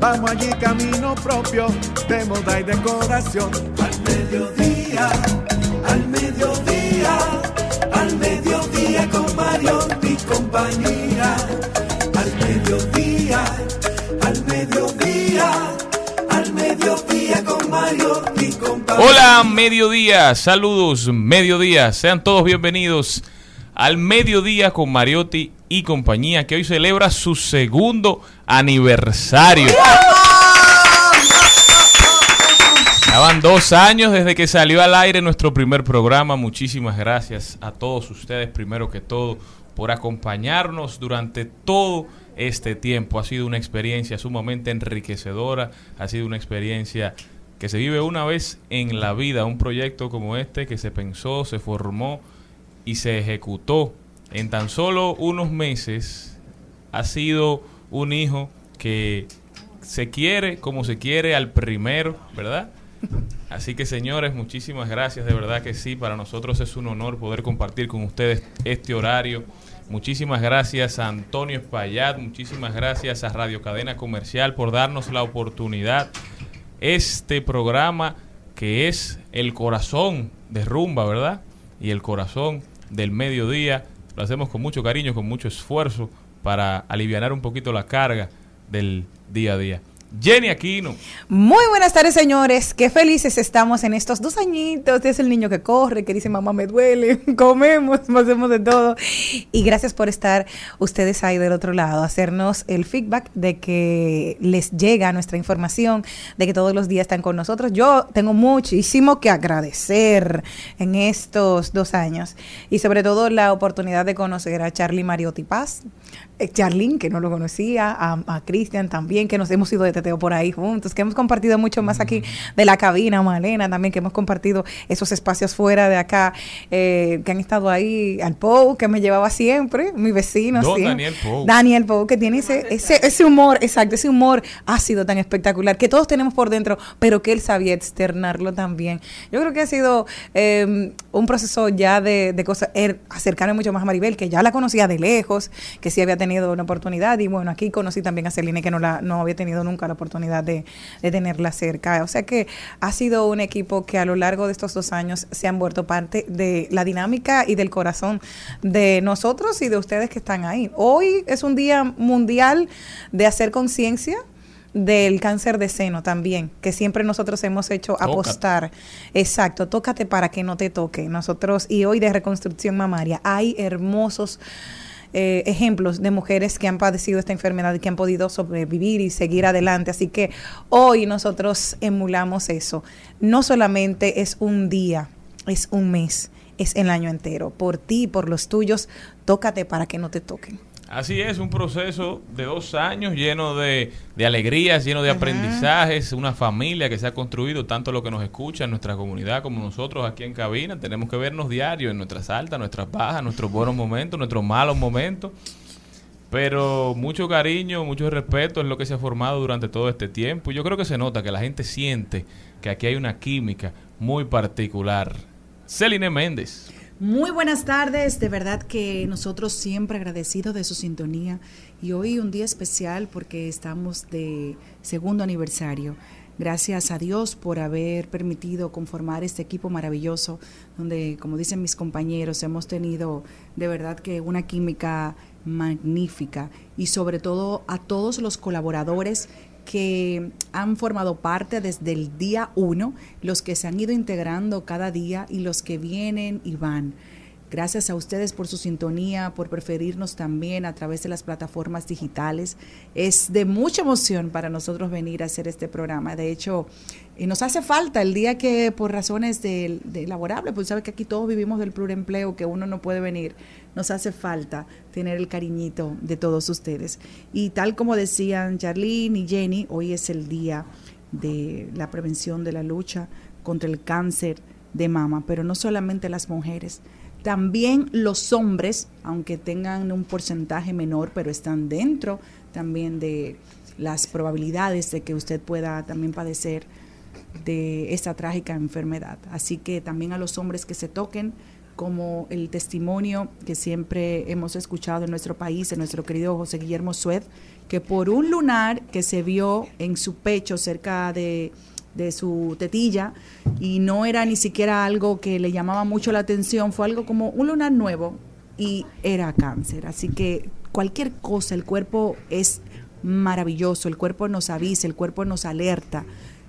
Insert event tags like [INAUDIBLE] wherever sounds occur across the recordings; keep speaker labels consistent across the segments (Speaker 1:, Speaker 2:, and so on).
Speaker 1: Vamos allí camino propio de moda y decoración. Al mediodía, al mediodía, al mediodía con Mario y compañía. Al mediodía, al mediodía, al mediodía con Mario y compañía.
Speaker 2: Hola, mediodía, saludos, mediodía, sean todos bienvenidos al mediodía con Mariotti y compañía, que hoy celebra su segundo aniversario. Van dos años desde que salió al aire nuestro primer programa. Muchísimas gracias a todos ustedes, primero que todo, por acompañarnos durante todo este tiempo. Ha sido una experiencia sumamente enriquecedora, ha sido una experiencia que se vive una vez en la vida, un proyecto como este que se pensó, se formó y se ejecutó en tan solo unos meses, ha sido un hijo que se quiere como se quiere al primero, ¿verdad? Así que señores, muchísimas gracias, de verdad que sí, para nosotros es un honor poder compartir con ustedes este horario. Muchísimas gracias a Antonio Espaillat, muchísimas gracias a Radio Cadena Comercial por darnos la oportunidad este programa que es el corazón de Rumba, ¿verdad? Y el corazón del mediodía. Lo hacemos con mucho cariño, con mucho esfuerzo para aliviar un poquito la carga del día a día. Jenny Aquino.
Speaker 3: Muy buenas tardes, señores. Qué felices estamos en estos dos añitos. Es el niño que corre, que dice, mamá, me duele, [LAUGHS] comemos, hacemos de todo. Y gracias por estar ustedes ahí del otro lado, hacernos el feedback de que les llega nuestra información, de que todos los días están con nosotros. Yo tengo muchísimo que agradecer en estos dos años y sobre todo la oportunidad de conocer a Charlie Mariotti Paz, Charlene, que no lo conocía, a, a Cristian también, que nos hemos ido de teteo por ahí juntos, que hemos compartido mucho más aquí de la cabina, Malena también, que hemos compartido esos espacios fuera de acá, eh, que han estado ahí, al Pou, que me llevaba siempre, mi vecino.
Speaker 2: Don
Speaker 3: siempre.
Speaker 2: Daniel Pou.
Speaker 3: Daniel Pou, que tiene ese, ese, ese humor, exacto, ese humor ácido tan espectacular, que todos tenemos por dentro, pero que él sabía externarlo también. Yo creo que ha sido eh, un proceso ya de, de cosas, er, acercarme mucho más a Maribel, que ya la conocía de lejos, que sí había tenido una oportunidad, y bueno, aquí conocí también a Celine, que no, la, no había tenido nunca la oportunidad de, de tenerla cerca. O sea que ha sido un equipo que a lo largo de estos dos años se han vuelto parte de la dinámica y del corazón de nosotros y de ustedes que están ahí. Hoy es un día mundial de hacer conciencia del cáncer de seno también, que siempre nosotros hemos hecho apostar. Exacto, tócate para que no te toque. Nosotros, y hoy de reconstrucción mamaria, hay hermosos eh, ejemplos de mujeres que han padecido esta enfermedad y que han podido sobrevivir y seguir adelante. Así que hoy nosotros emulamos eso. No solamente es un día, es un mes, es el año entero. Por ti, por los tuyos, tócate para que no te toquen.
Speaker 2: Así es, un proceso de dos años lleno de, de alegrías, lleno de
Speaker 3: Ajá.
Speaker 2: aprendizajes, una familia que se ha construido, tanto lo que nos escucha en nuestra comunidad como nosotros aquí en cabina. Tenemos que vernos diario en nuestras altas, nuestras bajas, nuestros buenos momentos, nuestros malos momentos. Pero mucho cariño, mucho respeto es lo que se ha formado durante todo este tiempo. Y yo creo que se nota que la gente siente que aquí hay una química muy particular. Celine Méndez.
Speaker 4: Muy buenas tardes, de verdad que nosotros siempre agradecidos de su sintonía y hoy un día especial porque estamos de segundo aniversario. Gracias a Dios por haber permitido conformar este equipo maravilloso, donde, como dicen mis compañeros, hemos tenido de verdad que una química magnífica y sobre todo a todos los colaboradores que han formado parte desde el día uno, los que se han ido integrando cada día y los que vienen y van. Gracias a ustedes por su sintonía, por preferirnos también a través de las plataformas digitales. Es de mucha emoción para nosotros venir a hacer este programa. De hecho, eh, nos hace falta el día que por razones de, de laborables, pues sabe que aquí todos vivimos del plurempleo, que uno no puede venir, nos hace falta tener el cariñito de todos ustedes. Y tal como decían Charlene y Jenny, hoy es el día de la prevención de la lucha contra el cáncer de mama, pero no solamente las mujeres, también los hombres, aunque tengan un porcentaje menor, pero están dentro también de las probabilidades de que usted pueda también padecer de esta trágica enfermedad. Así que también a los hombres que se toquen, como el testimonio que siempre hemos escuchado en nuestro país, en nuestro querido José Guillermo Sued, que por un lunar que se vio en su pecho cerca de de su tetilla y no era ni siquiera algo que le llamaba mucho la atención, fue algo como un lunar nuevo y era cáncer. Así que cualquier cosa, el cuerpo es maravilloso, el cuerpo nos avisa, el cuerpo nos alerta,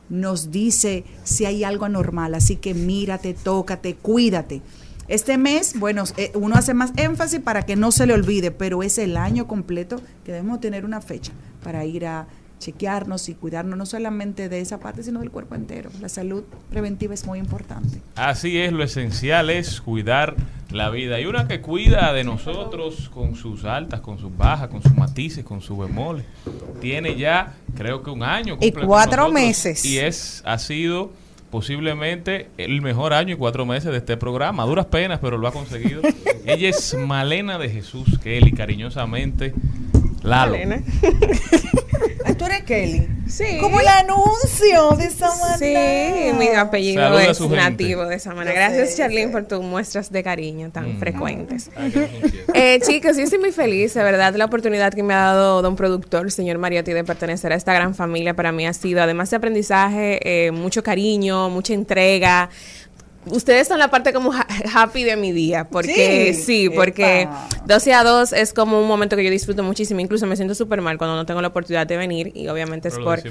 Speaker 4: nos dice si hay algo anormal, así que mírate, tócate, cuídate. Este mes, bueno, eh, uno hace más énfasis para que no se le olvide, pero es el año completo que debemos tener una fecha para ir a chequearnos y cuidarnos no solamente de esa parte, sino del cuerpo entero. La salud preventiva es muy importante.
Speaker 2: Así es, lo esencial es cuidar la vida. Y una que cuida de nosotros con sus altas, con sus bajas, con sus matices, con sus bemoles. Tiene ya, creo que un año.
Speaker 3: Y cuatro meses.
Speaker 2: Y es, ha sido posiblemente el mejor año y cuatro meses de este programa. A duras penas, pero lo ha conseguido. [LAUGHS] Ella es Malena de Jesús Kelly, cariñosamente Lalo.
Speaker 4: Malena. [LAUGHS]
Speaker 5: ¿Tú eres Kelly?
Speaker 4: Sí.
Speaker 5: Como el anuncio de esa manera.
Speaker 6: Sí, mi apellido
Speaker 2: Saluda
Speaker 6: es nativo de esa manera.
Speaker 5: Yo
Speaker 6: Gracias,
Speaker 5: sé,
Speaker 6: Charlene,
Speaker 5: sé.
Speaker 6: por tus muestras de cariño tan
Speaker 2: Mm.
Speaker 6: frecuentes.
Speaker 2: Ay, ciertos.
Speaker 6: Eh, chicos, yo estoy muy feliz, de verdad, la oportunidad que me ha dado don productor, señor Mariotti, de pertenecer a esta gran familia para mí ha sido, además de aprendizaje, eh, mucho cariño, mucha entrega. Ustedes son la parte como ha- happy de mi día, porque
Speaker 5: Sí.
Speaker 6: sí, porque
Speaker 5: Epa.
Speaker 6: 12 a 2 es como un momento que yo disfruto muchísimo, incluso me siento súper mal cuando no tengo la oportunidad de venir y obviamente es
Speaker 2: Pero
Speaker 6: por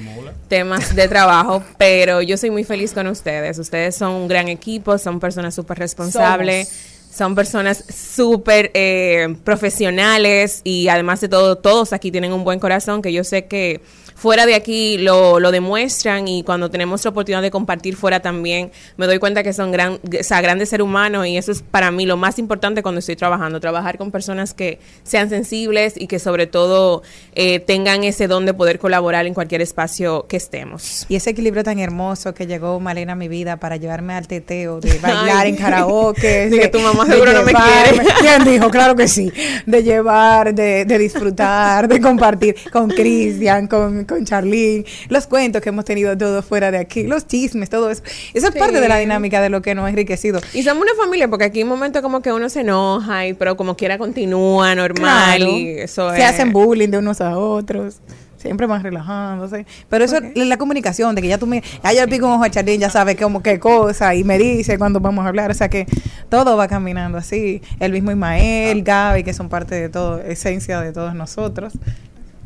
Speaker 6: temas de trabajo, pero yo soy muy feliz con ustedes. Ustedes son un gran equipo, son personas súper responsables. Son personas súper eh, profesionales y además de todo, todos aquí tienen un buen corazón que yo sé que fuera de aquí lo, lo demuestran y cuando tenemos la oportunidad de compartir fuera también, me doy cuenta que son gran, o sea, grandes seres humanos y eso es para mí lo más importante cuando estoy trabajando, trabajar con personas que sean sensibles y que sobre todo eh, tengan ese don de poder colaborar en cualquier espacio que estemos.
Speaker 3: Y ese equilibrio tan hermoso que llegó Malena a mi vida para llevarme al teteo, de [LAUGHS] bailar
Speaker 6: Ay.
Speaker 3: en karaoke. [LAUGHS]
Speaker 6: Di que
Speaker 3: de-
Speaker 6: tu mamá
Speaker 3: de
Speaker 6: seguro no me quiere. [LAUGHS]
Speaker 3: ¿Quién dijo? Claro que sí. De llevar, de, de disfrutar, de compartir con Cristian, con, con Charlene, los cuentos que hemos tenido todos fuera de aquí, los chismes, todo eso. Eso es
Speaker 6: Sí.
Speaker 3: parte de la dinámica de lo que nos ha enriquecido.
Speaker 6: Y somos una familia porque aquí hay momentos como que uno se enoja y pero como quiera continúa normal
Speaker 3: Claro.
Speaker 6: y eso
Speaker 3: se
Speaker 6: es
Speaker 3: hacen bullying de unos a otros. Siempre más relajándose. Pero eso es la comunicación, de que ya tú me. Ya yo pico un ojo a Charlene, ya sabe como qué cosa y me dice cuando vamos a hablar. O sea que todo va caminando así. El mismo Ismael, Gaby, que son parte de todo, esencia de todos nosotros.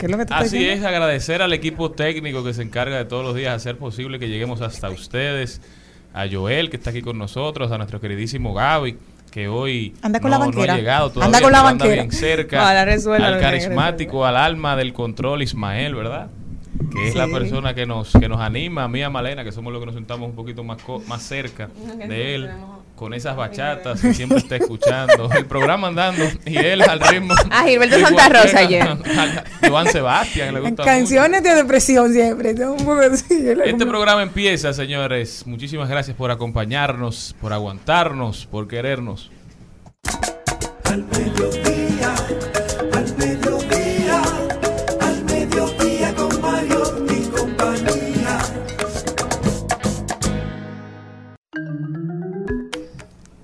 Speaker 3: ¿Qué es lo que te estoy
Speaker 2: Así es, agradecer al equipo técnico que se encarga de todos los días hacer posible que lleguemos hasta ustedes, a Joel que está aquí con nosotros, a nuestro queridísimo Gaby que hoy
Speaker 3: Anda con
Speaker 2: no,
Speaker 3: la
Speaker 2: no ha llegado
Speaker 3: Anda
Speaker 2: todavía,
Speaker 3: con la
Speaker 2: anda
Speaker 3: banquera.
Speaker 2: bien cerca, [LAUGHS]
Speaker 6: Ojalá resuelva
Speaker 2: al carismático, al alma del control Ismael, ¿verdad? Que es la persona que nos que nos anima, a mí y a Malena, que somos los que nos sentamos un poquito más co- más cerca de él, con esas bachatas que siempre está escuchando, el programa andando y él al ritmo. [LAUGHS]
Speaker 6: Ah, Gilberto Santa Rosa ayer. [LAUGHS]
Speaker 2: a Joan Sebastián le gusta
Speaker 3: Canciones de depresión siempre. un poco así,
Speaker 2: este programa empieza, señores. Muchísimas gracias por acompañarnos, por aguantarnos, por querernos.
Speaker 7: Al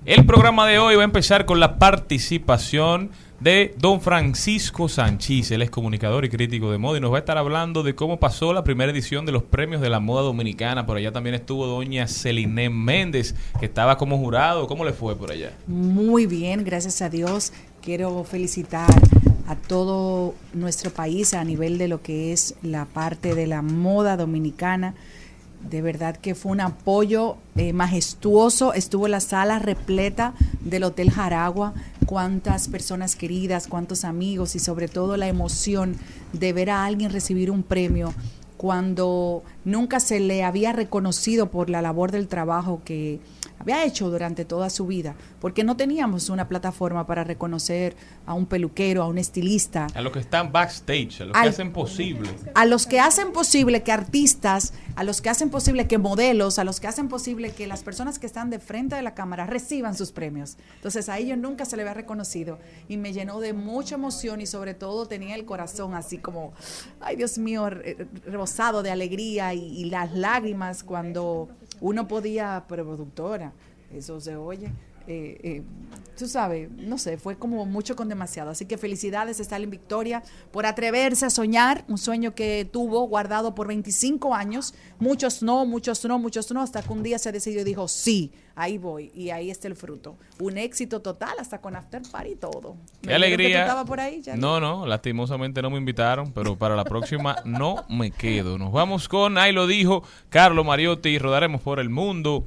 Speaker 2: El programa de hoy va a empezar con la participación de don Francisco Sanchís. Él es comunicador y crítico de moda y nos va a estar hablando de cómo pasó la primera edición de los premios de la moda dominicana. Por allá también estuvo doña Celine Méndez, que estaba como jurado. ¿Cómo le fue por allá?
Speaker 4: Muy bien, gracias a Dios. Quiero felicitar a todo nuestro país a nivel de lo que es la parte de la moda dominicana. De verdad que fue un apoyo eh, majestuoso. Estuvo la sala repleta del Hotel Jaragua. Cuántas personas queridas, cuántos amigos y sobre todo la emoción de ver a alguien recibir un premio cuando nunca se le había reconocido por la labor del trabajo que había hecho durante toda su vida, porque no teníamos una plataforma para reconocer a un peluquero, a un estilista,
Speaker 2: A los que están backstage, a los
Speaker 4: Al-
Speaker 2: que hacen posible.
Speaker 4: a los que hacen posible que artistas, a los que hacen posible que modelos, a los que hacen posible que las personas que están de frente de la cámara reciban sus premios. Entonces a ellos nunca se le había reconocido y me llenó de mucha emoción y sobre todo tenía el corazón así como, ay Dios mío, re- rebosado de alegría y, las lágrimas cuando uno podía, pero productora, eso se oye. Eh, eh, tú sabes, no sé, fue como mucho con demasiado. Así que felicidades Stalin Victoria por atreverse a soñar, un sueño que tuvo guardado por 25 años, muchos no, muchos no, muchos no, hasta que un día se decidió y dijo, sí, ahí voy, y ahí está el fruto. Un éxito total, hasta con after party y todo.
Speaker 2: Qué
Speaker 4: Me dijeron que tú
Speaker 2: alegría.
Speaker 4: por ahí.
Speaker 2: No, no, lastimosamente no me invitaron, pero para la próxima no me quedo. Nos vamos con, ahí lo dijo, Carlo Mariotti rodaremos por el mundo.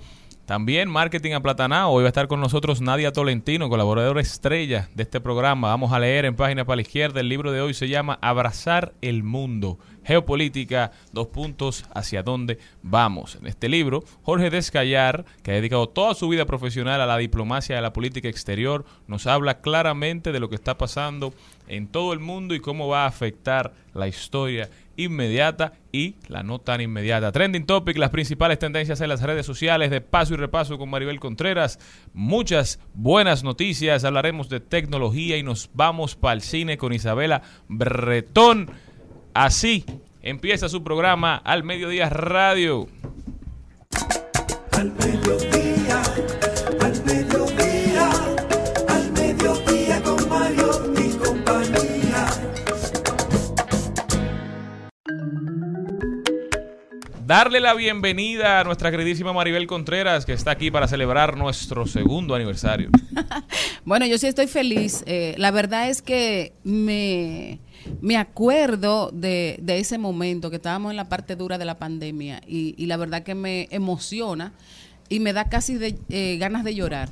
Speaker 2: También Marketing Aplatanado. Hoy va a estar con nosotros Nadia Tolentino, colaboradora estrella de este programa. Vamos a leer en página para la izquierda. El libro de hoy se llama Abrazar el Mundo. Geopolítica, dos puntos, hacia dónde vamos. En este libro, Jorge Descallar, que ha dedicado toda su vida profesional a la diplomacia y a la política exterior, nos habla claramente de lo que está pasando en todo el mundo y cómo va a afectar la historia inmediata y la no tan inmediata. Trending Topic, las principales tendencias en las redes sociales de paso y repaso con Maribel Contreras. Muchas buenas noticias. Hablaremos de tecnología y nos vamos para el cine con Isabela Bretón. Así empieza su programa Al Mediodía Radio.
Speaker 8: Al mediodía,
Speaker 2: Darle la bienvenida a nuestra queridísima Maribel Contreras, que está aquí para celebrar nuestro segundo aniversario. [LAUGHS]
Speaker 9: Bueno, yo sí estoy feliz. Eh, la verdad es que me, me acuerdo de, de ese momento que estábamos en la parte dura de la pandemia y, y la verdad que me emociona y me da casi de, eh, ganas de llorar.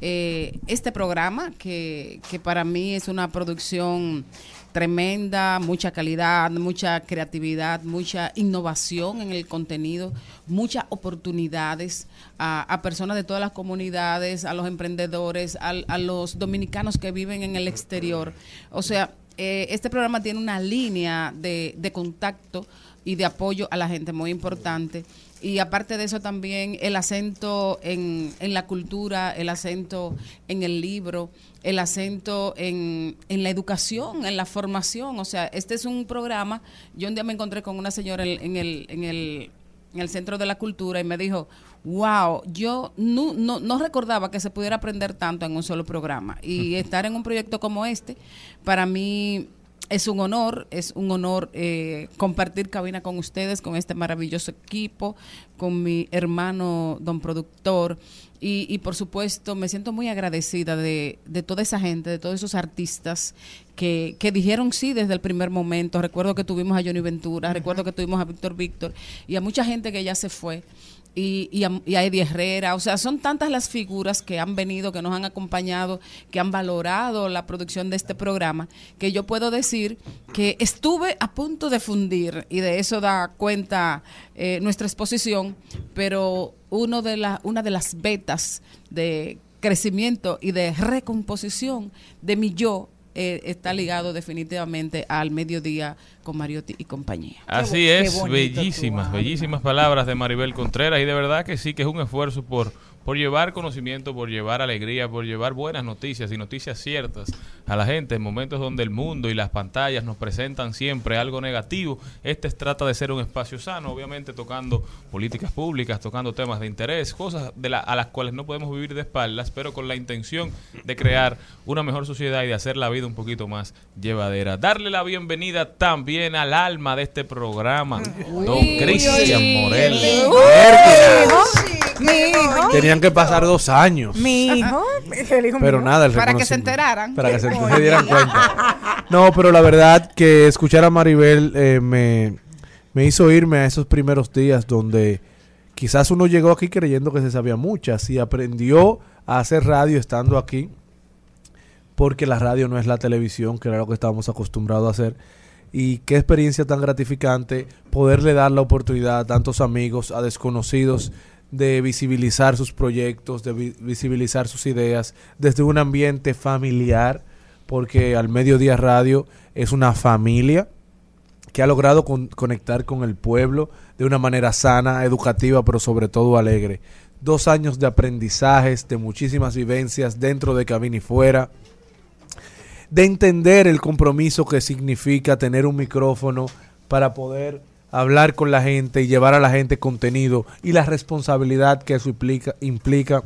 Speaker 9: Eh, este programa, que, que para mí es una producción tremenda, mucha calidad, mucha creatividad, mucha innovación en el contenido, muchas oportunidades a, a personas de todas las comunidades, a los emprendedores, al- a, los dominicanos que viven en el exterior. O sea, eh, este programa tiene una línea de, de contacto y de apoyo a la gente muy importante. Y aparte de eso también el acento en, en la cultura, el acento en el libro, el acento en, en la educación, en la formación. O sea, este es un programa, yo un día me encontré con una señora en, en el, en, el, en el Centro de la Cultura y me dijo, wow, yo no, no, no recordaba que se pudiera aprender tanto en un solo programa. Y estar en un proyecto como este, para mí es un honor, es un honor eh, compartir cabina con ustedes, con este maravilloso equipo, con mi hermano don productor. Y, y por supuesto me siento muy agradecida de, de toda esa gente, de todos esos artistas que, que dijeron sí desde el primer momento. Recuerdo que tuvimos a Johnny Ventura, recuerdo que tuvimos a Víctor Víctor y a mucha gente que ya se fue y, y, y a Herrera. O sea, son tantas las figuras que han venido, que nos han acompañado, que han valorado la producción de este programa, que yo puedo decir que estuve a punto de fundir, y de eso da cuenta eh, nuestra exposición, pero uno de la, una de las vetas de crecimiento y de recomposición de mi yo eh, está ligado definitivamente al mediodía con Mariotti y compañía.
Speaker 2: Así
Speaker 4: qué
Speaker 2: es, bellísimas, bellísimas palabras de Maribel Contreras y de verdad que sí que es un esfuerzo por por llevar conocimiento, por llevar alegría, por llevar buenas noticias y noticias ciertas a la gente en momentos donde el mundo y las pantallas nos presentan siempre algo negativo. Este trata de ser un espacio sano, obviamente tocando políticas públicas, tocando temas de interés, cosas de la- a las cuales no podemos vivir de espaldas, pero con la intención de crear una mejor sociedad y de hacer la vida un poquito más llevadera. Darle la bienvenida también al alma de este programa, don Cristian Morel.
Speaker 3: Mi hijo,
Speaker 10: Tenían que pasar dos años.
Speaker 3: mi hijo, el hijo [LAUGHS]
Speaker 10: Pero
Speaker 3: mío.
Speaker 10: nada, el
Speaker 9: Para que se enteraran.
Speaker 10: Para que se, se dieran cuenta. No, pero la verdad que escuchar a Maribel eh, me, me hizo irme a esos primeros días donde quizás uno llegó aquí creyendo que se sabía muchas y aprendió a hacer radio estando aquí, porque la radio no es la televisión, que era lo que estábamos acostumbrados a hacer. Y qué experiencia tan gratificante poderle dar la oportunidad a tantos amigos, a desconocidos, de visibilizar sus proyectos, de vi- visibilizar sus ideas desde un ambiente familiar, porque al Mediodía Radio es una familia que ha logrado con- conectar con el pueblo de una manera sana, educativa, pero sobre todo alegre. Dos años de aprendizajes, de muchísimas vivencias dentro de cabina y fuera, de entender el compromiso que significa tener un micrófono para poder hablar con la gente y llevar a la gente contenido y la responsabilidad que eso implica, implica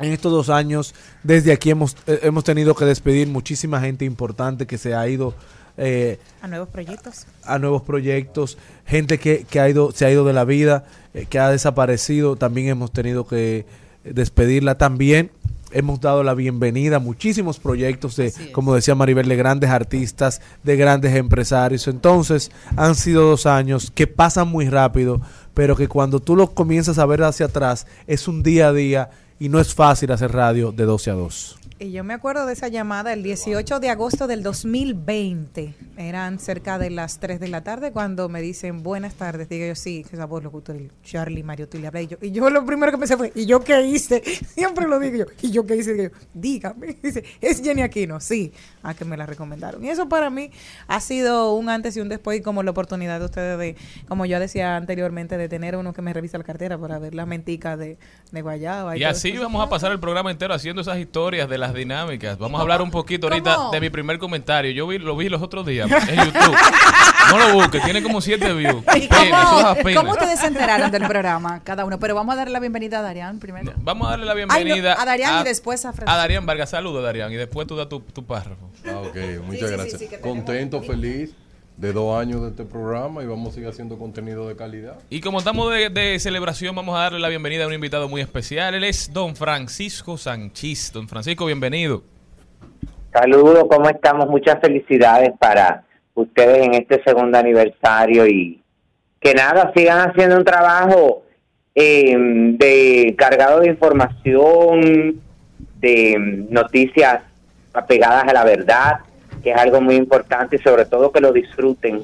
Speaker 10: en estos dos años, desde aquí hemos, eh, hemos tenido que despedir muchísima gente importante que se ha ido eh,
Speaker 3: A nuevos proyectos.
Speaker 10: a nuevos proyectos, gente que, que ha ido, se ha ido de la vida, eh, que ha desaparecido, también hemos tenido que despedirla. También hemos dado la bienvenida a muchísimos proyectos de, como decía Maribel, de grandes artistas, de grandes empresarios. Entonces, han sido dos años que pasan muy rápido, pero que cuando tú lo comienzas a ver hacia atrás, es un día a día y no es fácil hacer radio de 12 a 2.
Speaker 3: Y yo me acuerdo de esa llamada el 18 de agosto del 2020. Eran cerca de las 3 de la tarde cuando me dicen buenas tardes. Digo yo, sí, que esa voz locutor, el Charlie Mariotti le hablé. Y yo, y yo lo primero que pensé fue, ¿y yo qué hice? [LAUGHS] Siempre lo digo yo, ¿y yo qué hice? Digo yo, dígame. [LAUGHS] Dice, es Jenny Aquino, sí, a que me la recomendaron. Y eso para mí ha sido un antes y un después, y como la oportunidad de ustedes de, como yo decía anteriormente, de tener uno que me revisa la cartera para ver la mentica de, de Guayaba.
Speaker 2: Y
Speaker 3: todo
Speaker 2: así vamos a pasar el programa entero haciendo esas historias de las dinámicas. Vamos a hablar un poquito ahorita
Speaker 9: cómo?
Speaker 2: de mi primer comentario. Yo vi, lo vi los otros días en YouTube. No lo busques, tiene como siete views.
Speaker 4: ¿Y
Speaker 2: Pena, eso da
Speaker 4: cómo, cómo ustedes se enteraron del programa, cada uno? Pero vamos a darle la bienvenida a Darian primero.
Speaker 2: Vamos a darle la
Speaker 4: Ay, no,
Speaker 2: bienvenida
Speaker 4: a Darian y después a Francisco.
Speaker 2: A Darían Vargas, saludos Darían, y después tú das tu, tu párrafo.
Speaker 11: Ah, ok, muchas gracias. Contento, feliz de dos años de este programa y vamos a seguir haciendo contenido de calidad.
Speaker 2: Y como estamos de, de celebración, vamos a darle la bienvenida a un invitado muy especial. Él es don Francisco Sanchís. Don Francisco, bienvenido.
Speaker 12: Saludos, ¿cómo estamos? Muchas felicidades para ustedes en este segundo aniversario y que nada, sigan haciendo un trabajo eh, de cargado de información, de noticias apegadas a la verdad, que es algo muy importante y sobre todo que lo disfruten,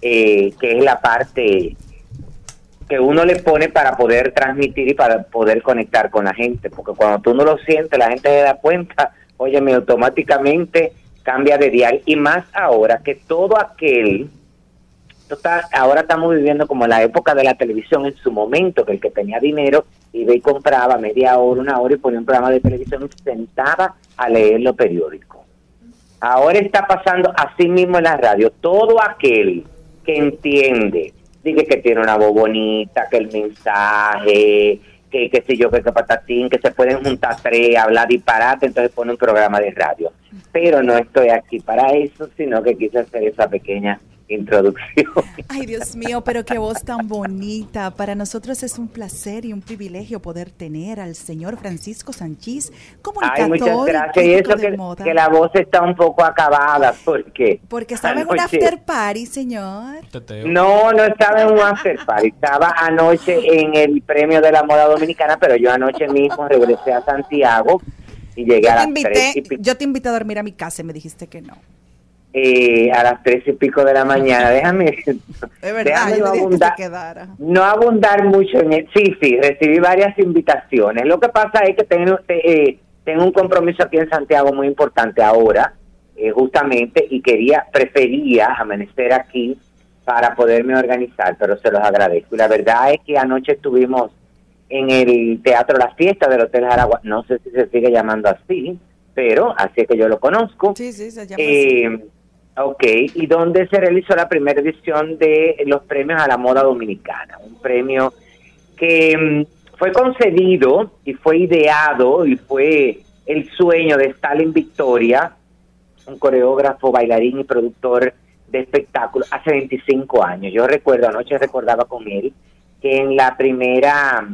Speaker 12: eh, que es la parte que uno le pone para poder transmitir y para poder conectar con la gente, porque cuando tú no lo sientes, la gente se da cuenta, óyeme, automáticamente cambia de dial, y más ahora que todo aquel, está- ahora estamos viviendo como la época de la televisión en su momento, que el que tenía dinero iba y compraba media hora, una hora y ponía un programa de televisión y se sentaba a leer los periódicos. Ahora está pasando así mismo en la radio. Todo aquel que entiende, dice que tiene una voz bonita, que el mensaje, que qué sé yo, que, que patatín, que se pueden juntar tres, hablar disparate, entonces pone un programa de radio. Pero no estoy aquí para eso, sino que quise hacer esa pequeña introducción.
Speaker 4: Ay, Dios mío, pero qué voz tan bonita. Para nosotros es un placer y un privilegio poder tener al señor Francisco Sanchís,
Speaker 12: Ay,
Speaker 4: comunicador
Speaker 12: muchas gracias. Y eso que,
Speaker 4: moda.
Speaker 12: que la voz está un poco acabada, porque...
Speaker 4: Porque estaba en un after party, señor.
Speaker 12: No, no estaba en un after party, estaba anoche en el premio de la moda dominicana, pero yo anoche mismo regresé a Santiago y llegué
Speaker 4: Yo
Speaker 12: a
Speaker 4: te,
Speaker 12: las tres
Speaker 4: invité,
Speaker 12: y
Speaker 4: yo te invité a dormir a mi casa y me dijiste que no.
Speaker 12: Eh, a las tres y pico de la mañana. Déjame, [LAUGHS]
Speaker 4: Es verdad,
Speaker 12: déjame no
Speaker 4: que
Speaker 12: abundar,
Speaker 4: quedara.
Speaker 12: no abundar mucho en el, sí, sí, recibí varias invitaciones. Lo que pasa es que tengo, eh, tengo un compromiso aquí en Santiago muy importante ahora, eh, justamente, y quería, prefería amanecer aquí para poderme organizar, pero se los agradezco. Y la verdad es que anoche estuvimos en el Teatro La Fiesta del Hotel Jaragua. No sé si se sigue llamando así, pero así es que yo lo conozco.
Speaker 4: Sí, sí, se llama
Speaker 12: Eh, ok, y donde se realizó la primera edición de los premios a la moda dominicana, un premio que mm, fue concedido y fue ideado y fue el sueño de Stalin Victoria, un coreógrafo, bailarín y productor de espectáculos hace 25 años. Yo recuerdo, anoche recordaba con él que en la primera,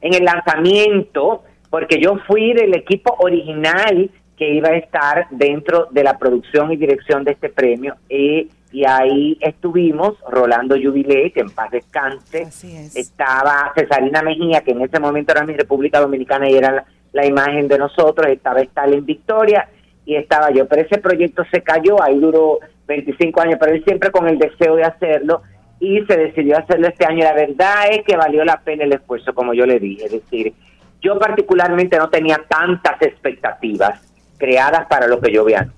Speaker 12: en el lanzamiento, porque yo fui del equipo original que iba a estar dentro de la producción y dirección de este premio, y ahí estuvimos, Rolando Jubilé, que en paz descanse, estaba Cesarina Mejía, que en ese momento era mi República Dominicana y era la, la imagen de nosotros, estaba Stalin Victoria y estaba yo, pero ese proyecto se cayó, ahí duró 25 años, pero él siempre con el deseo de hacerlo y se decidió hacerlo este año. La verdad es que valió la pena el esfuerzo, como yo le dije, es decir, yo particularmente no tenía tantas expectativas creadas para lo que yo vi anoche.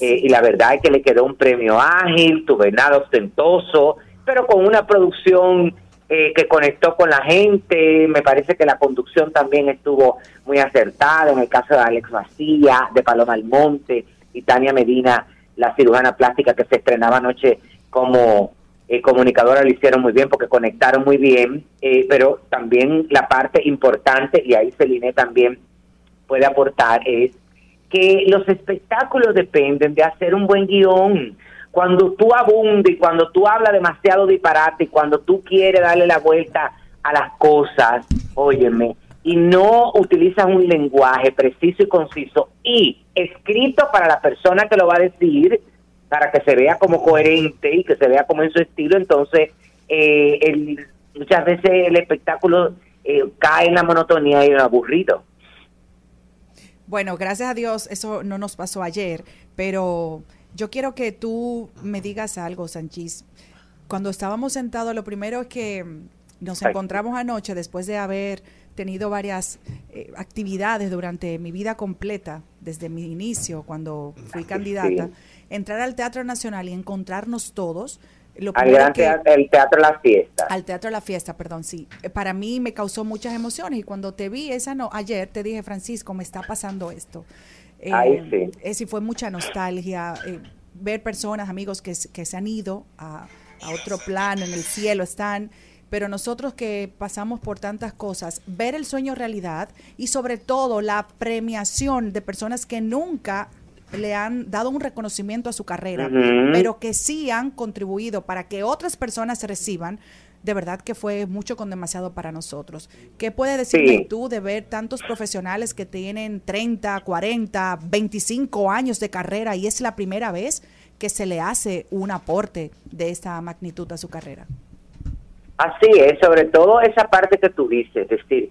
Speaker 12: Eh, y la verdad es que le quedó un premio ágil, tuve nada ostentoso, pero con una producción eh, que conectó con la gente. Me parece que la conducción también estuvo muy acertada. En el caso de Alex Vacía, de Paloma Almonte y Tania Medina, la cirujana plástica que se estrenaba anoche como eh, comunicadora, lo hicieron muy bien porque conectaron muy bien. eh, pero también la parte importante, y ahí Celine también puede aportar, es que los espectáculos dependen de hacer un buen guion. Cuando tú abundes, cuando tú hablas demasiado disparate, cuando tú quieres darle la vuelta a las cosas, óyeme, y no utilizas un lenguaje preciso y conciso y escrito para la persona que lo va a decir, para que se vea como coherente y que se vea como en su estilo, entonces eh, el- muchas veces el espectáculo eh, cae en la monotonía y en aburrido.
Speaker 4: Bueno, gracias a Dios eso no nos pasó ayer, pero yo quiero que tú me digas algo, Sanchis. Cuando estábamos sentados, lo primero es que nos encontramos anoche después de haber tenido varias eh, actividades durante mi vida completa, desde mi inicio, cuando fui candidata, entrar al Teatro Nacional y encontrarnos todos. Lo
Speaker 12: Al
Speaker 4: primero
Speaker 12: gran
Speaker 4: que-
Speaker 12: teatro, el Teatro La Fiesta.
Speaker 4: al Teatro La Fiesta, perdón, sí. Eh, Para mí me causó muchas emociones y cuando te vi esa no ayer te dije, Francisco, me está pasando esto. Eh,
Speaker 12: Ay, sí.
Speaker 4: eh, sí, fue mucha nostalgia, eh, ver personas, amigos que, que se han ido a, a otro plano, en el cielo están, pero nosotros que pasamos por tantas cosas, ver el sueño realidad y sobre todo la premiación de personas que nunca le han dado un reconocimiento a su carrera, pero que sí han contribuido para que otras personas se reciban, de verdad que fue mucho con demasiado para nosotros. ¿Qué puedes decirme
Speaker 12: Sí.
Speaker 4: tú de ver tantos profesionales que tienen 30, 40, 25 años de carrera y es la primera vez que se le hace un aporte de esta magnitud a su carrera?
Speaker 12: Así es, sobre todo esa parte que tú dices, es decir,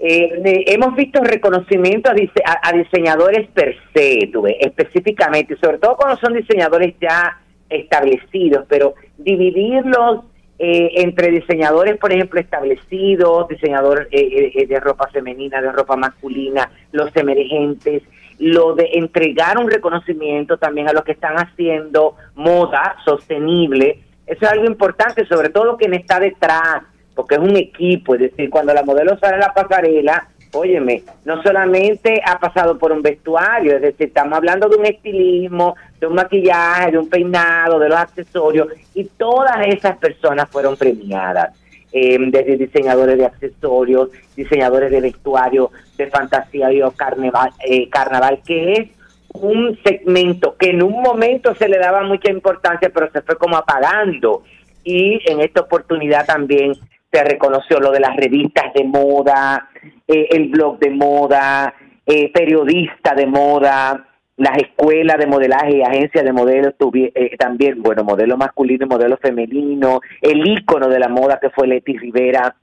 Speaker 12: eh, hemos visto reconocimiento a, dise- a- diseñadores per se, tú ves, específicamente, sobre todo cuando son diseñadores ya establecidos, pero dividirlos eh, entre diseñadores, por ejemplo, establecidos, diseñadores eh, eh, de ropa femenina, de ropa masculina, los emergentes, lo de entregar un reconocimiento también a los que están haciendo moda sostenible, eso es algo importante, sobre todo quien está detrás, porque es un equipo, es decir, cuando la modelo sale a la pasarela, óyeme, no solamente ha pasado por un vestuario, es decir, estamos hablando de un estilismo, de un maquillaje, de un peinado, de los accesorios, y todas esas personas fueron premiadas. eh, desde diseñadores de accesorios, diseñadores de vestuario, de fantasía y carnaval, eh, carnaval, que es un segmento que en un momento se le daba mucha importancia, pero se fue como apagando. Y en esta oportunidad también se reconoció lo de las revistas de moda, eh, el blog de moda, eh, periodista de moda, las escuelas de modelaje y agencias de modelos eh, también, bueno, modelo masculino y modelo femenino, el ícono de la moda que fue Leti Rivera,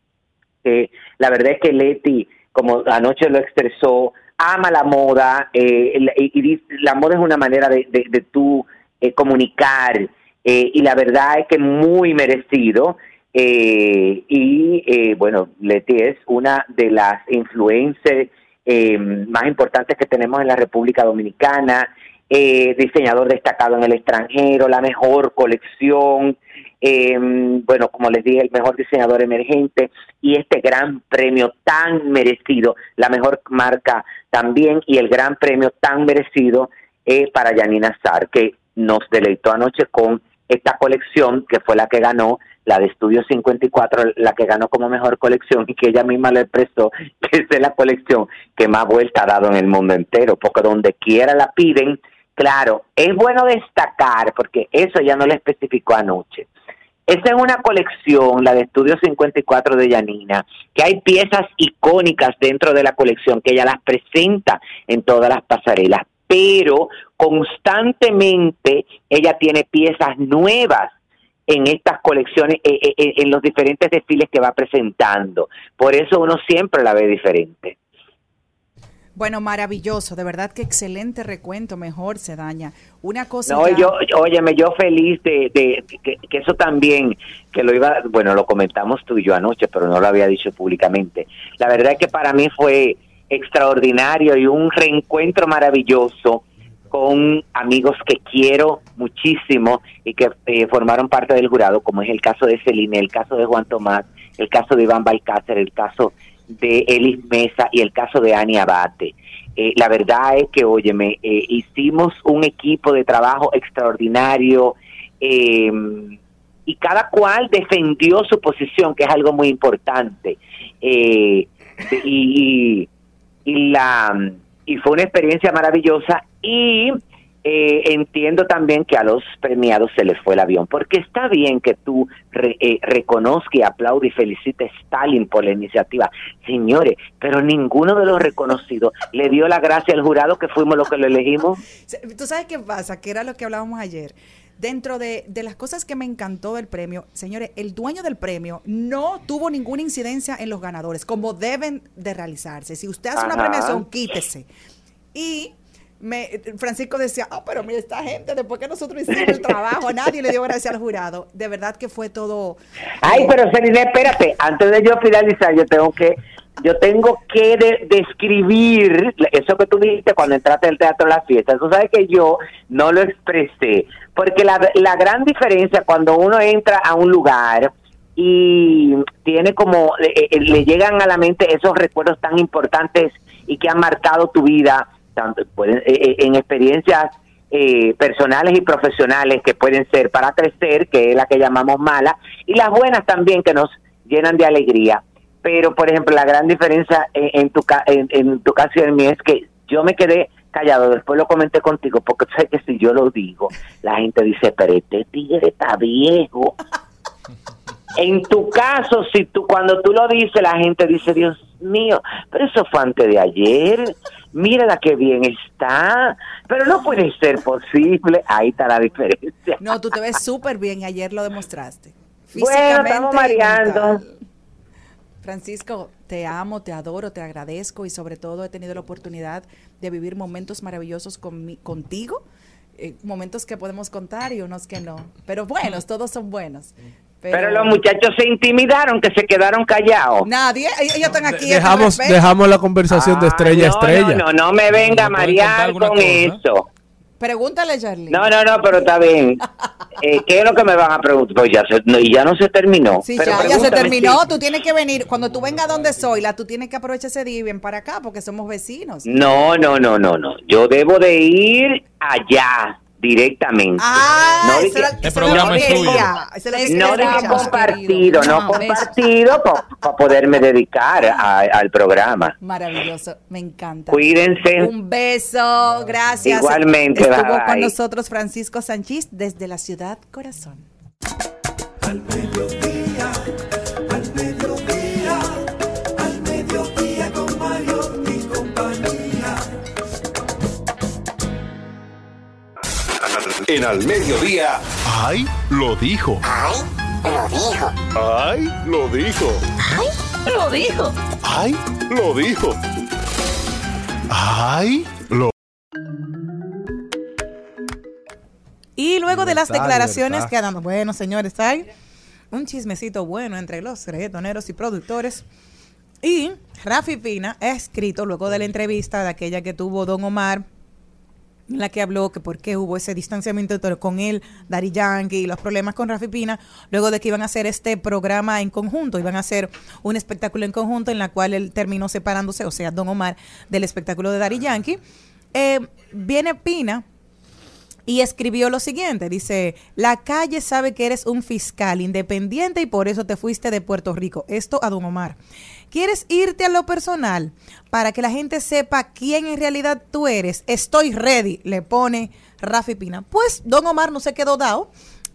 Speaker 12: la verdad es que Leti, como anoche lo expresó, ama la moda eh, y, la moda es una manera de, de, de tú eh, comunicar y la verdad es que muy merecido eh, y eh, bueno, Leti es una de las influencers eh, más importantes que tenemos en la República Dominicana, eh, diseñador destacado en el extranjero, la mejor colección, eh, bueno, como les dije, el mejor diseñador emergente y este gran premio tan merecido, la mejor marca también y el gran premio tan merecido eh, para Yanina Sar, que nos deleitó anoche con esta colección que fue la que ganó, la de Estudio 54, la que ganó como mejor colección y que ella misma le expresó [LAUGHS] que es la colección que más vuelta ha dado en el mundo entero, porque donde quiera la piden, claro, es bueno destacar, porque eso ya no le especificó anoche. Esa es una colección, la de Estudio 54 de Yanina, que hay piezas icónicas dentro de la colección que ella las presenta en todas las pasarelas, pero constantemente ella tiene piezas nuevas en estas colecciones, eh, eh, eh, en los diferentes desfiles que va presentando. Por eso uno siempre la ve diferente.
Speaker 4: Bueno, maravilloso, de verdad que excelente recuento, mejor se daña. Una cosa.
Speaker 12: No, yo, óyeme, yo feliz de, de que, que, eso también, que lo iba, bueno, lo comentamos tú y yo anoche, pero no lo había dicho públicamente. La verdad es que para mí fue extraordinario y un reencuentro maravilloso con amigos que quiero muchísimo y que eh, formaron parte del jurado, como es el caso de Celine, el caso de Juan Tomás, el caso de Iván Balcácer, el caso de Elis Mesa y el caso de Ani Abate. Eh, la verdad es que, óyeme, eh, hicimos un equipo de trabajo extraordinario em, y cada cual defendió su posición, que es algo muy importante. y, y, y la y fue una experiencia maravillosa y eh, entiendo también que a los premiados se les fue el avión, porque está bien que tú re, eh, reconozcas y aplaudes y felicites a Stalin por la iniciativa, señores, pero ninguno de los reconocidos le dio la gracia al jurado que fuimos los que lo elegimos.
Speaker 4: ¿Tú sabes qué pasa? Que era lo que hablábamos ayer. Dentro de, de, las cosas que me encantó del premio, señores, el dueño del premio no tuvo ninguna incidencia en los ganadores, como deben de realizarse. Si usted hace Ajá. una premiación, quítese. Y me, Francisco decía, ah, pero mira esta gente, después que nosotros hicimos el [LAUGHS] trabajo, nadie le dio gracias al jurado. De verdad que fue todo.
Speaker 12: Ay, pero Celine, espérate, antes de yo finalizar, yo tengo que yo tengo que de, describir eso que tú dijiste cuando entraste al teatro a la fiesta. Tú sabes que yo no lo expresé, porque la, la gran diferencia cuando uno entra a un lugar y tiene como, le, le llegan a la mente esos recuerdos tan importantes y que han marcado tu vida, tanto pueden, eh, en experiencias eh, personales y profesionales que pueden ser para crecer, que es la que llamamos mala, y las buenas también que nos llenan de alegría pero por ejemplo la gran diferencia en, en tu en, en, tu caso y en mí es que yo me quedé callado, después lo comenté contigo, porque sé que si yo lo digo, la gente dice, pero este tigre está viejo. En tu caso, si tú cuando tú lo dices, la gente dice, Dios mío, pero eso fue antes de ayer. Mírala qué bien está, pero no puede ser posible. Ahí está la diferencia.
Speaker 4: No, tú te ves súper bien, ayer lo demostraste.
Speaker 12: Bueno, estamos mareando.
Speaker 4: Francisco, te amo, te adoro, te agradezco y sobre todo he tenido la oportunidad de vivir momentos maravillosos con mi, contigo, eh, momentos que podemos contar y unos que no. Pero buenos, todos son buenos.
Speaker 12: Pero, Pero, los muchachos se intimidaron, que se quedaron callados.
Speaker 4: Nadie, ellos están aquí.
Speaker 10: Dejamos, dejamos la conversación ah, de estrella a
Speaker 12: no,
Speaker 10: estrella.
Speaker 12: No, no, no me venga a marear con cosa? eso.
Speaker 4: Pregúntale, Charlie.
Speaker 12: No, no, no, pero está bien. [LAUGHS] Eh, ¿Qué es lo que me van a preguntar? Pues ya, se, no, y ya no se terminó.
Speaker 4: Sí, pero ya, ya se terminó. Si... Tú tienes que venir. Cuando tú vengas donde soy, la, tú tienes que aprovechar ese día y ven para acá porque somos vecinos.
Speaker 12: No, no, no, no, no. Yo debo de ir allá directamente.
Speaker 4: Ah,
Speaker 12: no de
Speaker 4: que,
Speaker 2: el programa es tuyo.
Speaker 12: No de que compartido, no, no compartido para pa poderme dedicar a, al programa.
Speaker 4: Maravilloso, me encanta.
Speaker 12: Cuídense.
Speaker 4: Un beso, gracias.
Speaker 12: Igualmente.
Speaker 4: Estuvo
Speaker 12: bye.
Speaker 4: con nosotros Francisco Sanchís desde la ciudad Corazón.
Speaker 1: Al
Speaker 13: En al mediodía.
Speaker 14: ¡Ay! Lo dijo.
Speaker 15: ¡Ay! Lo dijo.
Speaker 14: ¡Ay! Lo dijo.
Speaker 15: ¡Ay! Lo dijo.
Speaker 14: ¡Ay! Lo dijo. ¡Ay! Lo
Speaker 3: Y luego de las declaraciones que damos, bueno, señores, hay un chismecito bueno entre los reggaetoneros y productores. Y Rafi Pina ha escrito luego de la entrevista de aquella que tuvo Don Omar en la que habló que por qué hubo ese distanciamiento con él, Dari Yankee y los problemas con Rafi Pina, luego de que iban a hacer este programa en conjunto, iban a hacer un espectáculo en conjunto en la cual él terminó separándose, o sea, Don Omar, del espectáculo de Dari Yankee. Eh, viene Pina y escribió lo siguiente, dice, la calle sabe que eres un fiscal independiente y por eso te fuiste de Puerto Rico. Esto a Don Omar. ¿Quieres irte a lo personal para que la gente sepa quién en realidad tú eres? Estoy ready, le pone Rafi Pina. Pues Don Omar no se quedó dado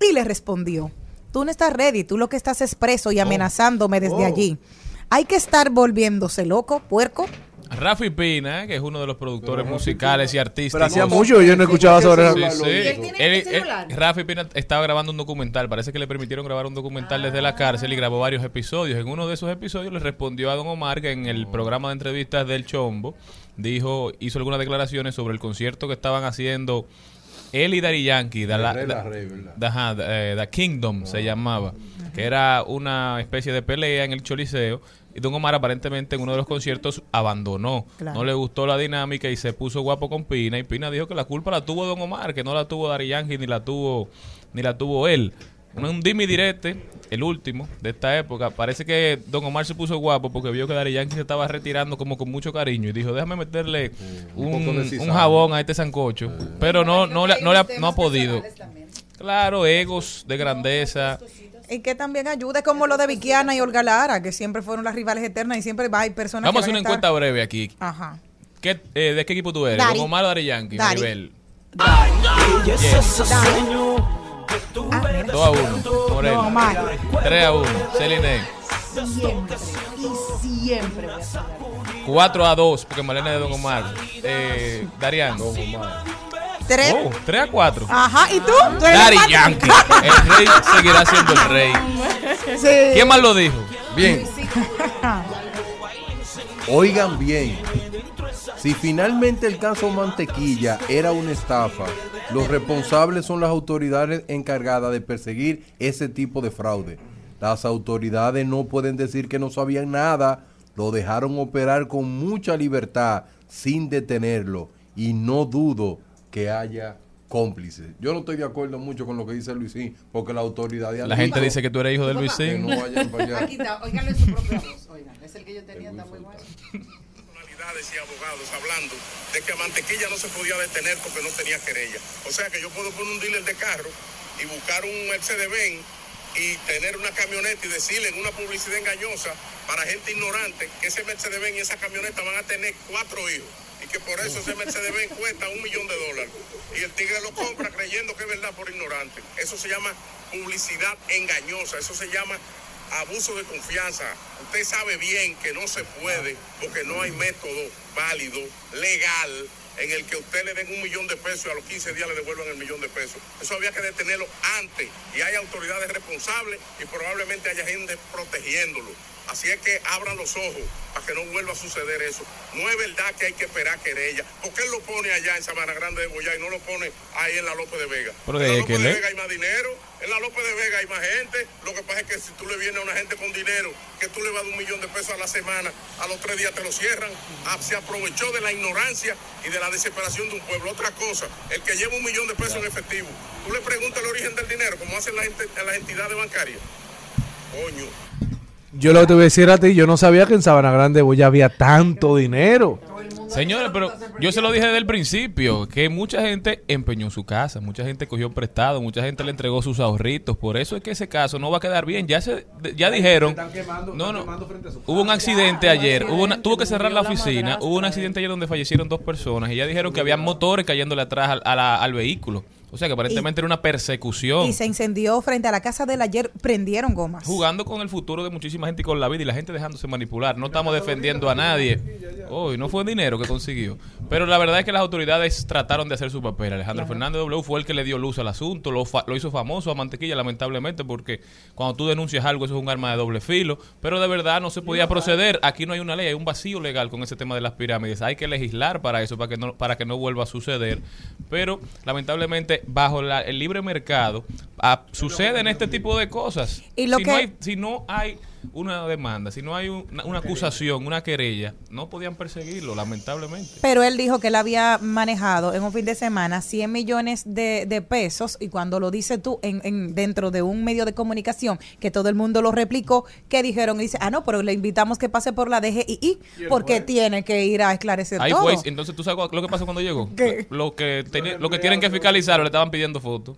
Speaker 3: y le respondió, tú no estás ready, tú lo que estás es preso y amenazándome desde
Speaker 2: Oh.
Speaker 3: allí. Hay que estar volviéndose loco, puerco.
Speaker 2: Rafi Pina, que es uno de los productores musicales y artistas.
Speaker 10: Pero hacía mucho yo no escuchaba sobre
Speaker 2: Sí,
Speaker 10: Rafi.
Speaker 2: sí.
Speaker 10: ¿Y él tiene
Speaker 2: Él- él-
Speaker 10: celular?
Speaker 2: Rafi Pina estaba grabando un documental. Parece que le permitieron grabar un documental desde la cárcel y grabó varios episodios. En uno de esos episodios le respondió a Don Omar que en el programa de entrevistas del Chombo dijo, hizo algunas declaraciones sobre el concierto que estaban haciendo él y Daddy Yankee, da la, da- da- da- The Kingdom se llamaba, que era una especie de pelea en el Choliseo. Y Don Omar aparentemente en uno de los conciertos abandonó.
Speaker 3: Claro.
Speaker 2: No le gustó la dinámica y se puso guapo con Pina. Y Pina dijo que la culpa la tuvo Don Omar, que no la tuvo Dari Yankee ni la tuvo, ni la tuvo él. Un, un dimi direte, el último de esta época. Parece que Don Omar se puso guapo porque vio que Dari Yankee se estaba retirando como con mucho cariño y dijo, déjame meterle
Speaker 11: un
Speaker 2: un,
Speaker 11: poco de
Speaker 2: un jabón a este sancocho. Pero no, no, le- no, le ha, no ha podido. Claro, egos de grandeza.
Speaker 3: Y que también ayude como lo de Vikiana y Olga Lara, que siempre fueron las rivales eternas y siempre va, hay personas
Speaker 2: Vamos a hacer una
Speaker 3: estar-
Speaker 2: encuesta breve aquí.
Speaker 3: Ajá.
Speaker 2: ¿Qué, eh, ¿De qué equipo tú eres?
Speaker 3: Dari.
Speaker 2: ¿Don Omar o Dari Yankee?
Speaker 3: Dari.
Speaker 2: Maribel.
Speaker 1: Y ese es el sueño que tuve
Speaker 2: 2 a 1. Morel.
Speaker 4: No, Omar.
Speaker 2: 3 a 1. Celine.
Speaker 4: Siempre. Y siempre a ser Dari.
Speaker 2: 4 a 2, porque Malena es de Don Omar. Eh, Darian. Don
Speaker 11: Omar.
Speaker 3: Tres.
Speaker 2: Oh, 3 a 4.
Speaker 3: Ajá, ¿y tú? ¿Tú eres
Speaker 2: Daddy
Speaker 3: fan?
Speaker 2: Yankee. El rey seguirá siendo el rey.
Speaker 3: Sí.
Speaker 2: ¿Quién más lo dijo?
Speaker 11: Bien. [LAUGHS] Oigan bien, si finalmente el caso Mantequilla era una estafa, los responsables son las autoridades encargadas de perseguir ese tipo de fraude. Las autoridades no pueden decir que no sabían nada, lo dejaron operar con mucha libertad sin detenerlo y no dudo que haya cómplices. Yo no estoy de acuerdo mucho con lo que dice Luisín, porque la autoridad...
Speaker 2: La gente dice que tú eres hijo de Luisín.
Speaker 11: Que no vayan para allá.
Speaker 4: Aquí está, su propia voz. Oigan, es el que yo tenía, está muy bueno.
Speaker 13: personalidades y abogados hablando de que a Mantequilla no se podía detener porque no tenía querella. O sea que yo puedo poner un dealer de carro y buscar un Mercedes-Benz y tener una camioneta y decirle en una publicidad engañosa para gente ignorante que ese Mercedes-Benz y esa camioneta van a tener cuatro hijos y que por eso ese Mercedes-Benz cuesta un millón de dólares. Y el tigre lo compra creyendo que es verdad por ignorante. Eso se llama publicidad engañosa, eso se llama abuso de confianza. Usted sabe bien que no se puede porque no hay método válido, legal, en el que usted le den un millón de pesos y a los 15 días le devuelvan el millón de pesos. Eso había que detenerlo antes y hay autoridades responsables y probablemente haya gente protegiéndolo. Así es que abran los ojos para que no vuelva a suceder eso. No es verdad que hay que esperar querella. ¿Por qué él lo pone allá en Sabana Grande de Boyá y no lo pone ahí en la López de Vega?
Speaker 2: Pero
Speaker 13: en la
Speaker 2: de
Speaker 13: López
Speaker 2: que
Speaker 13: de
Speaker 2: le-
Speaker 13: Vega hay más dinero, en la López de Vega hay más gente. Lo que pasa es que si tú le vienes a una gente con dinero, que tú le vas a dar un millón de pesos a la semana, a los tres días te lo cierran. Ah, se aprovechó de la ignorancia y de la desesperación de un pueblo. Otra cosa, el que lleva un millón de pesos en efectivo, tú le preguntas el origen del dinero, como hacen las, las entidades bancarias. Coño.
Speaker 10: Yo lo que te voy a decir a ti, yo no sabía que en Sabana Grande ya había tanto dinero.
Speaker 2: Señores, pero yo se lo dije desde el principio, que mucha gente empeñó su casa, mucha gente cogió prestado, mucha gente le entregó sus ahorritos, por eso es que ese caso no va a quedar bien. Ya se ya dijeron, no, no, hubo un accidente ayer, hubo una- tuvo que cerrar la oficina, hubo un accidente ayer donde fallecieron dos personas y ya dijeron que había motores cayéndole atrás al, al vehículo. O sea que aparentemente era una persecución.
Speaker 3: Y se incendió frente a la casa de él ayer, prendieron gomas.
Speaker 2: jugando con el futuro de muchísima gente y con la vida y la gente dejándose manipular. No estamos defendiendo a nadie. Hoy no fue dinero que consiguió. Pero la verdad es que las autoridades trataron de hacer su papel. Alejandro Fernández W fue el que le dio luz al asunto, lo, fa- lo hizo famoso a Mantequilla, lamentablemente, porque cuando tú denuncias algo, eso es un arma de doble filo. Pero de verdad no se podía proceder. Aquí no hay una ley, hay un vacío legal con ese tema de las pirámides. Hay que legislar para eso, para que no, para que no vuelva a suceder. Pero lamentablemente, bajo la- el libre mercado, ah, suceden este tipo de cosas.
Speaker 3: Y lo
Speaker 2: si,
Speaker 3: que-
Speaker 2: no hay, si no hay una demanda, si no hay una, una acusación, una querella, no podían perseguirlo, lamentablemente.
Speaker 3: Pero él dijo que él había manejado en un fin de semana 100 millones de, de pesos y cuando lo dices tú en, en- dentro de un medio de comunicación que todo el mundo lo replicó, que dijeron? Y dice, ah, no, pero le invitamos que pase por la DGI porque tiene que ir a esclarecer
Speaker 2: Ahí
Speaker 3: todo.
Speaker 2: entonces tú sabes lo que pasó cuando llegó.
Speaker 3: ¿Qué?
Speaker 2: Lo que, teni- lo que tienen que fiscalizar, le estaban pidiendo fotos.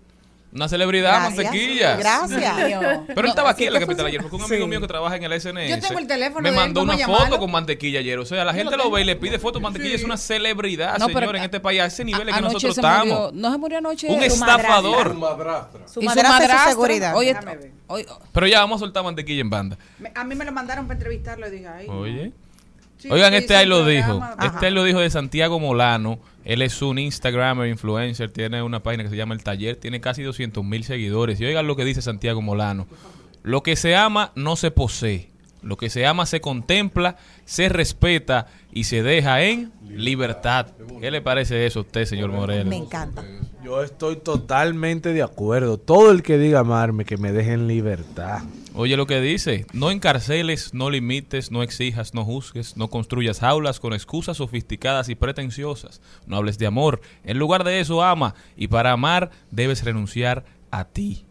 Speaker 2: Una celebridad,
Speaker 3: Gracias.
Speaker 2: mantequilla.
Speaker 3: Gracias.
Speaker 2: Pero él estaba aquí en la
Speaker 3: que
Speaker 2: capital ayer, porque un amigo mío que trabaja en el SNS
Speaker 9: Yo tengo el teléfono
Speaker 2: me
Speaker 9: de él,
Speaker 2: mandó
Speaker 9: vamos
Speaker 2: una
Speaker 9: a
Speaker 2: foto
Speaker 9: llamarlo.
Speaker 2: con mantequilla ayer. O sea, la gente lo, ve y le pide fotos. Mantequilla es una celebridad,
Speaker 9: No, pero
Speaker 2: señor, en este país, a ese nivel en que
Speaker 9: Anoche
Speaker 2: nosotros estamos.
Speaker 9: murió, no se murió anoche.
Speaker 2: Un
Speaker 9: su
Speaker 2: estafador.
Speaker 9: madrastra.
Speaker 3: Su madrastra su seguridad.
Speaker 9: Oye, oye,
Speaker 2: Pero ya vamos a soltar mantequilla en banda.
Speaker 4: Me- a mí me lo mandaron para entrevistarlo y dije, ay. no. Sí,
Speaker 2: Oigan, este ahí lo dijo. Este ahí lo dijo de Santiago Molano. Él es un Instagramer, influencer, tiene una página que se llama El Taller, tiene casi 200 mil seguidores. Y oigan lo que dice Santiago Molano. Lo que se ama no se posee. Lo que se ama se contempla, se respeta y se deja en libertad. ¿Qué le parece eso a usted, señor Moreno?
Speaker 3: Me encanta.
Speaker 10: Yo estoy totalmente de acuerdo. Todo el que diga amarme, que me deje en libertad.
Speaker 2: Oye lo que dice, no encarceles, no limites, no exijas, no juzgues, no construyas jaulas con excusas sofisticadas y pretenciosas, no hables de amor, en lugar de eso ama, y para amar debes renunciar a ti.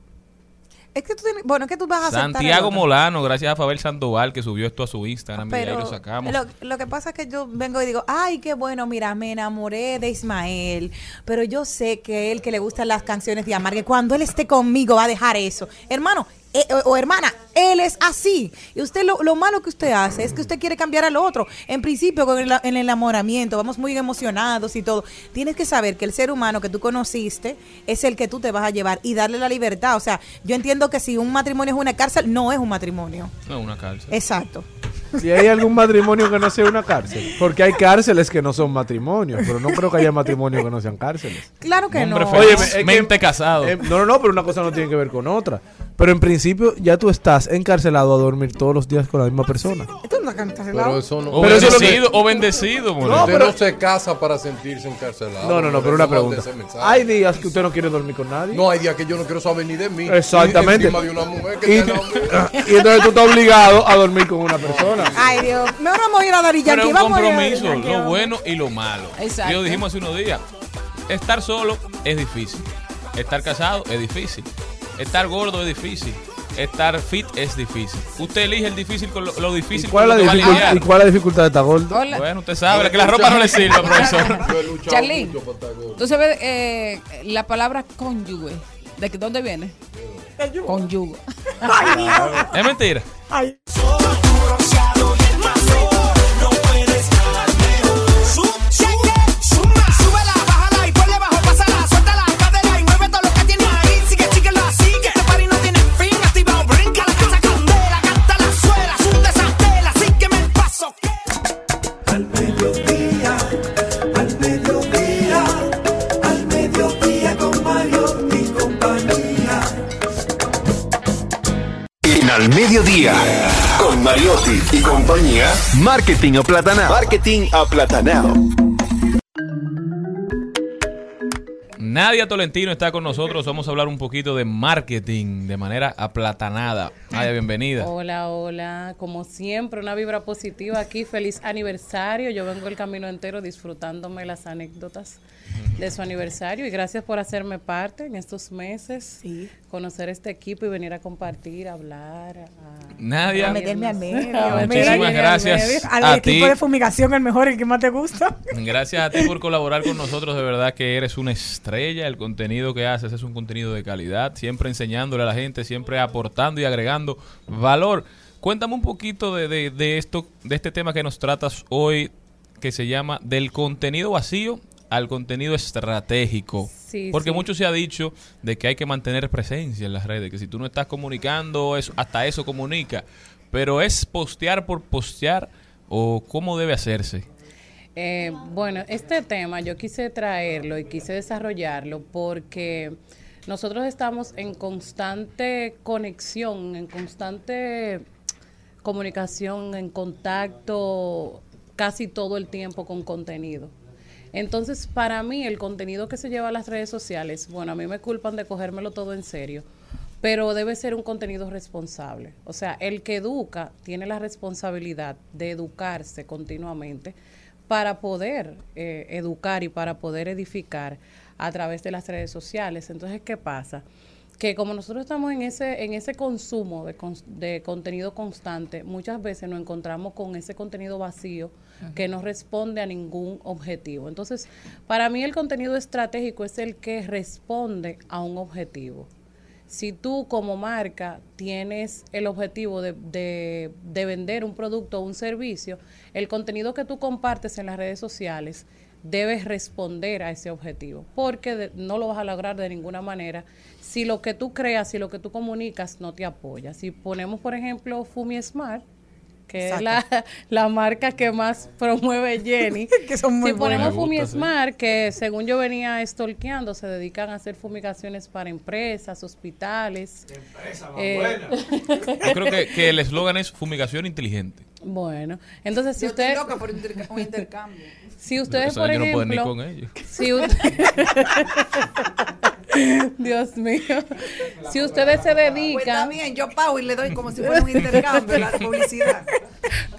Speaker 3: Es que tú tienes, bueno, es que tú vas a
Speaker 2: Santiago. Molano, gracias a Fabel Sandoval que subió esto a su Instagram y ahí
Speaker 3: Pero
Speaker 2: lo sacamos.
Speaker 3: lo, lo que pasa es que yo vengo y digo, ay, qué bueno, mira, me enamoré de Ismael, pero yo sé que él que le gustan las canciones de Amar, que cuando él esté conmigo va a dejar eso. Hermano, eh, o, o hermana, él es así. Y usted lo, lo malo que usted hace es que usted quiere cambiar al otro. En principio, con el, el enamoramiento, vamos muy emocionados y todo. Tienes que saber que el ser humano que tú conociste es el que tú te vas a llevar y darle la libertad. O sea, yo entiendo que si un matrimonio es una cárcel, no es un matrimonio.
Speaker 2: No, una cárcel.
Speaker 3: Exacto.
Speaker 10: Si hay algún matrimonio que no sea una cárcel. Porque hay cárceles que no son matrimonios, pero no creo que haya matrimonios que no sean cárceles.
Speaker 3: Claro que
Speaker 2: Hombre
Speaker 3: no.
Speaker 2: feliz,
Speaker 10: Óyeme, es que-
Speaker 2: mente casado.
Speaker 10: Eh, no, no, no, pero una cosa no tiene que ver con otra. Pero en principio ya tú estás encarcelado a dormir todos los días con la misma persona.
Speaker 3: Esto no está encarcelado.
Speaker 11: Pero eso no.
Speaker 2: o
Speaker 10: pero eso es lo que-
Speaker 2: bendecido, o bendecido.
Speaker 10: No,
Speaker 11: usted
Speaker 10: pero-
Speaker 11: no se casa para sentirse encarcelado.
Speaker 10: No, no, no, pero
Speaker 11: Eso
Speaker 10: una pregunta. Hay días que usted no quiere dormir con nadie.
Speaker 11: No, hay días que yo no quiero saber ni de mí.
Speaker 10: Exactamente.
Speaker 11: Encima de una mujer que
Speaker 10: Y, [LAUGHS] y entonces tú estás obligado a dormir con una persona.
Speaker 3: Ay, Dios. Mejor vamos a ir a Dari
Speaker 2: Pero
Speaker 3: Yankee.
Speaker 2: es un
Speaker 3: vamos a ir a Daddy
Speaker 2: compromiso,
Speaker 3: Yankee,
Speaker 2: lo bueno y lo malo.
Speaker 9: Exacto.
Speaker 2: Yo dijimos hace unos días, estar solo es difícil. Estar casado es difícil. Estar gordo es difícil. Estar fit es difícil. Usted elige el difícil con lo, lo
Speaker 10: ¿Y
Speaker 2: difícil
Speaker 10: cuál,
Speaker 2: con
Speaker 10: la
Speaker 2: que va a
Speaker 10: dificult-
Speaker 2: lidiar.
Speaker 10: ¿Y cuál es la dificultad de estar gordo?
Speaker 9: hola.
Speaker 2: Bueno, usted sabe que la ropa no le sirve, profesor.
Speaker 11: Gordo.
Speaker 9: tú sabes eh, la palabra cónyuge. ¿De qué- dónde viene? Cónyuge.
Speaker 2: Es mentira.
Speaker 1: Súbela, [LAUGHS]
Speaker 16: Al Mediodía, con
Speaker 17: Mariotti y compañía, Marketing Aplatanado. Marketing Aplatanado.
Speaker 2: Nadia Tolentino está con nosotros. Vamos a hablar un poquito de marketing de manera aplatanada. Nadia, bienvenida.
Speaker 18: Hola, hola. Como siempre, una vibra positiva aquí. Feliz aniversario. Yo vengo el camino entero disfrutándome las anécdotas de su aniversario y gracias por hacerme parte en estos meses. Conocer este equipo y venir a compartir, a hablar. A,
Speaker 2: Nadia.
Speaker 3: A meterme al medio.
Speaker 2: Muchísimas gracias
Speaker 3: al medio. Al
Speaker 2: a
Speaker 3: equipo
Speaker 2: ti.
Speaker 3: de fumigación, el mejor, el que más te gusta. [LAUGHS]
Speaker 2: Gracias a ti por colaborar con nosotros. De verdad que eres una estrella. El contenido que haces es un contenido de calidad. Siempre enseñándole a la gente, siempre aportando y agregando valor. Cuéntame un poquito de, de- de esto, de este tema que nos tratas hoy, que se llama del contenido vacío al contenido estratégico.
Speaker 18: Sí,
Speaker 2: Porque
Speaker 18: sí.
Speaker 2: mucho se ha dicho de que hay que mantener presencia en las redes, que si tú no estás comunicando, eso, hasta eso comunica. Pero es postear por postear o cómo debe hacerse.
Speaker 18: Eh, bueno, este tema yo quise traerlo y quise desarrollarlo porque nosotros estamos en constante conexión, en constante comunicación, en contacto casi todo el tiempo con contenido. Entonces, para mí, el contenido que se lleva a las redes sociales, bueno, a mí me culpan de cogérmelo todo en serio, pero debe ser un contenido responsable. O sea, el que educa tiene la responsabilidad de educarse continuamente para poder eh, educar y para poder edificar a través de las redes sociales. Entonces, ¿qué pasa? que como nosotros estamos en ese en ese consumo de, de contenido constante, muchas veces nos encontramos con ese contenido vacío que no responde a ningún objetivo. Entonces, para mí el contenido estratégico es el que responde a un objetivo. Si tú como marca tienes el objetivo de, de- de vender un producto o un servicio, el contenido que tú compartes en las redes sociales debes responder a ese objetivo, porque no lo vas a lograr de ninguna manera si lo que tú creas, si lo que tú comunicas no te apoya. Si ponemos, por ejemplo, Fumi Smart, que es la, [LAUGHS] la marca que más promueve Jenny. [LAUGHS]
Speaker 3: Que son muy
Speaker 18: si ponemos
Speaker 3: buenas.
Speaker 18: Fumi
Speaker 3: Me gusta, sí.
Speaker 18: Smart, que según yo venía stalkeando, se dedican a hacer fumigaciones para empresas, hospitales. Eh,
Speaker 2: Yo creo que, que el eslogan es fumigación inteligente.
Speaker 18: Bueno, entonces si
Speaker 4: Yo estoy
Speaker 18: usted
Speaker 4: loca por un intercambio. [LAUGHS]
Speaker 18: si ustedes
Speaker 2: O sea,
Speaker 18: por
Speaker 2: yo no puedo ni
Speaker 18: ejemplo
Speaker 2: con ellos.
Speaker 18: si u- Dios mío si ustedes se
Speaker 4: Pues
Speaker 18: dedican
Speaker 4: bien, yo pago y le doy como si fuera un intercambio la publicidad.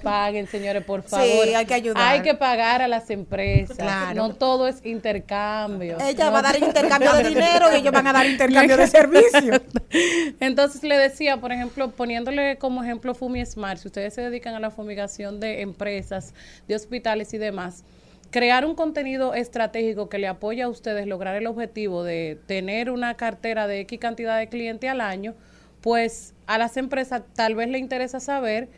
Speaker 18: paguen señores por
Speaker 4: Sí,
Speaker 18: favor
Speaker 4: hay que ayudar.
Speaker 18: hay que pagar a las empresas
Speaker 3: Claro.
Speaker 18: no todo es intercambio
Speaker 3: Ella
Speaker 18: No
Speaker 3: va a dar intercambio de dinero y ellos van a dar intercambio de servicio.
Speaker 18: Entonces le decía, por ejemplo, poniéndole como ejemplo Fumi Smart, si ustedes se dedican a la fumigación de empresas, de hospitales y demás, crear un contenido estratégico que le apoye a ustedes lograr el objetivo de tener una cartera de X cantidad de clientes al año, pues a las empresas tal vez le interesa saber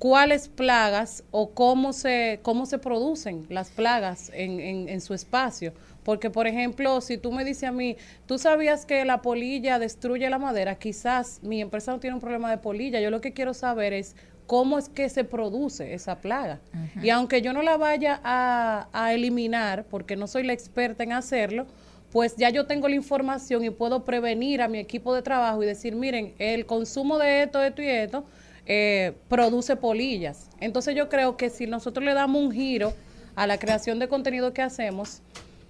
Speaker 18: cuáles plagas o cómo se, cómo se producen las plagas en, en, en su espacio. Porque, por ejemplo, si tú me dices a mí, tú sabías que la polilla destruye la madera, quizás mi empresa no tiene un problema de polilla. Yo lo que quiero saber es cómo es que se produce esa plaga. Y aunque yo no la vaya a, a eliminar, porque no soy la experta en hacerlo, pues ya yo tengo la información y puedo prevenir a mi equipo de trabajo y decir, miren, el consumo de esto, esto y esto eh, produce polillas. Entonces yo creo que si nosotros le damos un giro a la creación de contenido que hacemos,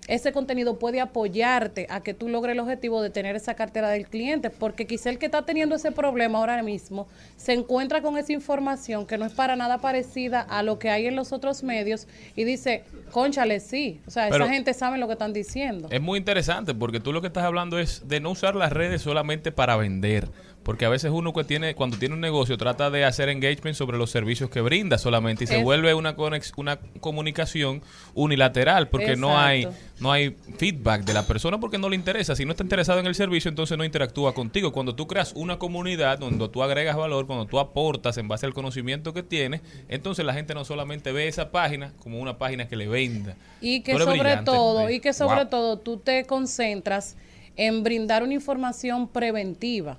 Speaker 18: ese contenido puede apoyarte a que tú logres el objetivo de tener esa cartera del cliente, porque quizá el que está teniendo ese problema ahora mismo se encuentra con esa información que no es para nada parecida a lo que hay en los otros medios y dice, conchale, sí, o sea,
Speaker 2: Pero-
Speaker 18: esa gente sabe lo que están diciendo.
Speaker 2: Es muy interesante porque tú lo que estás hablando es de no usar las redes solamente para vender. Porque a veces uno que tiene, cuando tiene un negocio trata de hacer engagement sobre los servicios que brinda solamente y se
Speaker 18: Es-
Speaker 2: vuelve una conex- una comunicación unilateral porque no hay no hay feedback de la persona porque no le interesa. Si no está interesado en el servicio, entonces no interactúa contigo. Cuando tú creas una comunidad donde tú agregas valor, cuando tú aportas en base al conocimiento que tienes, entonces la gente no solamente ve esa página como una página que le venda.
Speaker 18: Y que sobre todo, y que sobre
Speaker 2: Wow.
Speaker 18: todo tú te concentras en brindar una información preventiva.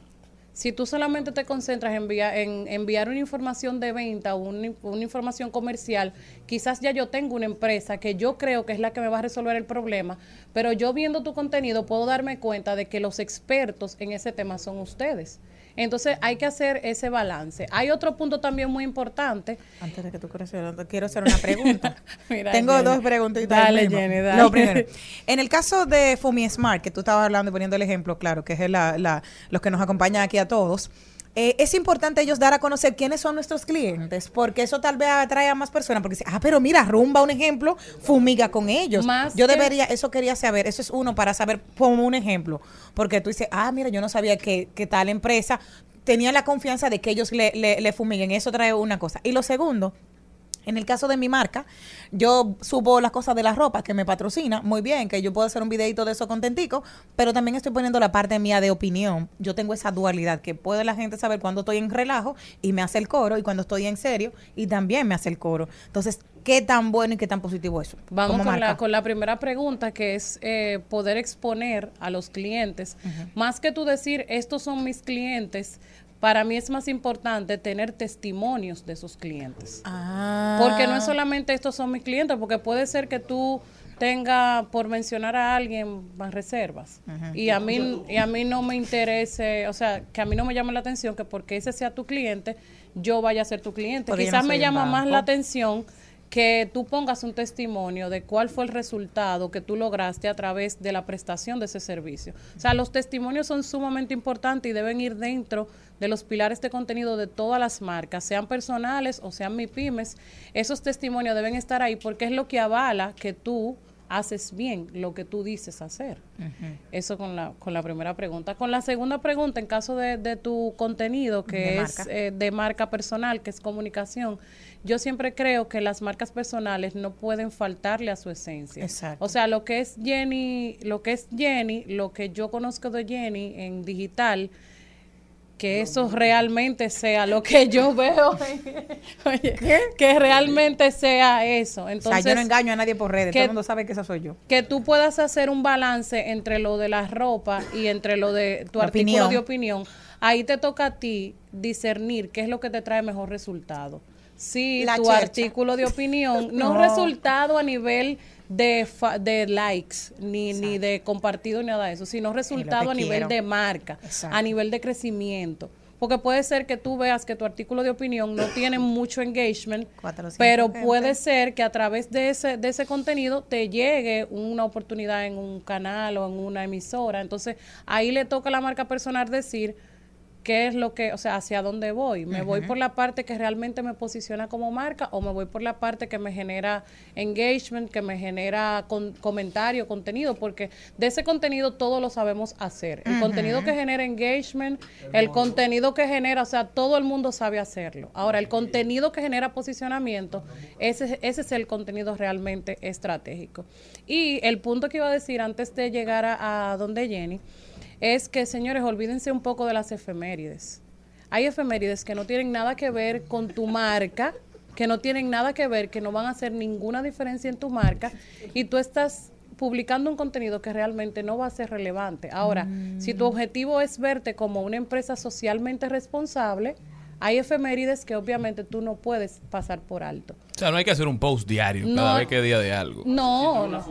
Speaker 18: Si tú solamente te concentras en, envia- en enviar una información de venta o una información comercial, quizás ya yo tengo una empresa que yo creo que es la que me va a resolver el problema, pero yo viendo tu contenido puedo darme cuenta de que los expertos en ese tema son ustedes. Entonces hay que hacer ese balance. Hay otro punto también muy importante.
Speaker 3: Antes de que tú quiero hacer una pregunta. [LAUGHS]
Speaker 18: Mira,
Speaker 3: Tengo
Speaker 18: Jenny.
Speaker 3: dos preguntitas.
Speaker 18: Dale. Jenny, dale.
Speaker 3: Lo primero, en el caso de Fumi Smart, que tú estabas hablando y poniendo el ejemplo, claro, que es la, la- los que nos acompañan aquí a todos, eh, es importante ellos dar a conocer quiénes son nuestros clientes, porque eso tal vez atrae a más personas, porque dice, ah, pero mira, Rumba, un ejemplo, fumiga con ellos.
Speaker 18: Más
Speaker 3: Yo debería, eso quería saber, eso es uno para saber como un ejemplo, porque tú dices, ah, mira, yo no sabía que, que tal empresa tenía la confianza de que ellos le, le, le fumiguen, eso trae una cosa. Y lo segundo, en el caso de mi marca, yo subo las cosas de la ropa que me patrocina, muy bien, que yo puedo hacer un videito de eso contentico, pero también estoy poniendo la parte mía de opinión. Yo tengo esa dualidad que puede la gente saber cuando estoy en relajo y me hace el coro y cuando estoy en serio y también me hace el coro. Entonces, ¿qué tan bueno y qué tan positivo es eso?
Speaker 18: Vamos con la, con la primera pregunta, que es eh, poder exponer a los clientes. Más que tú decir, estos son mis clientes, para mí es más importante tener testimonios de esos clientes.
Speaker 3: Ah.
Speaker 18: Porque no es solamente estos son mis clientes, porque puede ser que tú tenga, por mencionar a alguien, más reservas. Y a mí y a mí no me interese, o sea, que a mí no me llame la atención que porque ese sea tu cliente, yo vaya a ser tu cliente.
Speaker 3: Porque
Speaker 18: Quizás
Speaker 3: no
Speaker 18: me llama más la atención que tú pongas un testimonio de cuál fue el resultado que tú lograste a través de la prestación de ese servicio. O sea, los testimonios son sumamente importantes y deben ir dentro de los pilares de contenido de todas las marcas, sean personales o sean MIPIMES. Esos testimonios deben estar ahí porque es lo que avala que tú haces bien lo que tú dices hacer. Eso con la, con la primera pregunta. Con la segunda pregunta, en caso de, de tu contenido, que
Speaker 3: De
Speaker 18: es
Speaker 3: marca.
Speaker 18: eh, de marca personal, que es comunicación, yo siempre creo que las marcas personales no pueden faltarle a su esencia.
Speaker 3: Exacto.
Speaker 18: O sea, lo que es Jenny, lo que es Jenny, lo que yo conozco de Jenny en digital, que eso realmente sea lo que yo [LAUGHS] veo. Oye, que realmente sea eso.
Speaker 3: o
Speaker 18: Entonces,
Speaker 3: sea, yo no engaño a nadie por redes,
Speaker 18: que-
Speaker 3: todo el mundo sabe que esa soy yo.
Speaker 18: que tú puedas hacer un balance entre lo de la ropa y entre lo de tu
Speaker 3: La
Speaker 18: artículo
Speaker 3: opinión.
Speaker 18: de opinión, ahí te toca a ti discernir qué es lo que te trae mejor resultado.
Speaker 3: La
Speaker 18: tu
Speaker 3: chercha.
Speaker 18: artículo de opinión, [LAUGHS] no,
Speaker 3: No.
Speaker 18: resultado a nivel de, fa- de likes, ni, ni de compartido, ni nada de eso, sino resultado a nivel de marca,
Speaker 3: Exacto.
Speaker 18: a nivel de crecimiento. Porque puede ser que tú veas que tu artículo de opinión no tiene mucho engagement,
Speaker 3: 400
Speaker 18: pero puede ser que a través de ese, de ese contenido te llegue una oportunidad en un canal o en una emisora. Entonces, ahí le toca a la marca personal decir qué es lo que, o sea, hacia dónde voy. ¿Me voy por la parte que realmente me posiciona como marca o me voy por la parte que me genera engagement, que me genera con- comentario, contenido? Porque de ese contenido todo lo sabemos hacer. El contenido que genera engagement, el contenido que genera, o sea, todo el mundo sabe hacerlo. Ahora, el contenido que genera posicionamiento, ese, ese es el contenido realmente estratégico. Y el punto que iba a decir antes de llegar a, a donde Jenny, es que, señores, olvídense un poco de las efemérides. Hay efemérides que no tienen nada que ver con tu marca, que no tienen nada que ver, que no van a hacer ninguna diferencia en tu marca, y tú estás publicando un contenido que realmente no va a ser relevante. Ahora, si tu objetivo es verte como una empresa socialmente responsable, hay efemérides que obviamente tú no puedes pasar por alto.
Speaker 2: O sea, no hay que hacer un post diario cada
Speaker 18: No.
Speaker 2: vez que día de algo.
Speaker 18: No, no.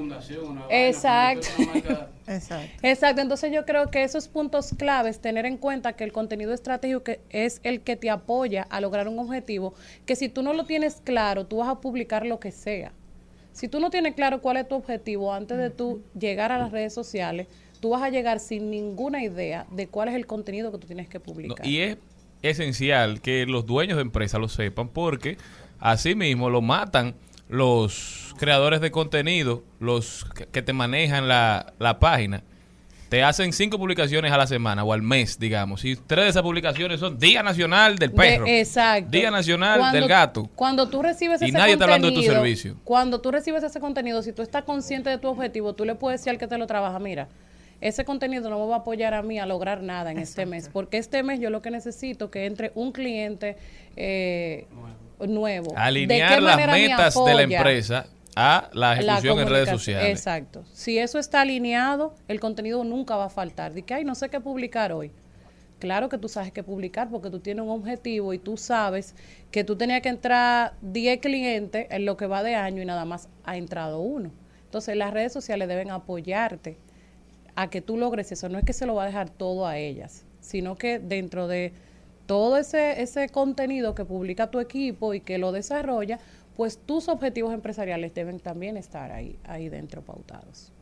Speaker 18: Exacto. [LAUGHS]
Speaker 3: Exacto.
Speaker 18: Exacto, entonces yo creo que esos puntos claves, tener en cuenta que el contenido estratégico que es el que te apoya a lograr un objetivo, que si tú no lo tienes claro, tú vas a publicar lo que sea. Si tú no tienes claro cuál es tu objetivo antes de tú llegar a las redes sociales, tú vas a llegar sin ninguna idea de cuál es el contenido que tú tienes que
Speaker 2: No,
Speaker 18: publicar.
Speaker 2: y es esencial que los dueños de empresas lo sepan porque así mismo lo matan los creadores de contenido, los que, te manejan la, la página. Te hacen cinco publicaciones a la semana o al mes, digamos. Y tres de esas publicaciones son Día Nacional del
Speaker 18: De-
Speaker 2: Perro.
Speaker 18: exacto.
Speaker 2: Día Nacional
Speaker 18: Cuando-
Speaker 2: del Gato.
Speaker 18: Cuando tú recibes
Speaker 2: Y
Speaker 18: ese
Speaker 2: nadie está hablando de tu
Speaker 18: contenido,
Speaker 2: servicio.
Speaker 18: Cuando tú recibes ese contenido, si tú estás consciente de tu objetivo, tú le puedes decir al que te lo trabaja, mira, ese contenido no me va a apoyar a mí a lograr nada en este mes, porque este mes yo lo que necesito que entre un cliente eh, nuevo. ¿De
Speaker 2: Alinear
Speaker 18: qué
Speaker 2: las
Speaker 18: me
Speaker 2: metas de la empresa a la ejecución en redes sociales.
Speaker 18: Exacto. Si eso está alineado, el contenido nunca va a faltar. De que, ay, no sé qué publicar hoy. Claro que tú sabes qué publicar porque tú tienes un objetivo y tú sabes que tú tenías que entrar 10 clientes en lo que va de año y nada más ha entrado uno. Entonces las redes sociales deben apoyarte a que tú logres eso. No es que se lo va a dejar todo a ellas, sino que dentro de todo ese, ese contenido que publica tu equipo y que lo desarrolla, pues tus objetivos empresariales deben también estar ahí, ahí dentro pautados.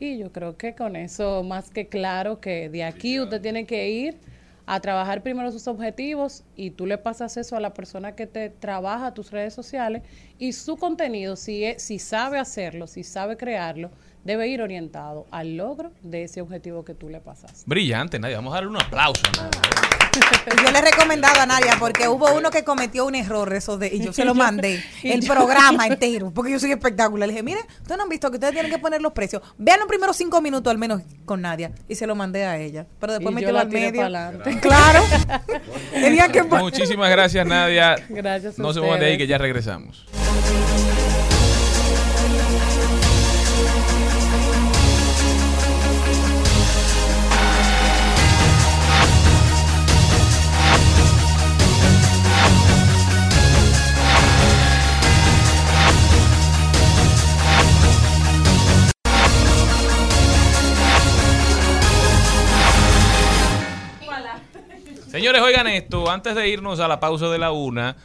Speaker 18: Y yo creo que con eso más que claro que de aquí usted tiene que ir a trabajar primero sus objetivos y tú le pasas eso a la persona que te trabaja tus redes sociales y su contenido, si, es- si sabe hacerlo, si sabe crearlo, debe ir orientado al logro de ese objetivo que tú le pasas.
Speaker 2: Brillante, Nadia. Vamos a darle un aplauso
Speaker 3: yo le he recomendado a Nadia porque hubo uno que cometió un error eso de, y yo se lo [LAUGHS] mandé el programa entero porque yo soy espectacular le dije mire ustedes no han visto que ustedes tienen que poner los precios vean los primeros cinco minutos al menos con Nadia y se lo mandé a ella pero después me quedó al medio [LAUGHS] claro [LAUGHS] tenía que
Speaker 2: Muchísimas gracias, Nadia.
Speaker 18: Gracias a
Speaker 2: No se muevan de ahí que ya regresamos. Señores, oigan esto, antes de irnos a la pausa de la una,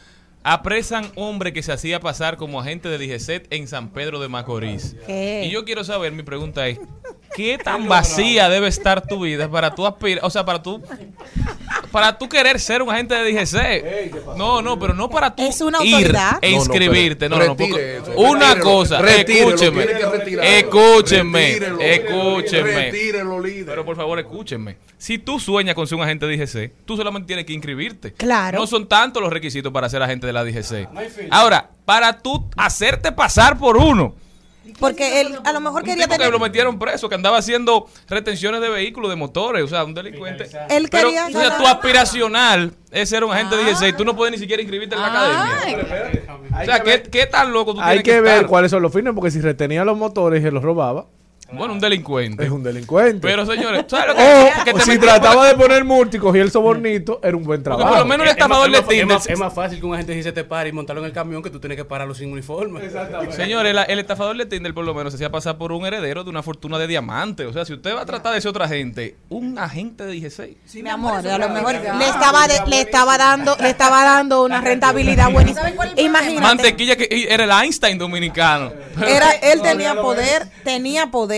Speaker 2: Apresan hombre que se hacía pasar como agente de DGCET en San Pedro de Macorís.
Speaker 3: ¿Qué?
Speaker 2: Y yo quiero saber, mi pregunta es, ¿qué tan vacía debe estar tu vida para tú aspirar, o sea, para tú para tú querer ser un agente de DGC? No, no, pero no para tú
Speaker 3: Es una
Speaker 2: ir e
Speaker 11: No, no,
Speaker 2: inscribirte, no, no, porque
Speaker 11: eso,
Speaker 2: una
Speaker 11: retírelo,
Speaker 2: cosa,
Speaker 11: retírelo,
Speaker 2: escúcheme,
Speaker 11: Retírelo,
Speaker 2: escúchenme.
Speaker 11: retírelo, líder.
Speaker 2: Pero por favor, escúchenme. Si tú sueñas con ser un agente de DGC, tú solamente tienes que inscribirte.
Speaker 3: Claro.
Speaker 2: No son tantos los requisitos para ser agente de la DGC. Ahora, para tú hacerte pasar por uno,
Speaker 3: Porque él a lo mejor
Speaker 2: un
Speaker 3: quería
Speaker 2: tipo que
Speaker 3: tener.
Speaker 2: lo metieron preso, que andaba haciendo retenciones de vehículos, de motores, o sea, un delincuente.
Speaker 3: Él
Speaker 2: Pero,
Speaker 3: quería
Speaker 2: o sea, tu aspiracional es ser un agente de DGC y tú no puedes ni siquiera inscribirte en la academia. O sea, ¿qué, qué tan loco tú
Speaker 10: Hay
Speaker 2: tienes
Speaker 10: que ver
Speaker 2: estar?
Speaker 10: cuáles son los fines, porque si retenía los motores y los robaba,
Speaker 2: Bueno, un delincuente.
Speaker 10: es un delincuente.
Speaker 2: Pero, señores, ¿sabes lo que
Speaker 10: o
Speaker 2: que te
Speaker 10: si trataba de poner multi y cogía el sobornito, era un buen trabajo.
Speaker 2: por lo menos un estafador de
Speaker 19: es, más,
Speaker 2: Tinder.
Speaker 19: es más fácil que un agente dice te pare y montarlo en el camión que tú tienes que pararlo sin uniforme.
Speaker 2: Señores, el, el estafador de Tinder por lo menos se hacía pasar por un heredero de una fortuna de diamante. O sea, si usted va a tratar de ser otra gente, un agente de 16.
Speaker 3: Mi amor, a lo mejor le estaba, de- le estaba dando, le estaba dando una rentabilidad buenísima. Imagínate.
Speaker 2: Mantequilla que era el Einstein dominicano.
Speaker 3: Era, él tenía poder, tenía poder,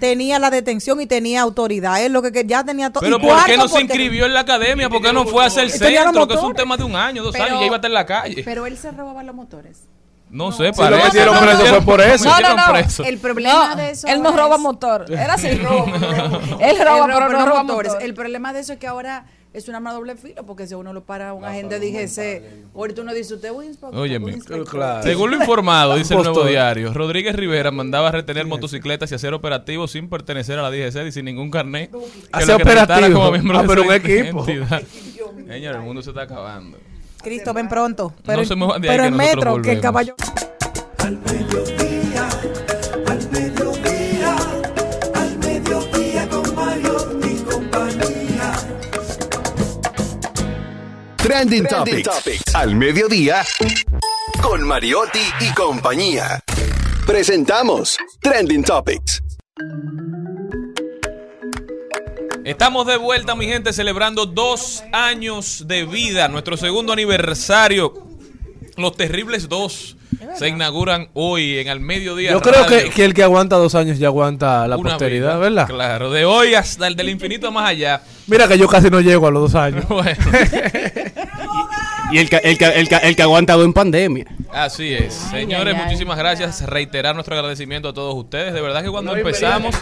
Speaker 3: tenía la detención y tenía autoridad. Él lo que, que ya tenía todo.
Speaker 2: Pero
Speaker 3: y
Speaker 2: ¿por qué no se inscribió en la academia? ¿Por qué no fue a hacer centro? Que es un
Speaker 3: motores.
Speaker 2: tema de un año, dos
Speaker 4: Pero-
Speaker 2: años, y ya iba a estar en la calle.
Speaker 4: Pero él se robaba los motores.
Speaker 2: No sé,
Speaker 10: Si lo
Speaker 2: parece.
Speaker 10: metieron preso fue por eso.
Speaker 9: No, no,
Speaker 2: metieron
Speaker 9: no.
Speaker 2: preso.
Speaker 4: El problema
Speaker 9: No,
Speaker 4: de eso
Speaker 9: él no roba
Speaker 4: es-
Speaker 9: motor. Era así. [LAUGHS] él
Speaker 4: Él
Speaker 9: roba, pero no roba motor.
Speaker 4: El problema de eso es que ahora es un arma doble filo, porque si uno lo para un agente de IGC, ahorita uno dice, usted inspector. Inspector".
Speaker 10: Claro.
Speaker 2: Según lo informado, dice el nuevo diario, Rodríguez Rivera mandaba a retener motocicletas y hacer operativos sin pertenecer a la DGC y sin ningún carnet. que
Speaker 10: Hace
Speaker 2: lo acreditara
Speaker 10: operativo.
Speaker 2: como miembro
Speaker 10: Ah, pero un equipo. [LAUGHS]
Speaker 2: Señor, el mundo se está acabando.
Speaker 3: Cristo, ven pronto. Pero,
Speaker 2: No se
Speaker 3: pero en metro, que el caballo.
Speaker 1: Al
Speaker 17: Trending, Topics. Al mediodía. Con Mariotti y compañía. Presentamos Trending Topics.
Speaker 2: Estamos de vuelta, mi gente, celebrando dos años de vida, nuestro segundo aniversario. Los terribles dos se inauguran hoy en al mediodía.
Speaker 10: Yo creo que, que el que aguanta dos años ya aguanta la
Speaker 2: Una
Speaker 10: posteridad,
Speaker 2: vida.
Speaker 10: ¿verdad?
Speaker 2: Claro, de hoy hasta el del infinito más allá.
Speaker 10: Mira que yo casi no llego a los dos años. [LAUGHS]
Speaker 2: Bueno,
Speaker 19: Y el que, el, que, el, que, el que ha aguantado en pandemia.
Speaker 2: así es. Señores,
Speaker 9: ay, ay.
Speaker 2: muchísimas gracias. Reiterar nuestro agradecimiento a todos ustedes. De verdad que cuando empezamos...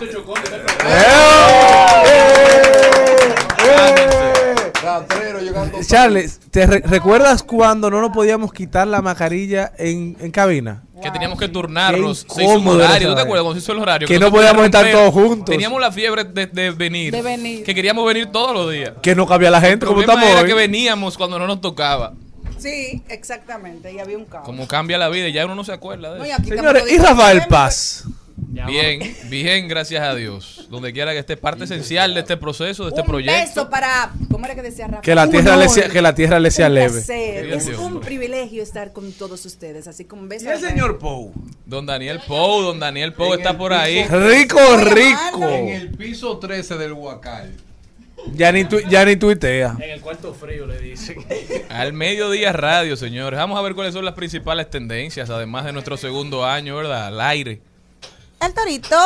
Speaker 11: Rastrero llegando tarde.
Speaker 10: Charles, ¿te re- recuerdas cuando no nos podíamos quitar la mascarilla en, en cabina?
Speaker 2: que teníamos que turnarnos. Se hizo un horario. ¿Tú te acuerdas cuando se hizo el horario?
Speaker 10: Que
Speaker 2: no
Speaker 10: no podíamos estar
Speaker 2: romper.
Speaker 10: todos juntos.
Speaker 2: Teníamos la fiebre de, de venir.
Speaker 9: De venir.
Speaker 2: Que queríamos venir todos los días.
Speaker 10: Que no cabía la gente
Speaker 2: El
Speaker 10: como estamos
Speaker 2: era
Speaker 10: hoy.
Speaker 2: que veníamos cuando no nos tocaba.
Speaker 4: Sí, exactamente, y había un caos.
Speaker 2: Como cambia la vida y ya uno no se acuerda de
Speaker 4: No, y
Speaker 2: eso.
Speaker 10: Señores, ¿y Rafael Paz?
Speaker 2: Bien, [LAUGHS] bien, gracias a Dios. Donde quiera que esté, parte esencial de este proceso, de este
Speaker 4: un
Speaker 2: proyecto.
Speaker 4: beso para, ¿cómo era que decía Rafa?
Speaker 10: Que la tierra le sea, que la tierra le sea
Speaker 4: un
Speaker 10: leve.
Speaker 4: Es un privilegio estar con todos ustedes, así como un beso.
Speaker 10: Y el señor Pou.
Speaker 2: Don Daniel Pou, don Daniel Pou está por ahí.
Speaker 10: Rico, rico.
Speaker 11: En el piso 13 del Huacal.
Speaker 10: Ya ni, tu- ya ni tuitea.
Speaker 19: En el cuarto frío le dicen. [LAUGHS]
Speaker 2: Al mediodía radio, señores. Vamos a ver cuáles son las principales tendencias, además de nuestro segundo año, ¿verdad? Al aire.
Speaker 3: El torito,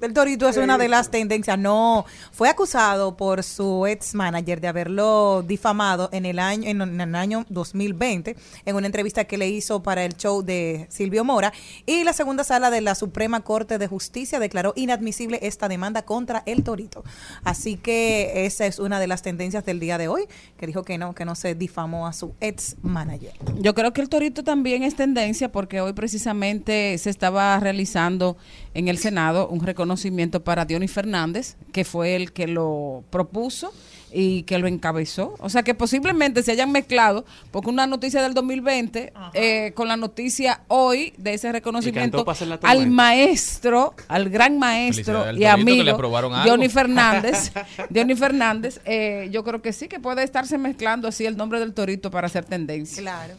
Speaker 3: el torito es una de las tendencias. No, fue acusado por su ex manager de haberlo difamado en el año, en, el año 2020, en una entrevista que le hizo para el show de Silvio Mora. Y la segunda sala de la Suprema Corte de Justicia declaró inadmisible esta demanda contra el torito. Así que esa es una de las tendencias del día de hoy, que dijo que no, que no se difamó a su ex manager.
Speaker 9: Yo creo que el torito también es tendencia porque hoy precisamente se estaba realizando en el Senado un reconocimiento para Diony Fernández, que fue el que lo propuso y que lo encabezó. O sea que posiblemente se hayan mezclado, porque una noticia del 2020 eh, con la noticia hoy de ese reconocimiento al maestro, al gran maestro y amigo. Diony Fernández. [LAUGHS] Diony Fernández, eh, yo creo que sí, que puede estarse mezclando así el nombre del torito para hacer tendencia.
Speaker 3: Claro.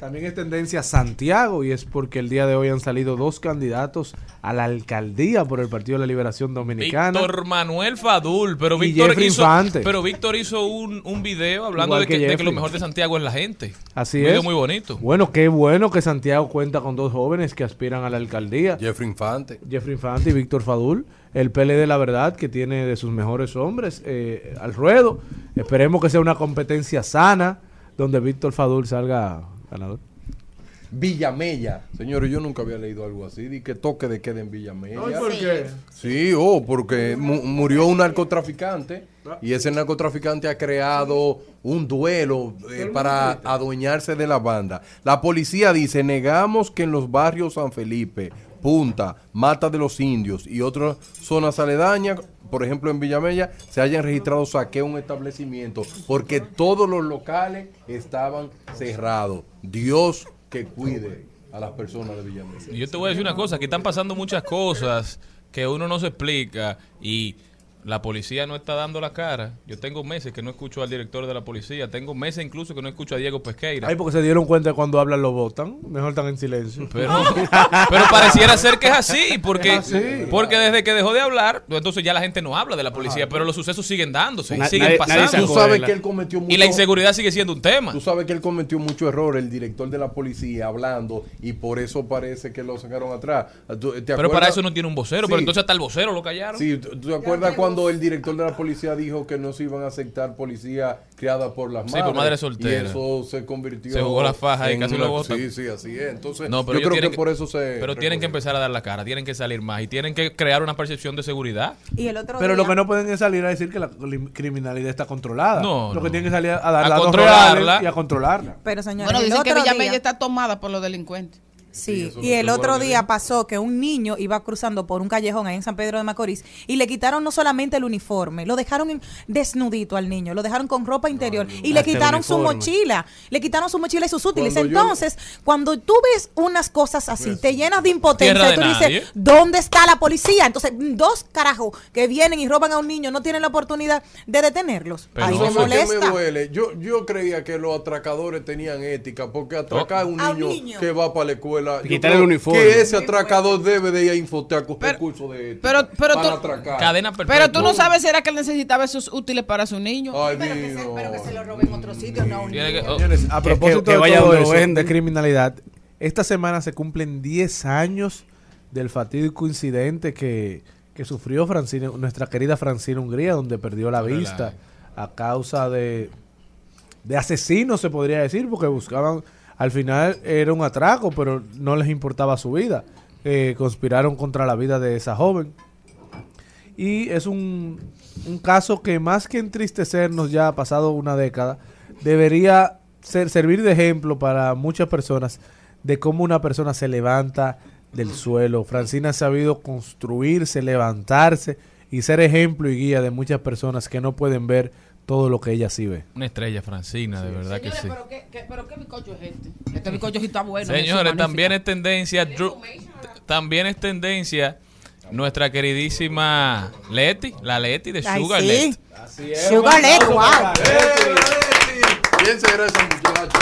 Speaker 10: También es tendencia Santiago y es porque el día de hoy han salido dos candidatos a la alcaldía por el Partido de la Liberación Dominicana.
Speaker 2: Víctor Manuel Fadul, pero Víctor hizo,
Speaker 10: Infante.
Speaker 2: pero Víctor hizo un, un video hablando de que,
Speaker 10: que
Speaker 2: de que
Speaker 10: Jeffrey.
Speaker 2: lo mejor de Santiago es la gente.
Speaker 10: Así
Speaker 2: un video
Speaker 10: es.
Speaker 2: muy bonito.
Speaker 10: Bueno, qué bueno que Santiago cuenta con dos jóvenes que aspiran a la alcaldía.
Speaker 11: Jeffrey Infante.
Speaker 10: Jeffrey Infante y Víctor Fadul. El PLD, la verdad, que tiene de sus mejores hombres eh, al ruedo. Esperemos que sea una competencia sana donde Víctor Fadul salga ganador.
Speaker 11: Villamella. Señores, yo nunca había leído algo así. Di que toque de queda en Villamella.
Speaker 10: Ay, ¿por qué?
Speaker 11: Sí, oh, porque mu- murió un narcotraficante y ese narcotraficante ha creado un duelo eh, para adueñarse de la banda. La policía dice, negamos que en los barrios San Felipe, Punta, Mata de los Indios y otras zonas aledañas, por ejemplo en Villamella, se hayan registrado saqueo a un establecimiento porque todos los locales estaban cerrados. Dios que cuide a las personas de Villamella.
Speaker 2: Yo te voy a decir una cosa, que están pasando muchas cosas que uno no se explica y la policía no está dando la cara. Yo tengo meses que no escucho al director de la policía, tengo meses incluso que no escucho a Diego Pesqueira.
Speaker 10: Ay, porque se dieron cuenta que cuando hablan lo votan. Mejor están en silencio.
Speaker 2: Pero, [LAUGHS] pero pareciera ser que es así, porque,
Speaker 10: Es así.
Speaker 2: porque desde que dejó de hablar, entonces ya la gente no habla de la policía, pero los sucesos siguen dándose,
Speaker 11: Na-
Speaker 2: siguen
Speaker 11: nadie-
Speaker 2: pasando.
Speaker 11: Tú sabes que él cometió
Speaker 2: Y
Speaker 11: mucho-
Speaker 2: la inseguridad sigue siendo un tema.
Speaker 11: Tú sabes que él cometió mucho error, el director de la policía, hablando, y por eso parece que lo sacaron atrás. ¿Tú- te
Speaker 2: Pero para eso no tiene un vocero,
Speaker 11: Sí.
Speaker 2: pero entonces hasta el vocero lo callaron.
Speaker 11: Sí, ¿tú tú te acuerdas cuando el director de la policía dijo que no se iban a aceptar policía criada por las
Speaker 2: Sí,
Speaker 11: madres?
Speaker 2: por madre soltera.
Speaker 11: Y eso se convirtió
Speaker 2: Se jugó la faja y casi
Speaker 11: una-
Speaker 2: lo botan.
Speaker 11: Sí, sí, así es. Entonces,
Speaker 2: No, pero
Speaker 11: yo creo
Speaker 2: tienen
Speaker 11: que por eso se...
Speaker 2: Pero tienen que empezar a dar la cara, tienen que salir más y tienen que crear una percepción de seguridad.
Speaker 3: Y el otro
Speaker 10: Pero
Speaker 3: día,
Speaker 10: lo que no pueden es salir a decir que la criminalidad está controlada.
Speaker 2: No,
Speaker 10: Lo
Speaker 2: no.
Speaker 10: que tienen que salir a dar
Speaker 2: A controlarla.
Speaker 10: y a controlarla.
Speaker 3: Pero señores,
Speaker 9: Bueno,
Speaker 3: el
Speaker 9: dicen que Villamella está tomada por los delincuentes.
Speaker 3: Sí, y el otro día pasó que un niño iba cruzando por un callejón ahí en San Pedro de Macorís y le quitaron no solamente el uniforme, lo dejaron en- desnudito al niño, lo dejaron con ropa interior y le quitaron su mochila, le quitaron su mochila y sus útiles.
Speaker 11: Cuando yo-
Speaker 3: Entonces, cuando tú ves unas cosas así, te llenas de impotencia y
Speaker 2: de
Speaker 3: tú
Speaker 2: nadie.
Speaker 3: dices, ¿dónde está la policía? Entonces, dos carajos que vienen y roban a un niño no tienen la oportunidad de detenerlos.
Speaker 11: Pero
Speaker 3: Ahí me
Speaker 11: ¿sabes qué me
Speaker 3: molesta.
Speaker 11: duele? Yo, yo creía que los atracadores tenían ética, porque atracar a un
Speaker 3: A un
Speaker 11: niño,
Speaker 3: niño.
Speaker 11: que va para la escuela. Creo
Speaker 19: el uniforme.
Speaker 11: Que ese atracador debe de ir a Infotec a coger curso de
Speaker 9: pero- pero
Speaker 11: para
Speaker 9: tú-
Speaker 11: atracar.
Speaker 2: Cadena perpetua.
Speaker 9: Pero tú no sabes si era que él necesitaba esos útiles para su niño.
Speaker 11: Ay,
Speaker 9: Pero que se- pero que se
Speaker 3: lo roben en otro sitio, no a un
Speaker 2: que- oh,
Speaker 10: a propósito
Speaker 19: que- que
Speaker 10: de
Speaker 19: vaya
Speaker 10: todo eso, de criminalidad, esta semana se cumplen 10 años del fatídico incidente que, que sufrió Francine, nuestra querida Francina Hungría, donde perdió la
Speaker 2: Relaje.
Speaker 10: vista a causa de, de asesinos, se podría decir, porque buscaban, al final era un atraco, pero no les importaba su vida. Eh, conspiraron contra la vida de esa joven. Y es un, un caso que más que entristecernos ya ha pasado una década, debería ser, servir de ejemplo para muchas personas de cómo una persona se levanta del suelo. Francina ha sabido construirse, levantarse y ser ejemplo y guía de muchas personas que no pueden ver todo lo que ella sí ve.
Speaker 2: Una estrella francina, de verdad que sí.
Speaker 9: pero qué, qué- pero qué bizcocho es este. Este bizcocho sí está bueno.
Speaker 2: Señores, también es tendencia, Drew- también es tendencia nuestra queridísima Leti, la Leti de
Speaker 3: Ay,
Speaker 2: Sugar
Speaker 3: sí.
Speaker 2: Leti.
Speaker 3: Sugar Leti, wow.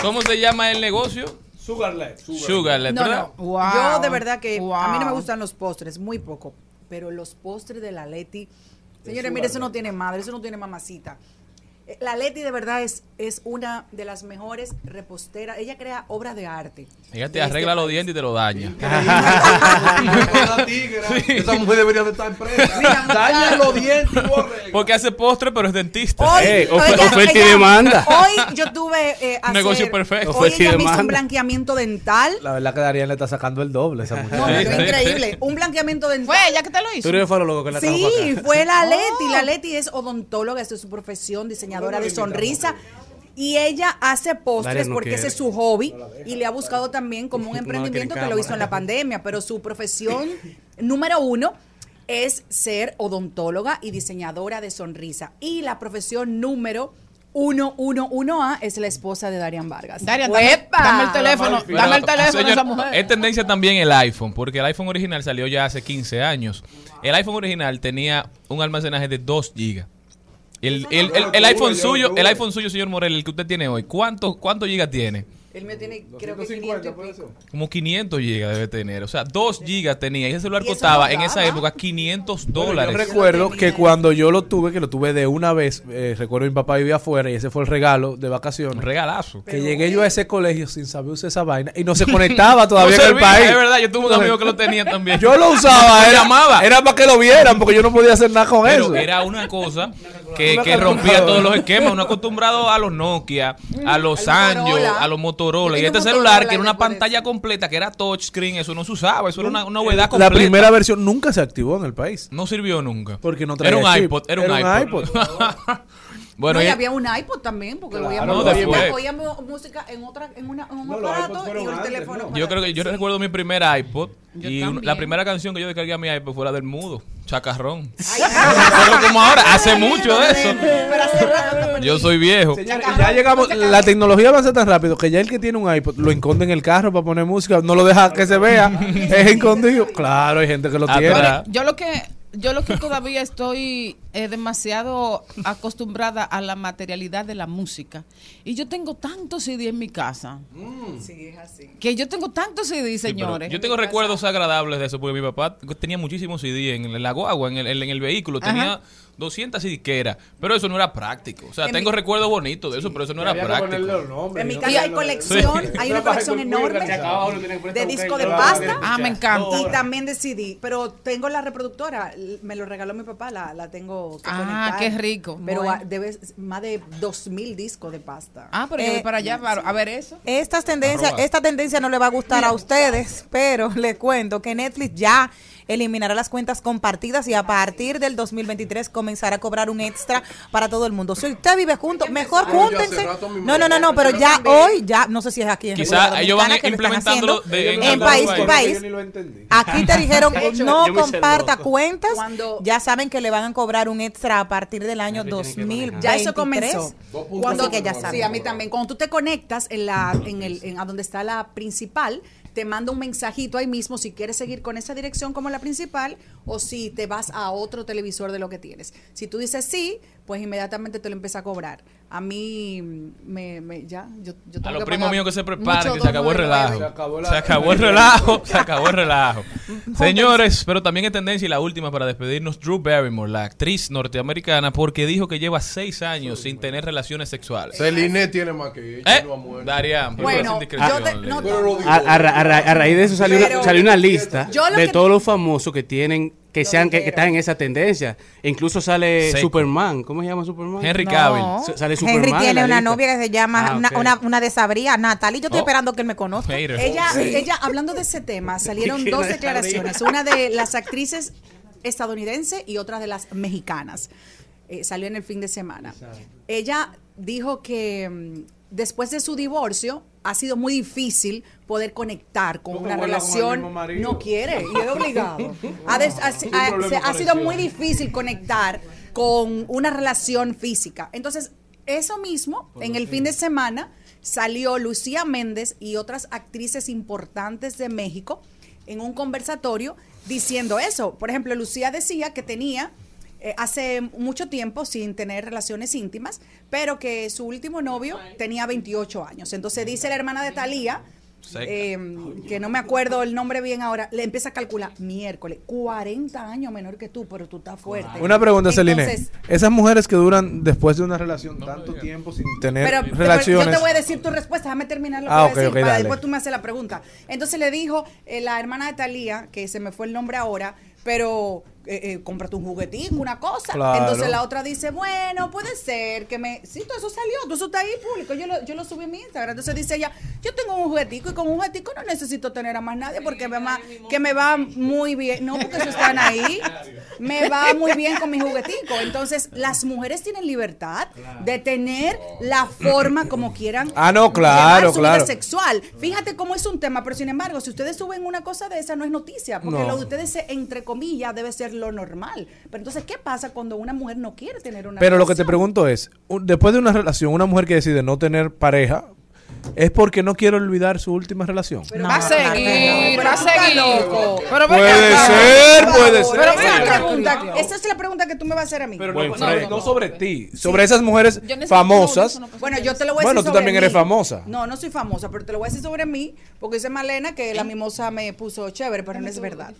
Speaker 2: ¿Cómo se llama el negocio?
Speaker 10: Sugar Let.
Speaker 2: Sugar Let,
Speaker 4: No,
Speaker 2: ¿verdad?
Speaker 4: no.
Speaker 9: Wow.
Speaker 4: Yo de verdad que a mí no me gustan los postres, muy poco. Pero los postres de la Leti, señores, mire, eso no tiene madre, eso no tiene mamacita. La Leti de verdad es, es una de las mejores reposteras. Ella crea obras de arte.
Speaker 2: Ella te
Speaker 4: de
Speaker 2: arregla
Speaker 4: este
Speaker 2: los dientes y te lo daña. [LAUGHS]
Speaker 11: Esa mujer debería de estar presa. Daña los dientes y.
Speaker 2: Porque hace postre, pero es dentista.
Speaker 4: Hoy,
Speaker 19: ofe-
Speaker 4: ella-
Speaker 19: oferta y
Speaker 4: ella-
Speaker 19: demanda.
Speaker 4: Hoy yo tuve eh, [LAUGHS] hacer-
Speaker 2: Negocio perfecto.
Speaker 4: Hoy ella me hizo
Speaker 19: demanda.
Speaker 4: un blanqueamiento dental.
Speaker 10: La verdad que Darían le está sacando el doble a esa mujer.
Speaker 4: No, pero
Speaker 2: sí.
Speaker 4: increíble. Un blanqueamiento dental.
Speaker 9: Fue ella que te lo hizo.
Speaker 19: Tú eres farólogo que la trajo
Speaker 4: Sí, fue la
Speaker 9: Oh.
Speaker 4: Leti. La Leti es odontóloga, es su profesión, diseñadora de sonrisa. Y ella hace postres
Speaker 19: no
Speaker 4: porque
Speaker 19: quiere.
Speaker 4: ese es su hobby y le ha buscado también como un
Speaker 19: No
Speaker 4: emprendimiento que lo hizo en la pandemia, pero su profesión [LAUGHS] número uno es ser odontóloga y diseñadora de sonrisa. Y la profesión número uno, uno, uno A es la esposa de Darian Vargas.
Speaker 9: Darian, dame, el teléfono.
Speaker 2: Pero,
Speaker 9: Dame el teléfono
Speaker 2: señor,
Speaker 9: de esa mujer.
Speaker 2: Es tendencia también el iPhone, porque el iPhone original salió ya hace 15 años. El iPhone original tenía un almacenaje de 2 gigas. El, el, el- el iPhone suyo, el iPhone suyo, señor Morel, el que usted tiene hoy, ¿cuántos cuánto gigas tiene?
Speaker 4: El mío tiene, creo que 500 y pico.
Speaker 2: Como 500 gigas debe tener. O sea, 2 gigas tenía. Y ese celular
Speaker 4: Y eso
Speaker 2: costaba en esa época 500
Speaker 10: Bueno,
Speaker 2: dólares.
Speaker 10: Yo recuerdo que cuando yo lo tuve, que lo tuve de una vez, eh, recuerdo mi papá vivía afuera y ese fue el regalo de vacaciones.
Speaker 2: Un regalazo.
Speaker 10: Que llegué yo a ese colegio sin saber usar esa vaina y no se conectaba [LAUGHS] todavía
Speaker 2: No
Speaker 10: en el país.
Speaker 2: Es verdad, yo tuve un amigo que lo tenía también. [LAUGHS]
Speaker 10: Yo lo usaba, era,
Speaker 2: llamaba.
Speaker 10: era para que lo vieran, porque yo no podía hacer nada con
Speaker 2: Pero
Speaker 10: eso.
Speaker 2: era una cosa que, rompía todos los esquemas. Uno acostumbrado a los Nokia, a los Sanyo, a los Motorola. Y este celular, que era una pantalla completa, que era touchscreen, eso no se usaba. Eso era una, una novedad completa.
Speaker 10: La primera versión nunca se activó en el país.
Speaker 2: No sirvió nunca.
Speaker 10: Porque no
Speaker 2: Era
Speaker 10: traía
Speaker 2: un
Speaker 10: chip.
Speaker 2: iPod, era un
Speaker 10: Era un
Speaker 2: iPod.
Speaker 10: iPod. [LAUGHS]
Speaker 2: bueno,
Speaker 4: no, y
Speaker 2: y-
Speaker 4: había un iPod también, porque
Speaker 2: Claro,
Speaker 4: oíamos,
Speaker 2: no,
Speaker 4: música, oíamos música en, otra, en, una, en un
Speaker 10: No,
Speaker 4: aparato y un teléfono.
Speaker 2: Yo creo que yo
Speaker 4: Sí.
Speaker 2: recuerdo mi primer iPod
Speaker 4: Yo
Speaker 2: y un- la primera canción que yo descargué a mi iPod fue la del mudo, Chacarrón. Pero como ahora, hace mucho de eso.
Speaker 4: Pero hace rato te perdí.
Speaker 2: Yo soy viejo.
Speaker 10: Ya llegamos, la tecnología avanza tan rápido que ya el que tiene un iPod lo esconde en el carro para poner música, no lo deja que se vea, es escondido. Claro, hay gente que lo tiene.
Speaker 2: Atrás.
Speaker 9: Yo lo que yo lo que todavía estoy eh, demasiado acostumbrada a la materialidad de la música y yo tengo tantos CD en mi casa
Speaker 4: Sí, es así.
Speaker 9: que yo tengo tantos CD,
Speaker 2: Sí,
Speaker 9: señores.
Speaker 2: yo tengo recuerdos agradables de eso, porque mi papá tenía muchísimos CD en la guagua, en el, en el vehículo.
Speaker 9: Ajá.
Speaker 2: Tenía 200 disqueras, pero eso no era práctico. O sea,
Speaker 4: En
Speaker 2: tengo
Speaker 4: mi-
Speaker 2: recuerdos bonitos de eso, pero eso no era práctico.
Speaker 4: En mi casa hay colección, hay una colección enorme de disco de pasta
Speaker 9: Ah, me encanta.
Speaker 4: y también de CD. Pero tengo la reproductora, me lo regaló mi papá, la, la tengo que
Speaker 9: Ah,
Speaker 4: conectar.
Speaker 9: qué rico.
Speaker 4: Pero
Speaker 3: Bueno.
Speaker 4: debes más de 2000 discos de pasta.
Speaker 9: Ah, pero yo voy
Speaker 3: Eh,
Speaker 9: para allá para, a ver eso.
Speaker 3: Estas tendencias, esta tendencia no le va a gustar a ustedes, pero [LAUGHS] les cuento que Netflix ya eliminará las cuentas compartidas y a partir del 2023 comenzará a cobrar un extra para todo el mundo. Si usted vive junto, mejor júntense. No, no, no, no, pero ya
Speaker 4: también.
Speaker 3: hoy, ya, no sé si es aquí en
Speaker 2: Quizá ellos van implementándolo en
Speaker 3: país por país. Aquí te dijeron [LAUGHS] no comparta cuentas.
Speaker 4: Cuando-
Speaker 3: ya saben que le van a cobrar un extra a partir del año 2023.
Speaker 4: Ya eso comenzó.
Speaker 3: Cuando que ya saben.
Speaker 4: Sí, a mí también. Cuando tú te conectas en la, en el, en a donde está la principal, te manda un mensajito ahí mismo si quieres seguir con esa dirección como la principal o si te vas a otro televisor de lo que tienes. Si tú dices sí, pues inmediatamente te lo empieza a cobrar. A mí me, me- ya, yo, yo
Speaker 2: A
Speaker 4: tengo
Speaker 2: los
Speaker 4: que
Speaker 2: primos míos que se preparen, que se acabó el
Speaker 4: 2.99.
Speaker 2: relajo.
Speaker 10: Se acabó la-
Speaker 2: Se acabó el relajo, [LAUGHS] se acabó el relajo. [LAUGHS] Señores, pero también es tendencia y la última para despedirnos, Drew Barrymore, la actriz norteamericana, porque dijo que lleva seis años sin tener relaciones sexuales.
Speaker 11: Celine tiene más que ella,
Speaker 2: ¿Eh?
Speaker 11: no.
Speaker 2: Darían,
Speaker 4: Bueno, yo te- no.
Speaker 19: A, a ra- a ra- a raíz de eso salió,
Speaker 4: Pero-
Speaker 19: una, salió una lista de
Speaker 4: que-
Speaker 19: todos los famosos que tienen que sean que, que están en esa tendencia. E incluso sale
Speaker 2: Seco.
Speaker 19: Superman. ¿Cómo se llama Superman?
Speaker 2: Henry. Cavill.
Speaker 19: Sale Superman.
Speaker 3: Henry
Speaker 19: en
Speaker 3: tiene una
Speaker 19: lista.
Speaker 3: novia que se llama
Speaker 19: Ah,
Speaker 3: una, una, una de Sabría, Natalie. Yo estoy
Speaker 2: Oh.
Speaker 3: esperando que él me conozca.
Speaker 4: Ella, ella, hablando de ese tema, [LAUGHS] salieron dos declaraciones. Una de las actrices estadounidenses y otra de las mexicanas. Eh, salió en el fin de semana. Ella dijo que mm, después de su divorcio ha sido muy difícil poder conectar con
Speaker 10: No,
Speaker 4: una
Speaker 10: con
Speaker 4: relación. No quiere y es obligado. [LAUGHS] Ha, des- sido muy difícil conectar con una relación física. Entonces, eso mismo, en el fin de semana, salió Lucía Méndez y otras actrices importantes de México en un conversatorio diciendo eso. Por ejemplo, Lucía decía que tenía eh, hace mucho tiempo sin tener relaciones íntimas, pero que su último novio tenía 28 años. Entonces dice la hermana de Talía, eh, que no me acuerdo el nombre bien ahora, le empieza a calcular miércoles, 40 años menor que tú, pero tú estás fuerte.
Speaker 10: Una pregunta, Celine. Esas mujeres que duran después de una relación tanto tiempo sin tener
Speaker 4: Pero
Speaker 10: relaciones.
Speaker 4: yo te voy a decir tu respuesta, déjame terminar lo que
Speaker 10: Ah,
Speaker 4: voy a
Speaker 10: ok,
Speaker 4: decir,
Speaker 10: ok,
Speaker 4: para
Speaker 10: dale.
Speaker 4: después tú me haces la pregunta. Entonces le dijo eh, la hermana de Talía, que se me fue el nombre ahora, pero eh, eh, cómprate un juguetico, una cosa.
Speaker 10: Claro.
Speaker 4: Entonces la otra dice, bueno, puede ser que me... Sí, todo eso salió, todo eso está ahí público, yo lo, yo lo subí en mi Instagram. Entonces dice ella, yo tengo un juguetico y con un juguetico no necesito tener a más nadie porque me va, que me va muy bien. No, porque eso están ahí. Me va muy bien con mi juguetico. Entonces las mujeres tienen libertad de tener la forma como quieran.
Speaker 10: Ah, no, claro,
Speaker 4: vida
Speaker 10: claro.
Speaker 4: sexual. Fíjate cómo es un tema, pero sin embargo, si ustedes suben una cosa de esa, no es noticia, porque
Speaker 10: No.
Speaker 4: lo de ustedes, entre comillas, debe ser lo normal. Pero entonces, ¿qué pasa cuando una mujer no quiere tener una
Speaker 10: Pero lo que te pregunto es, un- después de una relación, una mujer que decide no tener pareja, es porque no quiere olvidar su última relación.
Speaker 9: va a seguir, va a seguir. Pero ven
Speaker 10: Puede
Speaker 9: acá.
Speaker 10: ser, puede ser. Pero-
Speaker 4: pregunta, esa es la pregunta que tú me vas a hacer a mí.
Speaker 10: Pero no, Fred, no sobre ti, sobre esas mujeres famosas.
Speaker 4: Bueno, yo te lo voy a
Speaker 10: Bueno,
Speaker 4: decir
Speaker 10: tú
Speaker 4: sobre
Speaker 10: también eres famosa.
Speaker 4: No, no soy famosa, pero te lo voy a decir sobre mí, porque dice Malena que la mimosa me puso chévere, pero no es verdad.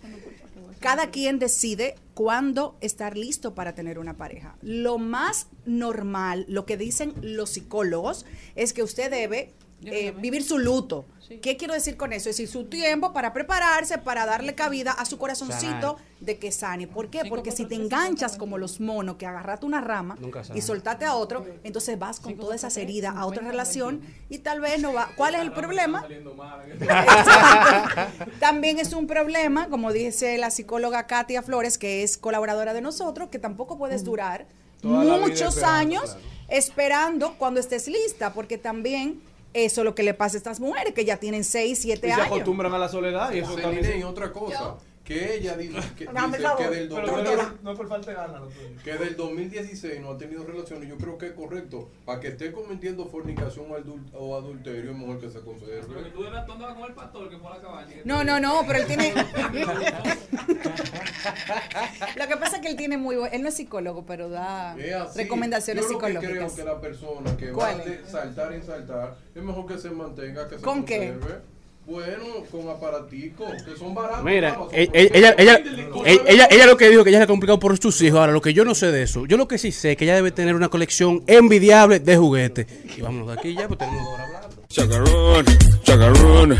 Speaker 4: Cada quien decide cuándo estar listo para tener una pareja. Lo más normal, lo que dicen los psicólogos, es que usted debe eh, vivir su luto. ¿Qué quiero decir con eso? Es decir, su tiempo para prepararse, para darle cabida a su corazoncito de que sane. ¿Por qué? Porque si te enganchas como los monos, que agarraste una rama y soltaste a otro, entonces vas con todas esas heridas a otra relación y tal vez no va. [LAUGHS] ¿Cuál es el problema? [LAUGHS] También es un problema, como dice la psicóloga Katia Flores, que es colaboradora de nosotros, que tampoco puedes durar
Speaker 10: Toda la vida
Speaker 4: muchos años
Speaker 10: claro.
Speaker 4: esperando cuando estés lista, porque también eso es lo que le pasa a estas mujeres que ya tienen 6, 7
Speaker 10: Y se
Speaker 4: años.
Speaker 10: acostumbran a la soledad y eso también.
Speaker 11: y otra cosa, [LAUGHS] que ella dice que, dice que del
Speaker 10: Pero
Speaker 11: 2000
Speaker 10: no, por falta de ganas.
Speaker 11: que del 2016 no ha tenido relaciones, yo creo que es correcto. Para que esté cometiendo fornicación o adul- o adulterio, es mejor que se conserve.
Speaker 2: Tú eras tonto con el pastor que fue a la cabaña.
Speaker 4: No, no, no, pero él tiene. [LAUGHS] Lo que pasa es que él tiene muy buen. Él no es psicólogo, pero da recomendaciones
Speaker 11: Yo lo que
Speaker 4: psicológicas.
Speaker 11: creo que la persona que va
Speaker 4: ¿Cuál
Speaker 11: de saltar en saltar, es mejor que se mantenga, que se
Speaker 4: ¿Con qué?
Speaker 11: Bueno, con aparaticos, que son baratos.
Speaker 19: Mira,
Speaker 11: vamos,
Speaker 19: e-
Speaker 11: son
Speaker 19: e- ella, ella,
Speaker 11: Tú
Speaker 19: ella, ella, ella lo que dijo que ella se ha complicado por sus hijos. Ahora, lo que yo no sé de eso, yo lo que sí sé es que ella debe tener una colección envidiable de juguetes. Y vámonos de aquí ya, pues tenemos dos horas hablando.
Speaker 20: Chacarrón, chacarrón.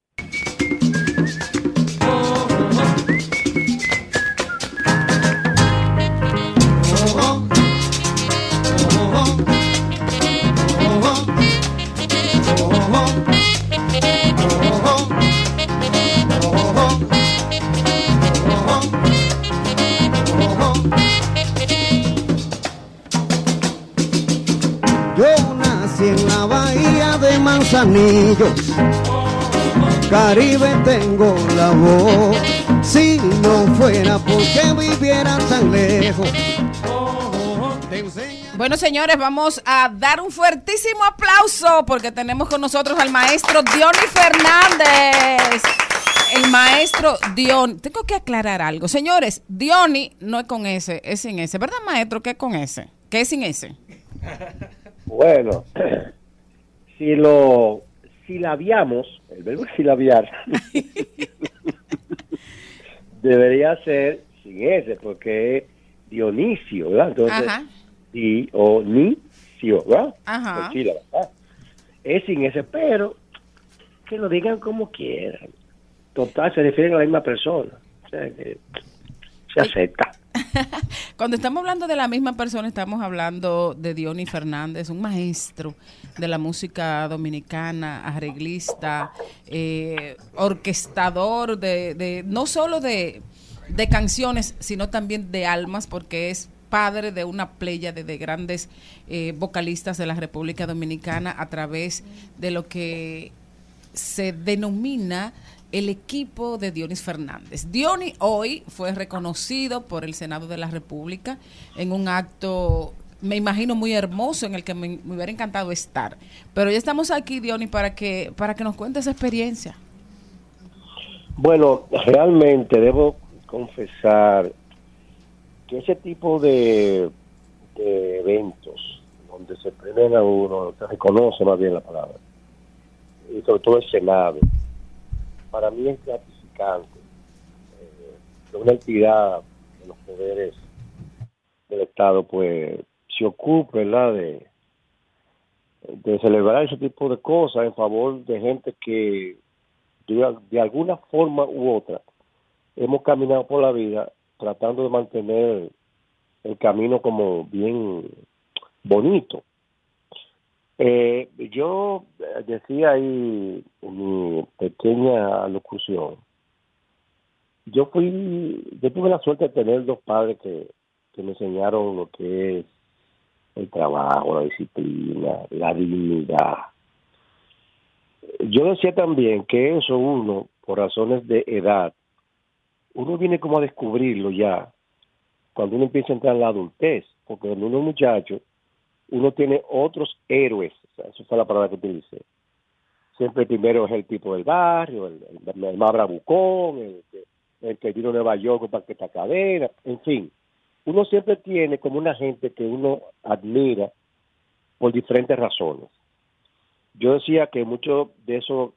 Speaker 21: La bahía de Manzanillo, Caribe tengo la voz. Si no fuera porque viviera tan lejos.
Speaker 9: Bueno, señores, vamos a dar un fuertísimo aplauso porque tenemos con nosotros al maestro Diony Fernández. El maestro Diony. Tengo que aclarar algo. Señores, Diony no es con S, es sin S. ¿Verdad, maestro, que es con S? Que es sin S.
Speaker 22: Bueno, si lo silabiamos, el verbo [LAUGHS] silabiar, [LAUGHS] debería ser sin ese, porque es Dionisio, ¿verdad? Entonces,
Speaker 9: Ajá.
Speaker 22: Dionisio, ¿verdad?
Speaker 9: Ajá.
Speaker 22: ¿verdad? Es sin ese, pero que lo digan como quieran. Total, se refieren a la misma persona. O sea, que se acepta. [LAUGHS]
Speaker 9: Cuando estamos hablando de la misma persona, estamos hablando de Diony Fernández, un maestro de la música dominicana, arreglista, eh, orquestador de, de- no solo de, de canciones, sino también de almas, porque es padre de una playa de, de grandes eh, vocalistas de la República Dominicana a través de lo que se denomina el equipo de Dionis Fernández. Diony hoy fue reconocido por el Senado de la República en un acto, me imagino, muy hermoso en el que me, hubiera encantado estar. Pero ya estamos aquí, Diony, para que, para que nos cuente esa experiencia.
Speaker 22: Bueno, realmente debo confesar que ese tipo de, de eventos donde se premian a uno, se reconoce más bien la palabra, y sobre todo el Senado, para mí es gratificante eh, una entidad de los poderes del Estado pues se ocupe ¿verdad? de de celebrar ese tipo de cosas en favor de gente que de alguna forma u otra hemos caminado por la vida tratando de mantener el camino como bien bonito. Eh, yo eh, decía ahí en mi pequeña locución, yo fui, yo tuve la suerte de tener dos padres que, que me enseñaron lo que es el trabajo, la disciplina, la dignidad. Yo decía también que eso uno, por razones de edad, uno viene como a descubrirlo ya cuando uno empieza a entrar en la adultez, porque uno es muchacho, uno tiene otros héroes, o esa fue la palabra que utilicé. Siempre primero es el tipo del barrio, el, el- el más bravucón, el, el que vino a Nueva York para que esta cadena, en fin. Uno siempre tiene como una gente que uno admira por diferentes razones. Yo decía que muchos de esos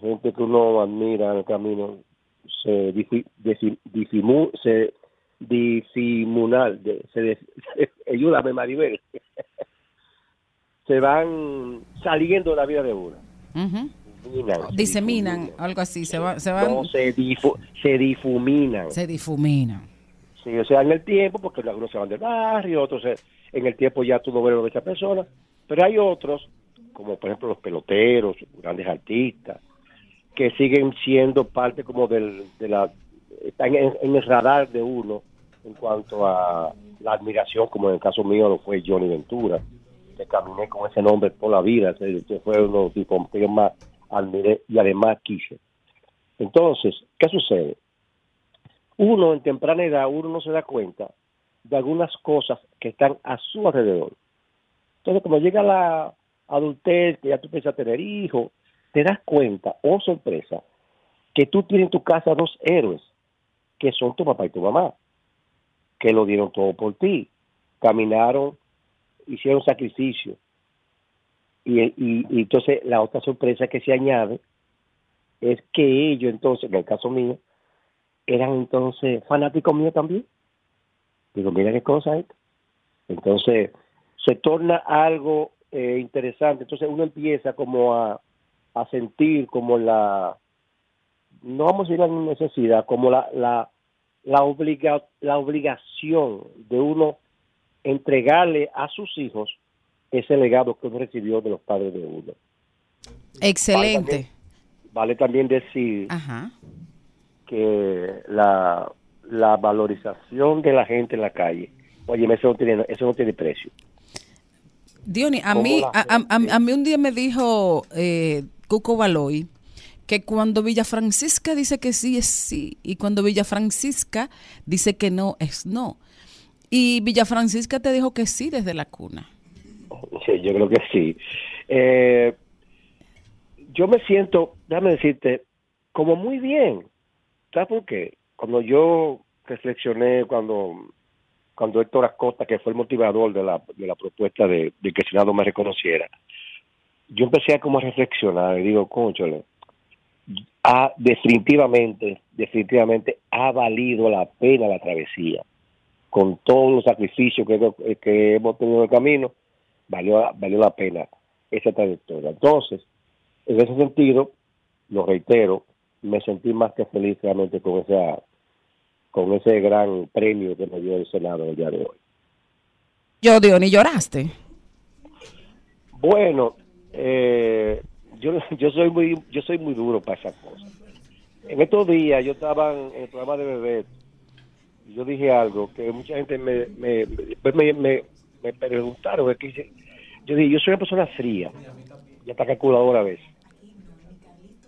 Speaker 22: gente que uno admira en el camino se difi- difi- difimu- se disimular, se, [LAUGHS] ayúdame Maribel, se van saliendo de la vida de uno. Diseminan, se
Speaker 9: Diseminan, algo así, se, va, se van,
Speaker 22: No, se, difu- se difuminan.
Speaker 9: se difuminan.
Speaker 22: Sí, o sea, en el tiempo, porque algunos se van del barrio, otros se- en el tiempo ya tú no ves a muchas personas, pero hay otros, como por ejemplo los peloteros, grandes artistas, que siguen siendo parte como del, de la, están en, en el radar de uno en cuanto a la admiración, como en el caso mío lo fue Johnny Ventura, caminé con ese nombre por la vida, ese fue uno de los que yo más admiré y además quise. Entonces, ¿qué sucede? uno en temprana edad, uno no se da cuenta de algunas cosas que están a su alrededor. Entonces, como llega la adultez, que ya tú a tener hijos, te das cuenta, oh sorpresa, que tú tienes en tu casa dos héroes, que son tu papá y tu mamá, que lo dieron todo por ti, caminaron, hicieron sacrificio. Y, entonces la otra sorpresa que se añade es que ellos entonces, en el caso mío, eran entonces fanáticos míos también. Digo, mira qué cosa es. Entonces, se torna algo eh, interesante. Entonces, uno empieza como a, a sentir como la, no vamos a decir la necesidad, como la, la, la, obliga, la obligación de uno entregarle a sus hijos ese legado que uno recibió de los padres de uno.
Speaker 9: Excelente.
Speaker 22: Vale también decir
Speaker 9: Ajá.
Speaker 22: que la, la valorización de la gente en la calle, oye, eso no tiene, eso no tiene precio.
Speaker 9: Diony, a
Speaker 22: ¿Cómo
Speaker 9: mí, a- a- a mí un día me dijo eh, Cuco Baloy que cuando Villa Francisca dice que sí es sí y cuando Villa Francisca dice que no es no. Y Villa Francisca te dijo que sí desde la cuna.
Speaker 22: Sí, yo creo que sí. Eh, yo me siento, déjame decirte, como muy bien. ¿Sabes por qué? Cuando yo reflexioné, cuando cuando Héctor Acosta, que fue el motivador de la, de la propuesta de, de que el Senado me reconociera, yo empecé a como a reflexionar y digo, conchole, ha, definitivamente, definitivamente ha valido la pena la travesía. Con todos los sacrificios que, que hemos tenido en el camino, valió, valió la pena esa trayectoria. Entonces, en ese sentido, lo reitero, me sentí más que feliz realmente con esa con ese gran premio que me dio el Senado el día de hoy.
Speaker 9: Yo, Diony, lloraste.
Speaker 22: Bueno, eh, yo [LAUGHS] yo soy muy yo soy muy duro para esas cosas. En estos días yo estaba en el programa de bebé yo dije algo que mucha gente me me, después me, me, me preguntaron es que yo dije yo soy una persona fría y hasta calculadora a veces.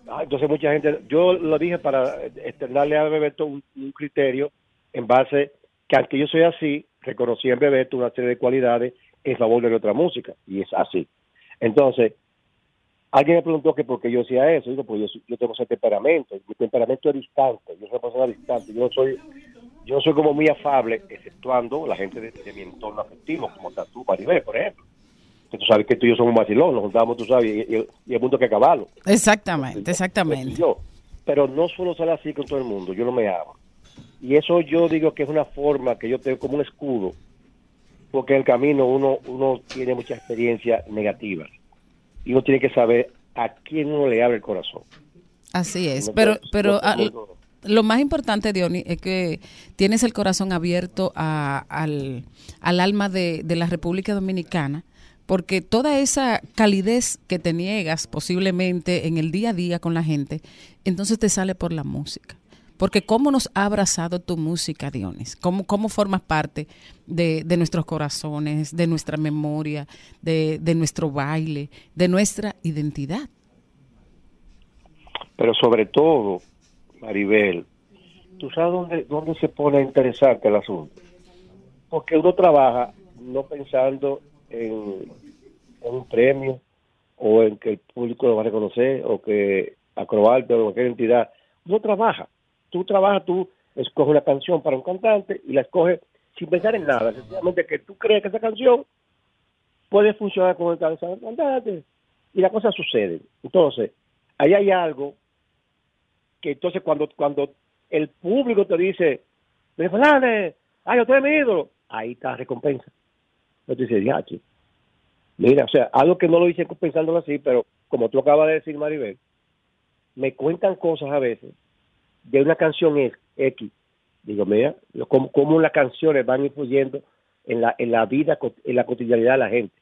Speaker 22: Ah, entonces mucha gente, yo lo dije para externarle a Bebeto un, criterio en base que aunque yo soy así, reconocí en Bebeto una serie de cualidades en favor de nuestra música y es así. Entonces, alguien me preguntó que por qué yo hacía eso. Digo, pues yo, yo tengo ese temperamento. Mi temperamento es distante. Yo soy una persona distante. Yo soy yo soy como muy afable, exceptuando la gente de, de mi entorno afectivo, como está tú, Maribel, por ejemplo. Que tú sabes que tú y yo somos vacilón, nos juntamos, tú sabes, y, y- y el mundo que caballo.
Speaker 9: Exactamente, exactamente.
Speaker 22: yo. Pero no suelo ser así con todo el mundo, yo no me amo. Y eso yo digo que es una forma que yo tengo como un escudo, porque en el camino uno, uno tiene mucha experiencia negativa y uno tiene que saber a quién uno le abre el corazón.
Speaker 9: Así es,
Speaker 22: No
Speaker 9: pero, pero
Speaker 22: no puedo-
Speaker 9: lo más importante, Diony, es que tienes el corazón abierto a- al, al alma de, de la República Dominicana, porque toda esa calidez que te niegas posiblemente en el día a día con la gente, entonces te sale por la música. Porque cómo nos ha abrazado tu música, Dionis, cómo, cómo formas parte de, de nuestros corazones, de nuestra memoria, de, de nuestro baile, de nuestra identidad.
Speaker 22: Pero sobre todo, Maribel, ¿tú sabes dónde, dónde se pone interesante el asunto? Porque uno trabaja no pensando en, un premio o en que el público lo va a reconocer o que Acroarte o cualquier entidad. Uno trabaja. Tú trabajas, tú escoges una canción para un cantante y la escoges sin pensar en nada. Sencillamente que tú crees que esa canción puede funcionar con el cantante y la cosa sucede. Entonces, ahí hay algo que entonces cuando cuando el público te dice, Fernández, ay, usted es mi ahí está la recompensa. Entonces dices, ya. Mira, o sea, algo que no lo hice pensándolo así, pero como tú acabas de decir, Maribel, me cuentan cosas a veces de una canción X. Digo, mira, cómo, cómo las canciones van influyendo en la, en la vida, en la cotidianidad de la gente.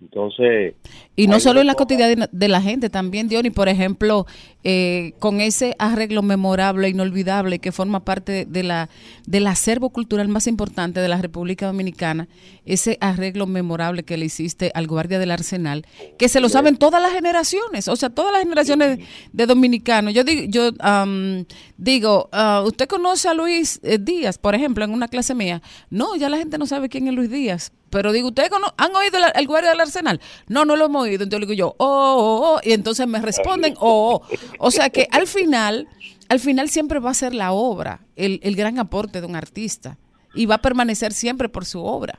Speaker 22: Entonces,
Speaker 9: Y no solo en la cotidianidad de la gente, también, Diony, por ejemplo, eh, con ese arreglo memorable, inolvidable, que forma parte de la del acervo cultural más importante de la República Dominicana, ese arreglo memorable que le hiciste al Guardia del Arsenal, que se lo saben todas las generaciones, o sea, todas las generaciones de dominicanos. Yo digo, yo am, digo, ah, ¿usted conoce a Luis eh, Díaz, por ejemplo, en una clase mía? No, ya la gente no sabe quién es Luis Díaz. Pero digo, ¿ustedes han oído el, el guardia del arsenal? No, no lo hemos oído. Entonces le digo yo, oh, oh, oh, y entonces me responden, oh, oh. O sea que al final, al final siempre va a ser la obra, el, el gran aporte de un artista. Y va a permanecer siempre por su obra.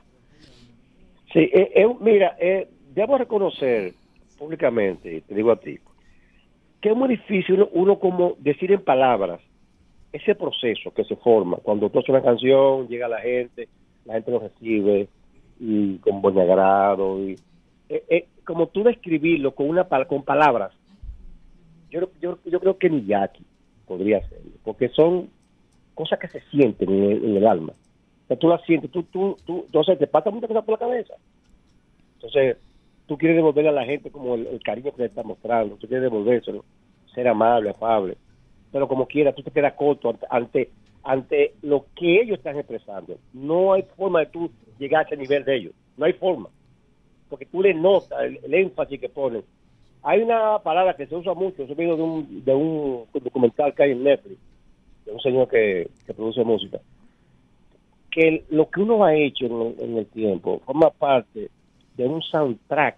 Speaker 22: Sí, eh, eh, mira, eh, debo reconocer públicamente, te digo a ti, que es muy difícil uno, uno como decir en palabras ese proceso que se forma cuando tú haces una canción, llega la gente, la gente lo recibe y con buen agrado y eh, eh, como tú describirlo con una con palabras, yo, yo, yo creo que ni Jackie podría hacerlo, porque son cosas que se sienten en el, en el alma. O sea, tú las sientes, tú, tú, tú, entonces te pasa muchas cosas por la cabeza. Entonces, tú quieres devolverle a la gente como el, cariño que le estás mostrando, tú quieres devolvérselo, ser amable, afable, pero como quiera, tú te quedas corto ante, ante lo que ellos están expresando. No hay forma de tú llegar a ese nivel de ellos, no hay forma, porque tú le notas el, énfasis que ponen. Hay una palabra que se usa mucho, eso vino de un, de un documental que hay en Netflix, de un señor que, produce música, que lo que uno ha hecho en el tiempo forma parte de un soundtrack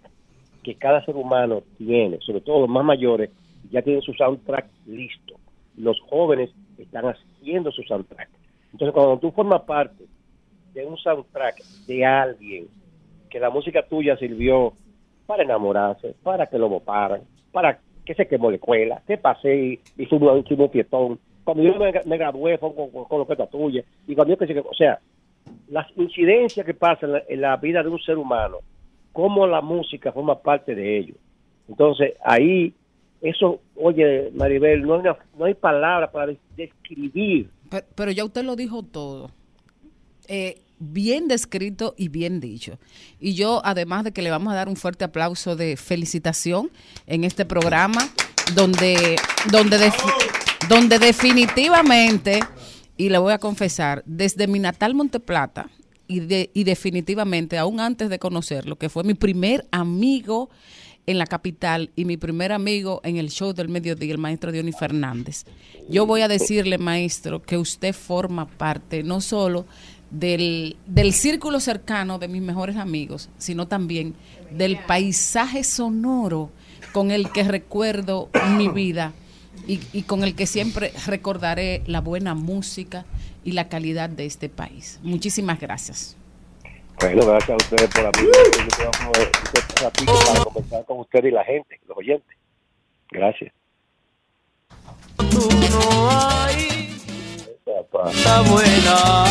Speaker 22: que cada ser humano tiene, sobre todo los más mayores, ya tienen su soundtrack listo. Los jóvenes están haciendo su soundtrack. Entonces, cuando tú formas parte de un soundtrack de alguien, que la música tuya sirvió para enamorarse, para que lo votaran, para que se quemó la escuela, que pasé y, fui un, un fiestón. Cuando yo me, me gradué fue con, con, con es tuya. Y cuando yo se- o sea, las incidencias que pasan en la, en la vida de un ser humano, cómo la música forma parte de ello. Entonces, ahí, eso, oye, Maribel, no hay, no hay palabras para des- describir.
Speaker 9: Pero, pero ya usted lo dijo todo. Eh, bien descrito y bien dicho. Y yo, además de que le vamos a dar un fuerte aplauso de felicitación en este programa, donde, donde, donde definitivamente, y le voy a confesar, desde mi natal Monteplata, y, de, y definitivamente, aún antes de conocerlo, que fue mi primer amigo en la capital y mi primer amigo en el show del mediodía, el maestro Diony Fernández. Yo voy a decirle, maestro, que usted forma parte no solo del, del círculo cercano de mis mejores amigos, sino también del paisaje sonoro con el que recuerdo mi vida y, y con el que siempre recordaré la buena música y la calidad de este país. Muchísimas gracias.
Speaker 22: Bueno, gracias a ustedes por abrir este ratito para conversar con ustedes y la gente, los oyentes. Gracias.
Speaker 1: no hay buena,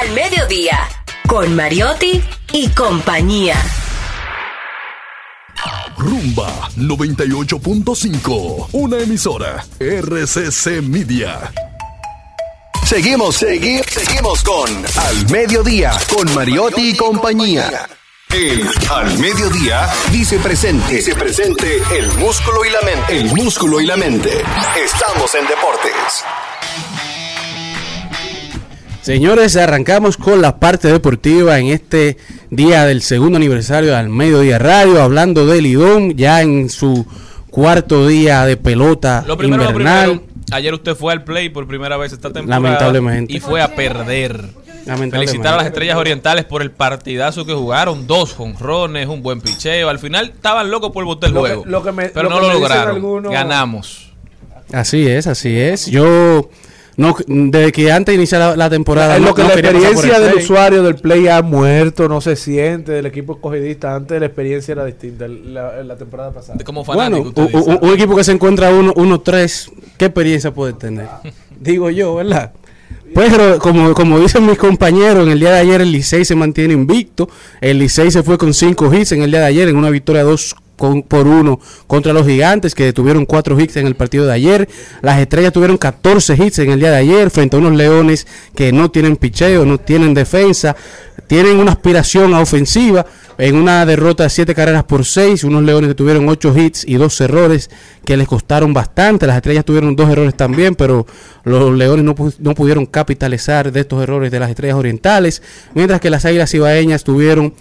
Speaker 23: Al Mediodía con Mariotti y compañía.
Speaker 17: Rumba 98.5, una emisora RCC Media. Seguimos, seguimos, seguimos con Al Mediodía, con Mariotti y compañía. El Al Mediodía dice presente. Dice presente el músculo y la mente. El músculo y la mente. Estamos en deportes.
Speaker 19: Señores, arrancamos con la parte deportiva en este día del segundo aniversario del Mediodía Radio, hablando de Lidón, ya en su cuarto día de pelota
Speaker 2: Lo primero, lo
Speaker 19: invernal.
Speaker 2: primero, ayer usted fue al play por primera vez esta temporada.
Speaker 19: Lamentablemente.
Speaker 2: Y fue a perder.
Speaker 19: Lamentablemente.
Speaker 2: Felicitar a las Estrellas Orientales por el partidazo que jugaron. Dos jonrones, un buen picheo. Al final estaban locos por botar el
Speaker 10: Lo que-
Speaker 2: juego.
Speaker 10: lo que me-
Speaker 2: pero
Speaker 10: lo
Speaker 2: no
Speaker 10: que
Speaker 2: lo lograron.
Speaker 10: algunos-
Speaker 2: Ganamos.
Speaker 19: Así es, así es. Yo, no, desde que antes de iniciar la, la temporada,
Speaker 10: Es
Speaker 19: no-
Speaker 10: lo que
Speaker 19: no
Speaker 10: la experiencia
Speaker 19: el
Speaker 10: del
Speaker 19: play.
Speaker 10: usuario del play ha muerto, no se siente, del equipo escogidista. Antes la experiencia era distinta la, la temporada pasada.
Speaker 2: Como
Speaker 19: Bueno, u- u- un, equipo que se encuentra 1-3, ¿qué experiencia puede tener? [LAUGHS] Digo yo, ¿verdad? Pero como, como dicen mis compañeros, en el día de ayer el Licey se mantiene invicto. El Licey se fue con 5 hits en el día de ayer en una victoria 2 con- por 1 contra los gigantes que tuvieron 4 hits en el partido de ayer. Las estrellas tuvieron 14 hits en el día de ayer frente a unos leones que no tienen picheo, no tienen defensa, tienen una aspiración a ofensiva. En una derrota de 7 carreras por 6, unos leones que tuvieron 8 hits y 2 errores que les costaron bastante. Las estrellas tuvieron 2 errores también, pero los leones no, no pudieron capitalizar de estos errores de las estrellas orientales. Mientras que las águilas ibaeñas tuvieron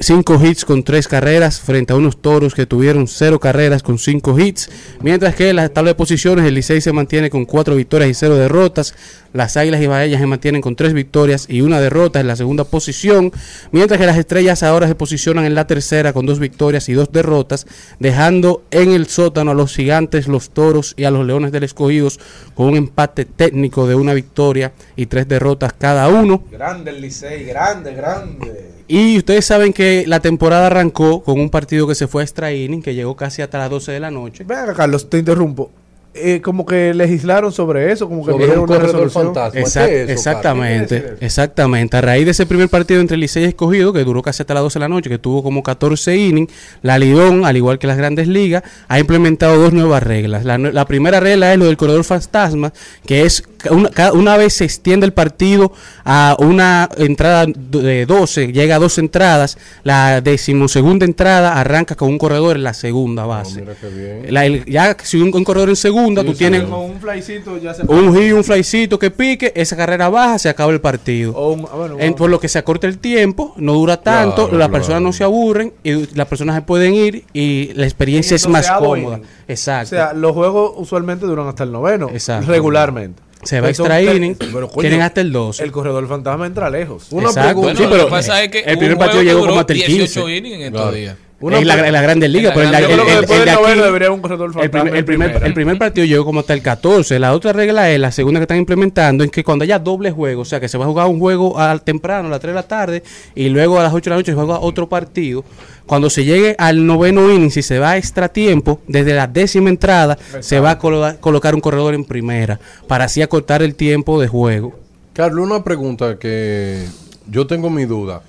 Speaker 19: 5 hits con 3 carreras frente a unos toros que tuvieron 0 carreras con 5 hits. Mientras que en la tabla de posiciones el Licey se mantiene con 4 victorias y 0 derrotas. Las águilas ibaeñas se mantienen con 3 victorias y una derrota en la segunda posición. Mientras que las estrellas ahora se posicionan en la tercera con 2 victorias y 2 derrotas. Dejando en el sótano a los gigantes, los toros y a los leones del escogidos con un empate técnico de una victoria y 3 derrotas cada uno.
Speaker 10: Grande el Licey, grande, grande.
Speaker 19: Y ustedes saben que la temporada arrancó con un partido que se fue a extra inning, que llegó casi hasta las 12 de la noche.
Speaker 10: Ven acá, Carlos, te interrumpo. Eh, como que legislaron sobre eso, como que
Speaker 11: Sobre un
Speaker 10: una
Speaker 11: corredor
Speaker 10: resolución.
Speaker 11: fantasma.
Speaker 19: Exact-
Speaker 11: ¿Qué es eso,
Speaker 19: exactamente, exactamente. A raíz de ese primer partido entre Licey y Escogido, que duró casi hasta las 12 de la noche, que tuvo como 14 innings, la Lidón, al igual que las grandes ligas, ha implementado dos nuevas reglas. La, primera regla es lo del corredor fantasma, que es una, cada- una vez se extiende el partido a una entrada de 12, llega a dos entradas, la decimosegunda entrada arranca con un corredor en la segunda base. La- el- ya si un, un corredor en segunda, tú tienes
Speaker 10: Con un flycito ya se
Speaker 19: un hit, un flycito que pique, esa carrera baja, se acaba el partido.
Speaker 10: O un- ah, bueno,
Speaker 19: En-
Speaker 10: bueno.
Speaker 19: por lo que se acorta el tiempo, no dura tanto,
Speaker 11: Claro,
Speaker 19: las
Speaker 11: claro.
Speaker 19: personas no se aburren y las personas se pueden ir y la experiencia es más
Speaker 10: doceavo
Speaker 19: cómoda. Exacto.
Speaker 10: O sea, los juegos usualmente duran hasta el noveno.
Speaker 19: Exacto.
Speaker 10: Regularmente.
Speaker 19: Se va
Speaker 10: Son
Speaker 19: extra
Speaker 10: tres-
Speaker 19: inning,
Speaker 10: pero, coño,
Speaker 19: tienen hasta el 12.
Speaker 10: El corredor fantasma entra lejos.
Speaker 19: Exacto.
Speaker 2: Bueno,
Speaker 19: Sí,
Speaker 2: lo
Speaker 19: pero
Speaker 2: que pasa es que
Speaker 19: el primer partido llegó como hasta el
Speaker 2: 18
Speaker 19: 15.
Speaker 2: innings en
Speaker 11: Claro.
Speaker 2: estos días.
Speaker 10: Una
Speaker 19: en, la, en las grandes ligas, pero
Speaker 2: la
Speaker 19: el,
Speaker 2: grande-
Speaker 19: el-
Speaker 10: Yo creo que
Speaker 19: el-
Speaker 10: después
Speaker 19: el de
Speaker 10: del
Speaker 19: aquí-
Speaker 10: noveno debería un corredor
Speaker 19: el,
Speaker 10: fantasma.
Speaker 19: primer, el
Speaker 10: en
Speaker 19: primer-
Speaker 10: primera.
Speaker 19: el primer partido llegó como hasta el 14. La otra regla es, la segunda que están implementando, es que cuando haya doble juego, o sea, que se va a jugar un juego al temprano, a las 3 de la tarde, y luego a las 8 de la noche se juega otro partido. Cuando se llegue al noveno inning, si se va a extra tiempo, desde la décima entrada, se va a colo- colocar un corredor en primera, para así acortar el tiempo de juego.
Speaker 11: Carlos, una pregunta que yo tengo mi duda.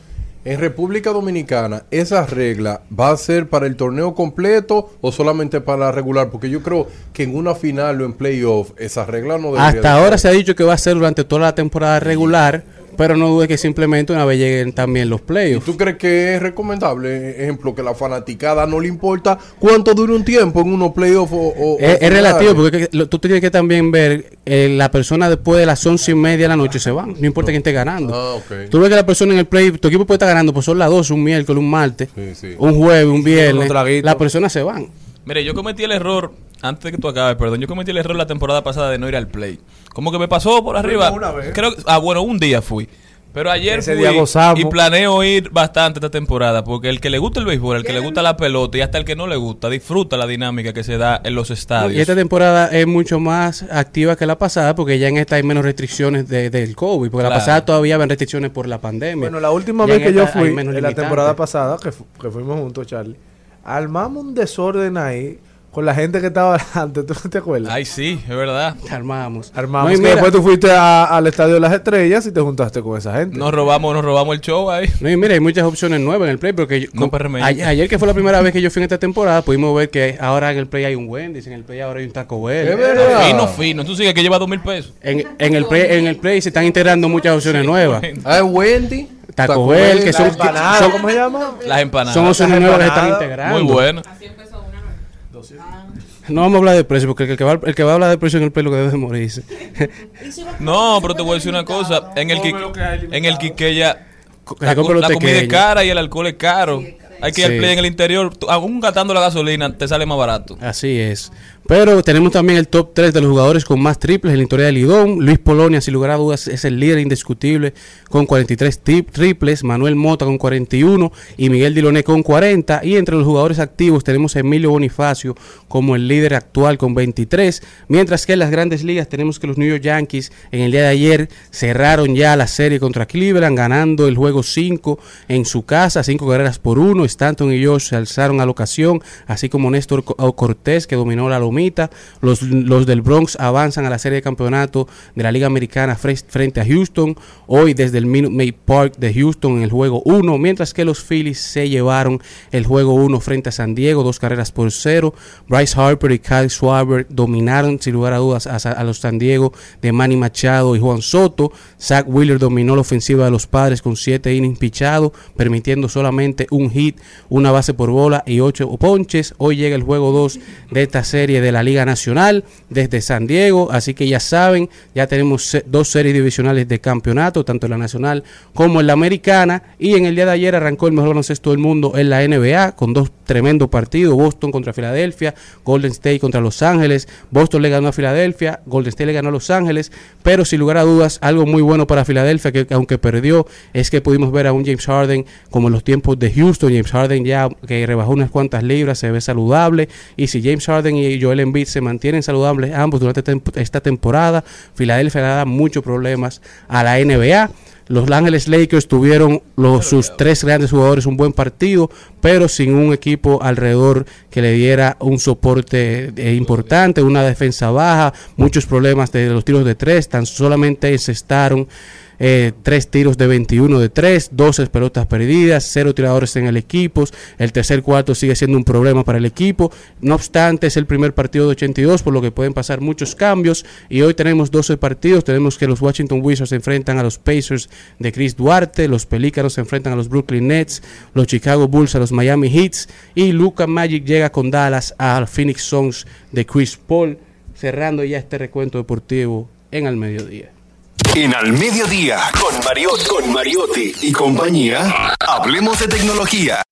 Speaker 11: En República Dominicana, ¿esa regla va a ser para el torneo completo o solamente para la regular? Porque yo creo que en una final o en playoff, esa regla no debería
Speaker 19: Hasta
Speaker 11: de
Speaker 19: ahora se ha dicho que va a ser durante toda la temporada regular, pero no dude que simplemente una vez lleguen también los playoffs.
Speaker 11: ¿Tú crees que es recomendable, ejemplo, que la fanaticada no le importa cuánto dure un tiempo en unos playoffs o, o- o
Speaker 19: Es, relativo, porque lo- tú tienes que también ver eh, la persona después de las once y media de la noche se van, no importa quién esté ganando.
Speaker 11: Ah.
Speaker 19: Tú ves que la persona en el play, tu equipo puede estar ganando, pues son las 12, un miércoles, un martes,
Speaker 11: Sí, sí.
Speaker 19: un jueves, un viernes,
Speaker 10: traguitos.
Speaker 19: las personas se van.
Speaker 2: Mire, yo cometí el error, antes de que tú acabes, perdón, yo cometí el error la temporada pasada de no ir al play. Como que me pasó por arriba.
Speaker 10: una vez.
Speaker 2: Creo ah, bueno, un día fui. Pero ayer
Speaker 10: Ese
Speaker 2: fui
Speaker 10: día
Speaker 2: y planeo ir bastante esta temporada porque el que le gusta el béisbol, el que le gusta la pelota y hasta el que no le gusta disfruta la dinámica que se da en los estadios.
Speaker 19: Y esta temporada es mucho más activa que la pasada porque ya en esta hay menos restricciones de- del COVID. Porque la pasada todavía habían restricciones por la pandemia.
Speaker 10: Bueno, la última
Speaker 19: Ya
Speaker 10: vez que yo fui, en la temporada pasada, que, fu- que fuimos juntos, Charlie, armamos un desorden ahí con la gente que estaba antes, ¿tú no te acuerdas?
Speaker 2: Ay, sí, es verdad.
Speaker 19: Armamos.
Speaker 10: Armamos.
Speaker 19: No, y
Speaker 10: que
Speaker 19: mira-
Speaker 10: después tú fuiste a- al Estadio de las Estrellas y te juntaste con esa gente.
Speaker 2: Nos robamos, nos robamos el show ahí.
Speaker 19: No, y mira, hay muchas opciones nuevas en el Play, porque yo-
Speaker 2: No,
Speaker 19: con- ayer, ayer que fue la primera vez que yo fui en esta temporada, pudimos ver que ahora en el Play hay un Wendy's, en el Play ahora hay un Taco Bell.
Speaker 2: Es verdad. Fino, fino. Tú sigues que lleva dos mil pesos.
Speaker 19: En, en el Play, en el Play se están integrando muchas opciones nuevas.
Speaker 11: Ah, Wendy.
Speaker 19: Taco,
Speaker 11: Taco
Speaker 19: Bell,
Speaker 11: Bell,
Speaker 19: que son,
Speaker 11: empanada,
Speaker 19: son-
Speaker 10: ¿Cómo se llama?
Speaker 2: Las empanadas.
Speaker 19: son opciones nuevas que están
Speaker 10: empanadas,
Speaker 19: integrando.
Speaker 2: Muy buena.
Speaker 19: No vamos a hablar de precio, porque el que va, el que va a hablar de precio en el Play lo que debe de morirse. [LAUGHS]
Speaker 2: No, pero te voy a decir una cosa. En el, en el Quiqueya, la, la comida es cara y el alcohol es caro. Hay que ir
Speaker 19: Sí.
Speaker 2: al play en el interior. Aún gastando la gasolina, te sale más barato.
Speaker 19: Así es. Pero tenemos también el top 3 de los jugadores con más triples en la historia del Lidón. Luis Polonia, sin lugar a dudas, es el líder indiscutible con 43 tip- triples. Manuel Mota con 41 y Miguel Diloné con 40. Y entre los jugadores activos tenemos a Emilio Bonifacio como el líder actual con 23. Mientras que en las grandes ligas tenemos que los New York Yankees en el día de ayer cerraron ya la serie contra Cleveland, ganando el juego 5 en su casa, 5 carreras por 1. Stanton y Josh se alzaron a la ocasión, así como Néstor Co- Cortés que dominó la. Los, los del Bronx avanzan a la serie de campeonato de la Liga Americana fre- frente a Houston, hoy desde el Minute Maid Park de Houston en el juego 1, mientras que los Phillies se llevaron el juego 1 frente a San Diego, dos carreras por cero. Bryce Harper y Kyle Schwarber dominaron sin lugar a dudas a, a los San Diego de Manny Machado y Juan Soto. Zach Wheeler dominó la ofensiva de los padres con 7 innings pichados, permitiendo solamente un hit, una base por bola y 8 ponches. Hoy llega el juego 2 de esta serie de la Liga Nacional desde San Diego, así que ya saben, ya tenemos dos series divisionales de campeonato, tanto en la Nacional como en la Americana, y en el día de ayer arrancó el mejor baloncesto del mundo en la NBA con dos tremendos partidos, Boston contra Filadelfia, Golden State contra Los Ángeles, Boston le ganó a Filadelfia, Golden State le ganó a Los Ángeles, pero sin lugar a dudas algo muy bueno para Filadelfia que aunque perdió es que pudimos ver a un James Harden como en los tiempos de Houston, James Harden ya que rebajó unas cuantas libras, se ve saludable. Y si James Harden y Joel Embiid se mantienen saludables ambos durante esta temporada, Filadelfia le da muchos problemas a la NBA. Los Ángeles Lakers tuvieron los, sus tres grandes jugadores un buen partido, pero sin un equipo alrededor que le diera un soporte eh, importante, una defensa baja, muchos problemas de los tiros de tres, tan solamente encestaron eh, tres tiros de 21 de 3, 12 pelotas perdidas, cero tiradores en el equipo. El tercer cuarto sigue siendo un problema para el equipo. No obstante, es el primer partido de 82, por lo que pueden pasar muchos cambios. Y hoy tenemos 12 partidos. Tenemos que los Washington Wizards se enfrentan a los Pacers de Chris Duarte, los Pelícanos se enfrentan a los Brooklyn Nets, los Chicago Bulls a los Miami Heats y Luca Magic llega con Dallas a Phoenix Suns de Chris Paul, cerrando ya este recuento deportivo en el mediodía.
Speaker 17: En Al Mediodía, con, Mariot- con Mariotti y compañía, hablemos de tecnología.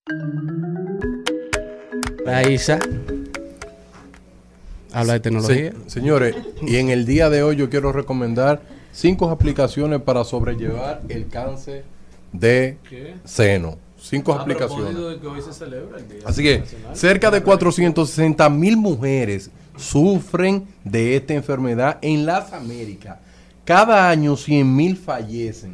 Speaker 19: Raíza. Habla de tecnología.
Speaker 11: Se- señores, y en el día de hoy yo quiero recomendar cinco aplicaciones para sobrellevar el cáncer de
Speaker 10: ¿Qué?
Speaker 11: seno. Cinco
Speaker 10: A
Speaker 11: aplicaciones.
Speaker 10: de que hoy se celebra el Día
Speaker 11: Así que
Speaker 10: Nacional.
Speaker 11: cerca de 460 mil mujeres sufren de esta enfermedad en las Américas. Cada año 100 mil fallecen.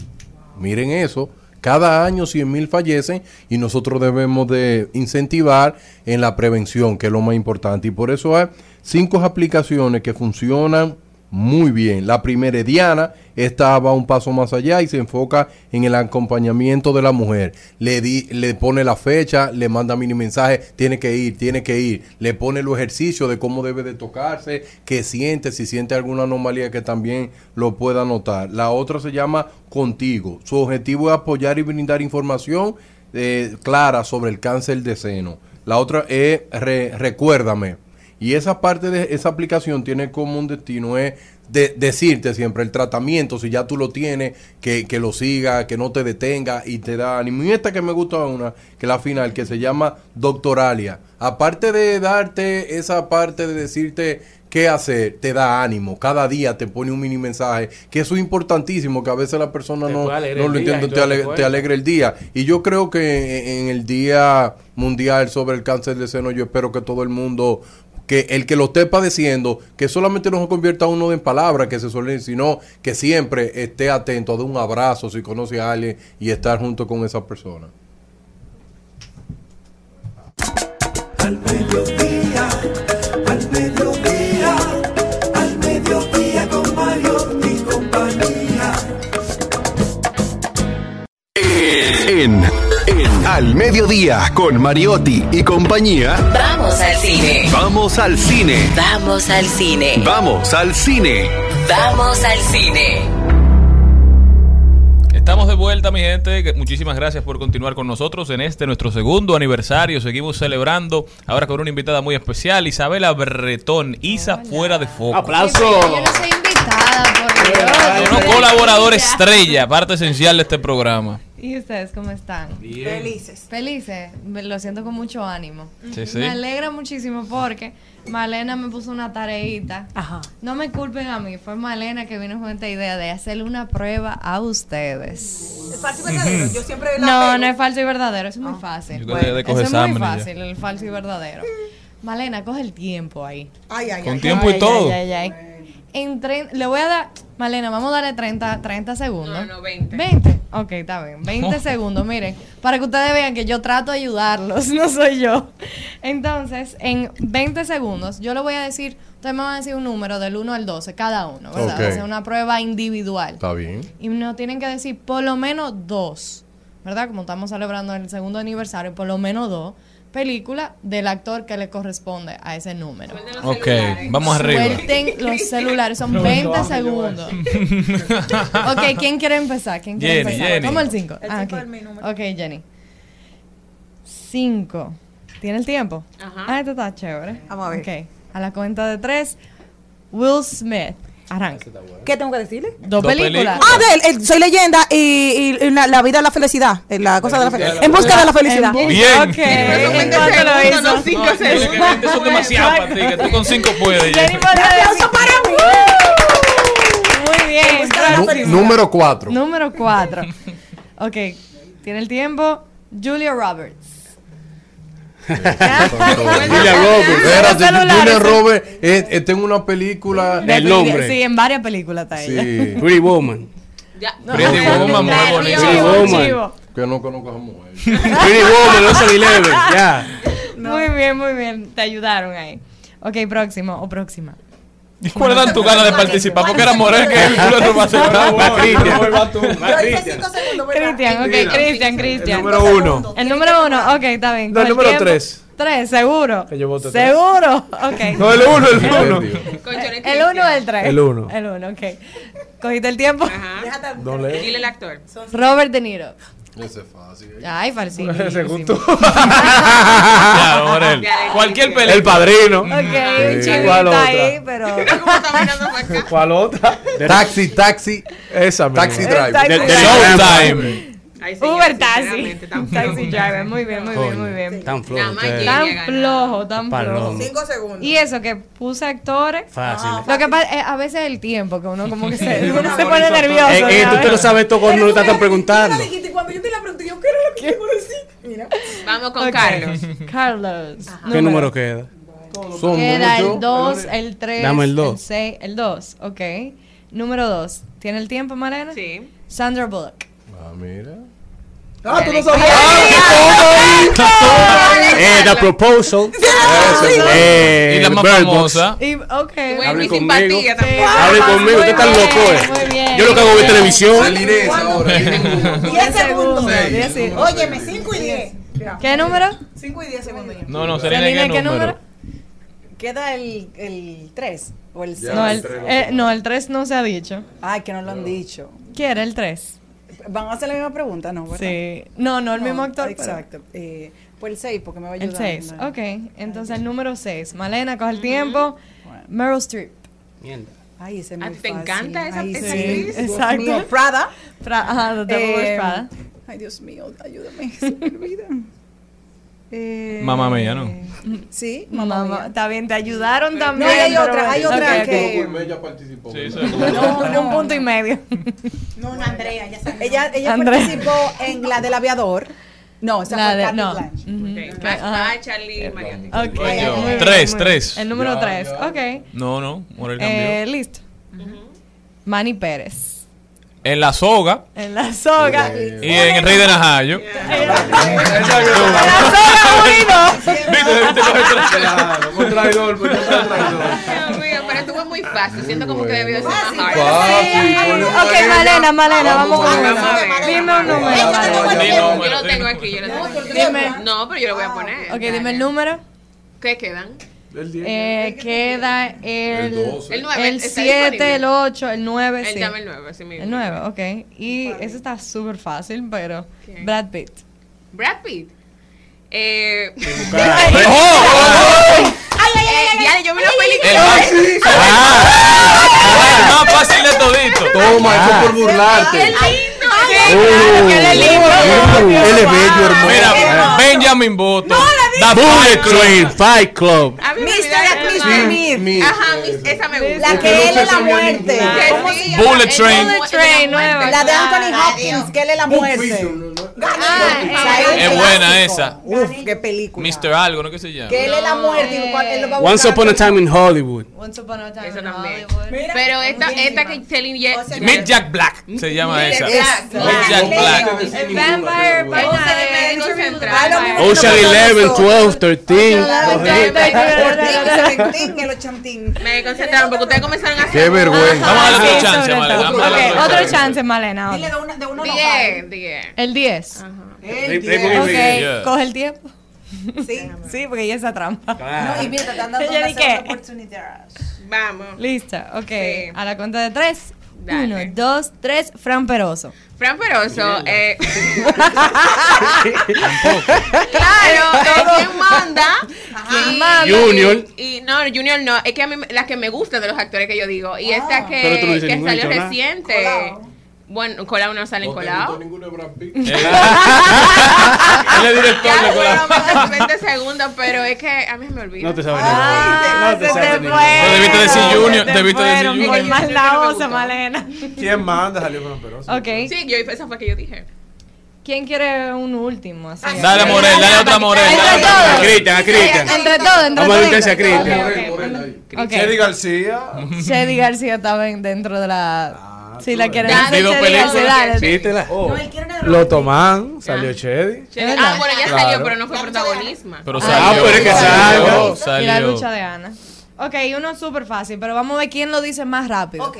Speaker 11: Miren eso. Cada año 100 mil fallecen y nosotros debemos de incentivar en la prevención, que es lo más importante. Y por eso hay cinco aplicaciones que funcionan muy bien. La primera Diana, esta va un paso más allá y se enfoca en el acompañamiento de la mujer. Le, le pone la fecha, le manda mini mensaje, tiene que ir, tiene que ir. Le pone los ejercicios de cómo debe de tocarse, qué siente, si siente alguna anomalía que también lo pueda notar. La otra se llama Contigo. Su objetivo es apoyar y brindar información eh, clara sobre el cáncer de seno. La otra es Re- Recuérdame Y esa parte de esa aplicación tiene como un destino es de, decirte siempre el tratamiento, si ya tú lo tienes, que, que lo siga, que no te detenga y te da ánimo. Y esta que me gusta una, que es la final, que se llama Doctoralia. Aparte de darte esa parte de decirte qué hacer, te da ánimo. Cada día te pone un mini mensaje, que eso es importantísimo, que a veces la persona no, no lo entiende, te, ale- te alegra el día. Y yo creo que en, en el Día Mundial sobre el Cáncer de Seno, yo espero que todo el mundo que el que lo esté padeciendo, que solamente no se convierta uno en palabras que se suelen, sino que siempre esté atento a dar un abrazo si conoce a alguien y estar junto con esa persona.
Speaker 1: Al mediodía, al mediodía, al mediodía con Mario y compañía.
Speaker 17: En, en Al Mediodía con Mariotti y compañía.
Speaker 23: Vamos al cine.
Speaker 17: Vamos al cine.
Speaker 23: Vamos al cine.
Speaker 17: Vamos al cine.
Speaker 23: Vamos al cine.
Speaker 2: Estamos de vuelta, mi gente. Muchísimas gracias por continuar con nosotros en este nuestro segundo aniversario. Seguimos celebrando ahora con una invitada muy especial, Isabela Bretón, Isa fuera de foco.
Speaker 19: ¡Aplauso!
Speaker 24: Yo no soy invitada, por Dios.
Speaker 2: Estrella, parte esencial de este programa.
Speaker 24: ¿Y ustedes cómo están?
Speaker 2: Bien.
Speaker 24: Felices. Felices. Me- Lo siento con mucho ánimo.
Speaker 2: Sí, sí.
Speaker 24: Me alegra muchísimo porque Malena me puso una tareita. No me culpen a mí, fue Malena que vino con esta idea de hacerle una prueba a ustedes.
Speaker 3: ¿Es falso y verdadero? Yo siempre la
Speaker 24: No,
Speaker 3: pego.
Speaker 24: no es falso y verdadero, eso es muy fácil.
Speaker 2: Coger
Speaker 24: eso es muy
Speaker 2: ya.
Speaker 24: fácil, el falso y verdadero. Malena, coge el tiempo ahí.
Speaker 3: Ay, ay,
Speaker 2: Con
Speaker 3: ay.
Speaker 2: tiempo y todo.
Speaker 24: ay, ay, ay. En le voy a dar, Malena, vamos a darle 30, 30 segundos.
Speaker 18: No, no, 20.
Speaker 24: 20. Ok, está bien. 20 segundos, miren, para que ustedes vean que yo trato de ayudarlos, [LAUGHS] no soy yo. Entonces, en 20 segundos, yo le voy a decir, ustedes me van a decir un número del 1 al 12, cada uno, ¿verdad?
Speaker 11: Ok.
Speaker 24: Va a ser una prueba individual.
Speaker 11: Está bien.
Speaker 24: Y nos tienen que decir por lo menos dos, ¿verdad? Como estamos celebrando el segundo aniversario, por lo menos dos películas del actor que le corresponde a ese número.
Speaker 2: Ok, vamos arriba.
Speaker 24: Suelten los celulares, son
Speaker 2: No,
Speaker 24: 20
Speaker 2: no,
Speaker 24: segundos. [LAUGHS] ok, ¿quién quiere empezar? ¿Quién quiere
Speaker 2: Jenny,
Speaker 24: empezar?
Speaker 2: Jenny.
Speaker 24: ¿Cómo el 5?
Speaker 3: El
Speaker 24: Ah,
Speaker 3: cinco
Speaker 24: ok.
Speaker 3: es mi número.
Speaker 24: Ok, Jenny. 5. ¿Tiene el tiempo?
Speaker 18: Ajá.
Speaker 24: Ah, esto está chévere.
Speaker 3: Vamos a ver.
Speaker 24: Ok, a la cuenta de 3, Will Smith. Arranca.
Speaker 3: ¿Qué tengo que decirle?
Speaker 24: Dos
Speaker 2: Dos
Speaker 24: películas.
Speaker 3: Ah, de él, soy leyenda y, y- y la, la vida de la felicidad. eh, La cosa de la felicidad. En busca de la felicidad.
Speaker 2: Bien.
Speaker 24: Ok. ¿En cuánto lo hizo?
Speaker 2: No, tú, que 20 son demasiado para ti, que tú con 5 puedes.
Speaker 24: Decir-
Speaker 3: para mí!
Speaker 24: Muy bien.
Speaker 11: Número 4.
Speaker 24: Número 4. ok, tiene el tiempo. Julia Roberts.
Speaker 11: Julia
Speaker 19: Roberts.
Speaker 11: Espérate,
Speaker 24: Celulares.
Speaker 11: Julia Roberts eh, está en una película.
Speaker 19: El nombre.
Speaker 24: Sí, en varias películas está ella.
Speaker 11: Sí.
Speaker 19: Pretty Woman.
Speaker 2: Pretty Woman, mujer bonita.
Speaker 19: Pretty Woman.
Speaker 11: Que no conozco a esa mujer.
Speaker 19: Pretty Woman, no soy. Ya.
Speaker 24: Muy bien, muy bien. Te ayudaron ahí. Ok, próximo o próxima.
Speaker 2: ¿Y cuáles eran tus ganas de participar? Porque era Morel que tú le robaste
Speaker 19: Va
Speaker 3: segundos, ¿verdad?
Speaker 24: Cristian, ok, Cristian,
Speaker 10: El
Speaker 24: Cristian.
Speaker 10: número uno.
Speaker 24: El número uno, ok, está bien.
Speaker 10: No, el número tres.
Speaker 24: Tres, seguro.
Speaker 10: Que yo vote tres.
Speaker 24: Seguro. Ok. [LAUGHS]
Speaker 10: No, el uno, el uno.
Speaker 24: El uno o el tres.
Speaker 10: El uno.
Speaker 24: El uno, ok. ¿Cogiste el tiempo?
Speaker 10: No le.
Speaker 18: Dile el actor.
Speaker 24: Robert De Niro.
Speaker 11: Ese es fácil.
Speaker 24: Ay, falsísimo. [LAUGHS]
Speaker 10: Según tú.
Speaker 2: Ya, Morel. Cualquier película.
Speaker 10: El padrino.
Speaker 24: Ok, un
Speaker 10: ¿Cuál
Speaker 24: chivito
Speaker 10: otra?
Speaker 24: ahí, pero... [LAUGHS]
Speaker 10: ¿Cuál otra?
Speaker 11: Taxi, taxi.
Speaker 10: Esa misma.
Speaker 11: Taxi driver.
Speaker 2: Showtime.
Speaker 18: Ay,
Speaker 24: Uber taxi. Taxi driver. Muy bien, muy bien, muy bien.
Speaker 19: Tan flojo.
Speaker 24: Tan flojo, tan flojo.
Speaker 3: Cinco segundos.
Speaker 24: Y eso que puse actores.
Speaker 19: Fácil.
Speaker 24: Lo que pasa es a veces el tiempo, que uno como que se, [LAUGHS] uno se pone nervioso.
Speaker 19: Eh, eh, tú
Speaker 24: ¿sabes?
Speaker 19: te lo sabes todo cuando no te están preguntando.
Speaker 3: Cuando yo yo, ¿qué era lo que quiero decir? Mira.
Speaker 18: Vamos con. Carlos. [LAUGHS]
Speaker 24: Carlos.
Speaker 19: ¿Qué número queda?
Speaker 11: Son
Speaker 24: Queda el
Speaker 11: muchos.
Speaker 24: 2, el 3,
Speaker 19: Dame el
Speaker 24: el
Speaker 19: dos.
Speaker 24: 6, el 2, ok. Número 2. ¿Tiene el tiempo, Marena?
Speaker 18: Sí.
Speaker 24: Sandra Bullock.
Speaker 11: Ah, mira.
Speaker 10: Ah, tú no sabías.
Speaker 19: Eh, The Proposal. Eh,
Speaker 2: Y la más famosa.
Speaker 24: Y, ok.
Speaker 18: Bueno,
Speaker 19: Hable
Speaker 18: y
Speaker 19: conmigo.
Speaker 18: simpatía también.
Speaker 19: Hable conmigo, usted está loco, eh.
Speaker 24: muy bien.
Speaker 19: Yo lo que hago es televisión.
Speaker 11: El Inés ahora.
Speaker 3: Diez segundos. Óyeme, cinco y diez.
Speaker 24: ¿Qué número?
Speaker 3: Cinco y diez segundos. ya.
Speaker 2: No, no, Selena, ¿qué
Speaker 24: ¿qué
Speaker 2: número?
Speaker 4: Queda el, el 3 o el 6.
Speaker 24: No, el, eh, no, el 3 no se ha dicho.
Speaker 4: Ay, que no lo han dicho.
Speaker 24: ¿Quién era el 3?
Speaker 4: Van a hacer la misma pregunta, ¿no? ¿verdad?
Speaker 24: Sí. No, no, el mismo actor. pero-
Speaker 4: Exacto. Eh, Por el 6, porque me va a
Speaker 24: El
Speaker 4: ayudar.
Speaker 24: 6. Ok, entonces el número 6. Malena, coge el tiempo. Meryl Streep.
Speaker 19: Mierda.
Speaker 4: Ay, ese es
Speaker 25: ¿A
Speaker 4: muy
Speaker 25: ti te encanta esa-
Speaker 4: Ay,
Speaker 25: esa
Speaker 4: sí.
Speaker 25: actriz?
Speaker 24: Exacto.
Speaker 4: mío, Prada.
Speaker 24: Pra- ajá, The Devil
Speaker 4: Eh,
Speaker 24: Prada.
Speaker 4: Ay, Dios mío, ayúdame. Se me olvida. Eh,
Speaker 2: Mamá mía, ¿no?
Speaker 4: Sí, mamá,
Speaker 24: Mamá,
Speaker 4: mía.
Speaker 24: Está bien, te ayudaron también.
Speaker 4: No, hay otra, hay otra que...
Speaker 11: Ella participó.
Speaker 2: Sí,
Speaker 24: No, no, un punto y medio. [LAUGHS]
Speaker 4: No, no, Andrea, ya sabe. Ella, ella
Speaker 24: Andrea.
Speaker 4: participó en la del aviador. No, esa
Speaker 24: La
Speaker 4: fue
Speaker 24: de-
Speaker 4: Kathy
Speaker 24: no.
Speaker 4: Blanche.
Speaker 24: Ujú.
Speaker 25: Ok,
Speaker 24: Ajá.
Speaker 25: ah, Charlie Mariotti.
Speaker 24: Ok,
Speaker 2: Voy yo. Tres, tres.
Speaker 24: El número
Speaker 11: Ya,
Speaker 24: 3.
Speaker 11: ya.
Speaker 24: Ok.
Speaker 2: No, no, Morel cambió.
Speaker 24: Eh, listo. Manny Pérez.
Speaker 2: En la soga
Speaker 24: En la soga.
Speaker 2: y en el Rey de Najayo.
Speaker 11: Con traidor, pues, con traidor.
Speaker 25: Dios mío, pero estuvo muy fácil. Siento como que debió ser más hard.
Speaker 24: Ok. Malena, Malena, vamos
Speaker 25: a
Speaker 24: una.
Speaker 25: ver.
Speaker 24: Dime un número, Malena.
Speaker 2: Di
Speaker 25: Yo
Speaker 2: número,
Speaker 25: lo tengo
Speaker 2: número.
Speaker 25: aquí, yo lo tengo. No, pero yo lo voy a poner.
Speaker 24: Ok, dime el número.
Speaker 25: ¿Qué quedan?
Speaker 11: El.
Speaker 24: Eh, queda
Speaker 11: El
Speaker 24: el,
Speaker 11: doce.
Speaker 25: El 9.
Speaker 24: el 7, el 8, el 9.
Speaker 25: Él
Speaker 24: sí.
Speaker 25: llama el 9, así mismo.
Speaker 24: El 9, ok. Y eso está súper fácil, pero
Speaker 25: ¿Qué?
Speaker 24: Brad Pitt.
Speaker 25: Brad Pitt. Eh,
Speaker 2: ¡Oh!
Speaker 25: eh, yo vi película.
Speaker 2: Ah, más fácil de todito.
Speaker 11: Toma, eso por burlarte.
Speaker 2: Uh,
Speaker 24: él es
Speaker 11: bello, hermano.
Speaker 2: Mira, Benjamin Button.
Speaker 19: Bullet Train, Fight Club.
Speaker 25: A mí me
Speaker 4: Mr. Smith.
Speaker 11: Mi-
Speaker 25: Ajá, mi- esa me gusta.
Speaker 4: La que él es la muerte.
Speaker 2: Bullet Train.
Speaker 4: La de Anthony. Hopkins, que él es la muerte.
Speaker 2: Es buena esa.
Speaker 4: Uf, qué película.
Speaker 2: Mr. Algo, ¿no? ¿Qué se llama?
Speaker 4: Que él es la muerte. a
Speaker 19: Once Upon a Time in Hollywood.
Speaker 24: Once Upon a Time in. Hollywood.
Speaker 25: Pero esta, esta que Celine Ye-
Speaker 2: Meet Jack Black se llama esa. Meet Jack Black.
Speaker 24: Vampire.
Speaker 19: Ocean 11, 12, 13.
Speaker 4: El chantín.
Speaker 25: Me concentraron porque ustedes comenzaron a hacer.
Speaker 11: Qué vergüenza.
Speaker 2: Vamos a darle chance, Malena.
Speaker 24: otro
Speaker 2: chance.
Speaker 24: Malena.
Speaker 4: Dile de, uno
Speaker 25: 10, 10.
Speaker 24: El 10.
Speaker 4: El
Speaker 19: Ritmo y
Speaker 4: diez.
Speaker 24: Ok,
Speaker 2: Yeah.
Speaker 24: coge el tiempo.
Speaker 4: Sí.
Speaker 24: Sí, porque ya esa trampa.
Speaker 4: No, y mira, te están dando
Speaker 24: Ella
Speaker 4: una
Speaker 24: di
Speaker 4: segunda
Speaker 24: qué.
Speaker 4: oportunidad.
Speaker 25: Vamos.
Speaker 24: Lista, ok.
Speaker 25: Sí.
Speaker 24: A la cuenta de tres.
Speaker 25: Dale.
Speaker 24: Uno, dos, tres. Fran Peroso.
Speaker 25: Fran Peroso, eh, [LAUGHS] claro, [LAUGHS] es quien manda.
Speaker 24: ¿Quién
Speaker 25: y-
Speaker 24: manda?
Speaker 19: Junior.
Speaker 25: Y no, Junior no, es que a mí las que me gustan de los actores que yo digo. Y esta que, que salió reciente. Colado no salen
Speaker 11: No
Speaker 25: colado.
Speaker 11: gustó ninguno de Brad Pitt. [LAUGHS]
Speaker 2: Él es director de
Speaker 25: bueno,
Speaker 2: cola.
Speaker 25: 20 segundos, pero es que a mí me olvida.
Speaker 19: No te sabes
Speaker 24: Ah,
Speaker 19: No te
Speaker 24: se
Speaker 19: sabes.
Speaker 2: No, debiste decir Junior, debiste decir Junior.
Speaker 24: Por más la osa, Malena.
Speaker 10: ¿Quién manda? Salió con Peroso.
Speaker 24: Ok.
Speaker 25: Sí, yo, esa fue que yo dije.
Speaker 24: ¿Quién quiere un último? Así?
Speaker 2: Dale a Morel, dale a otra Morel. A
Speaker 24: todos.
Speaker 2: otra
Speaker 19: A
Speaker 2: Morel.
Speaker 19: Cristian, a Cristian.
Speaker 24: Entre todos, entre
Speaker 19: Vamos a
Speaker 24: todos.
Speaker 19: a Cristian.
Speaker 10: Chedi García.
Speaker 24: Shady García estaba en- dentro de la. Si la quieren
Speaker 2: películas.
Speaker 24: dale.
Speaker 19: Sí, te la-
Speaker 10: Oh.
Speaker 4: No, él quiere una
Speaker 10: Lotomán. Salió Chedi.
Speaker 25: Ah, bueno, ya
Speaker 10: Claro.
Speaker 25: salió, pero no fue protagonismo.
Speaker 2: Pero
Speaker 24: Ah,
Speaker 2: salió.
Speaker 19: pero es que
Speaker 2: salió.
Speaker 24: Y la
Speaker 2: Salió.
Speaker 24: lucha de Ana. Ok, uno súper fácil, pero vamos a ver quién lo dice más rápido.
Speaker 4: Ok.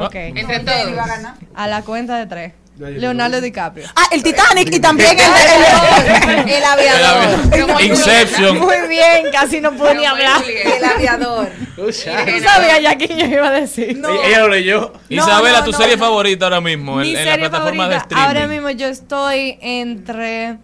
Speaker 24: Ok.
Speaker 25: Entre todos.
Speaker 4: ganar.
Speaker 24: A la cuenta de tres. Leonardo DiCaprio.
Speaker 4: Ah, el Titanic y también el, el, el aviador. [LAUGHS]
Speaker 2: Inception.
Speaker 24: Muy bien, casi no pude ni hablar.
Speaker 4: El aviador.
Speaker 24: Tú sabías ya quién yo iba a decir.
Speaker 19: Ella- Ella lo leyó.
Speaker 2: Isabela,
Speaker 24: no,
Speaker 2: tu
Speaker 24: no,
Speaker 2: serie
Speaker 24: no.
Speaker 2: favorita ahora mismo en, la plataforma de streaming.
Speaker 24: ahora mismo yo estoy entre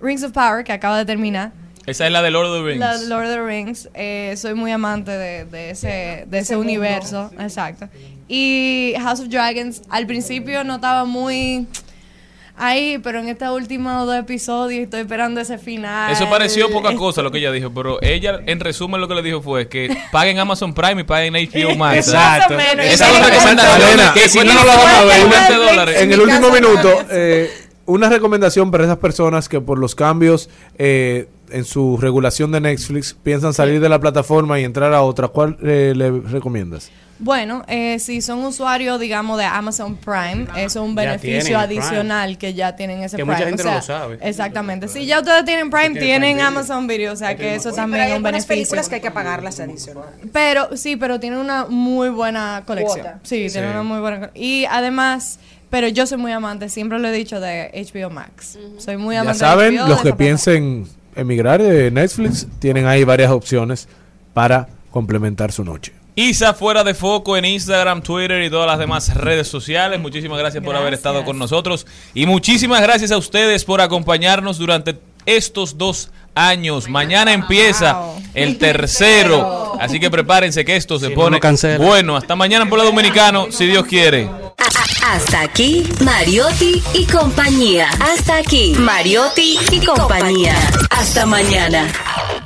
Speaker 24: Rings of Power, que acaba de terminar.
Speaker 2: Esa es la de Lord of the Rings.
Speaker 24: La Lord of the Rings. Eh, soy muy amante de, de ese, de ese universo. Exacto. Y House of Dragons, al principio no estaba muy ahí, pero en estos últimos dos episodios estoy esperando ese final.
Speaker 2: Eso pareció poca cosa lo que ella dijo, pero ella en resumen lo que le dijo fue que paguen Amazon Prime y paguen HBO [LAUGHS] Max.
Speaker 19: Exacto.
Speaker 2: Esa es
Speaker 24: me-
Speaker 2: recomendación que
Speaker 10: si no, no la vamos a ver.
Speaker 2: 20 dólares.
Speaker 10: En el último minuto, eh, una recomendación para esas personas que por los cambios eh, en su regulación de Netflix piensan salir de la plataforma y entrar a otra. ¿Cuál eh, le recomiendas?
Speaker 24: Bueno, eh, si son usuarios, digamos, de Amazon Prime, eso es un
Speaker 19: Ya
Speaker 24: beneficio
Speaker 19: tienen
Speaker 24: adicional que ya tienen ese
Speaker 19: Que
Speaker 24: Prime.
Speaker 19: mucha gente
Speaker 24: o sea,
Speaker 19: no lo sabe.
Speaker 24: Exactamente. Si ya ustedes tienen Prime,
Speaker 19: tiene
Speaker 24: tienen
Speaker 19: Prime.
Speaker 24: Amazon Video, o sea que eso también es un beneficio.
Speaker 4: películas que hay que pagarlas.
Speaker 24: Pero sí, pero tiene una muy buena colección.
Speaker 4: Cuota.
Speaker 24: Sí, tiene una muy buena co- Y además, pero yo soy muy amante, siempre lo he dicho, de HBO Max. Soy muy
Speaker 10: Ya
Speaker 24: amante
Speaker 10: saben,
Speaker 24: de HBO.
Speaker 10: los
Speaker 24: de
Speaker 10: que piensen emigrar de Netflix tienen ahí varias opciones para complementar su noche.
Speaker 2: Isa fuera de foco en Instagram, Twitter y todas las demás redes sociales. Muchísimas gracias, por haber estado con nosotros y muchísimas gracias a ustedes por acompañarnos durante estos dos años. Mañana empieza el tercero. Así que prepárense que esto se pone
Speaker 19: no
Speaker 2: bueno. Hasta mañana en Pueblo Dominicano, si Dios quiere.
Speaker 23: Hasta aquí, Mariotti y compañía. Hasta aquí, Mariotti y compañía. Hasta mañana.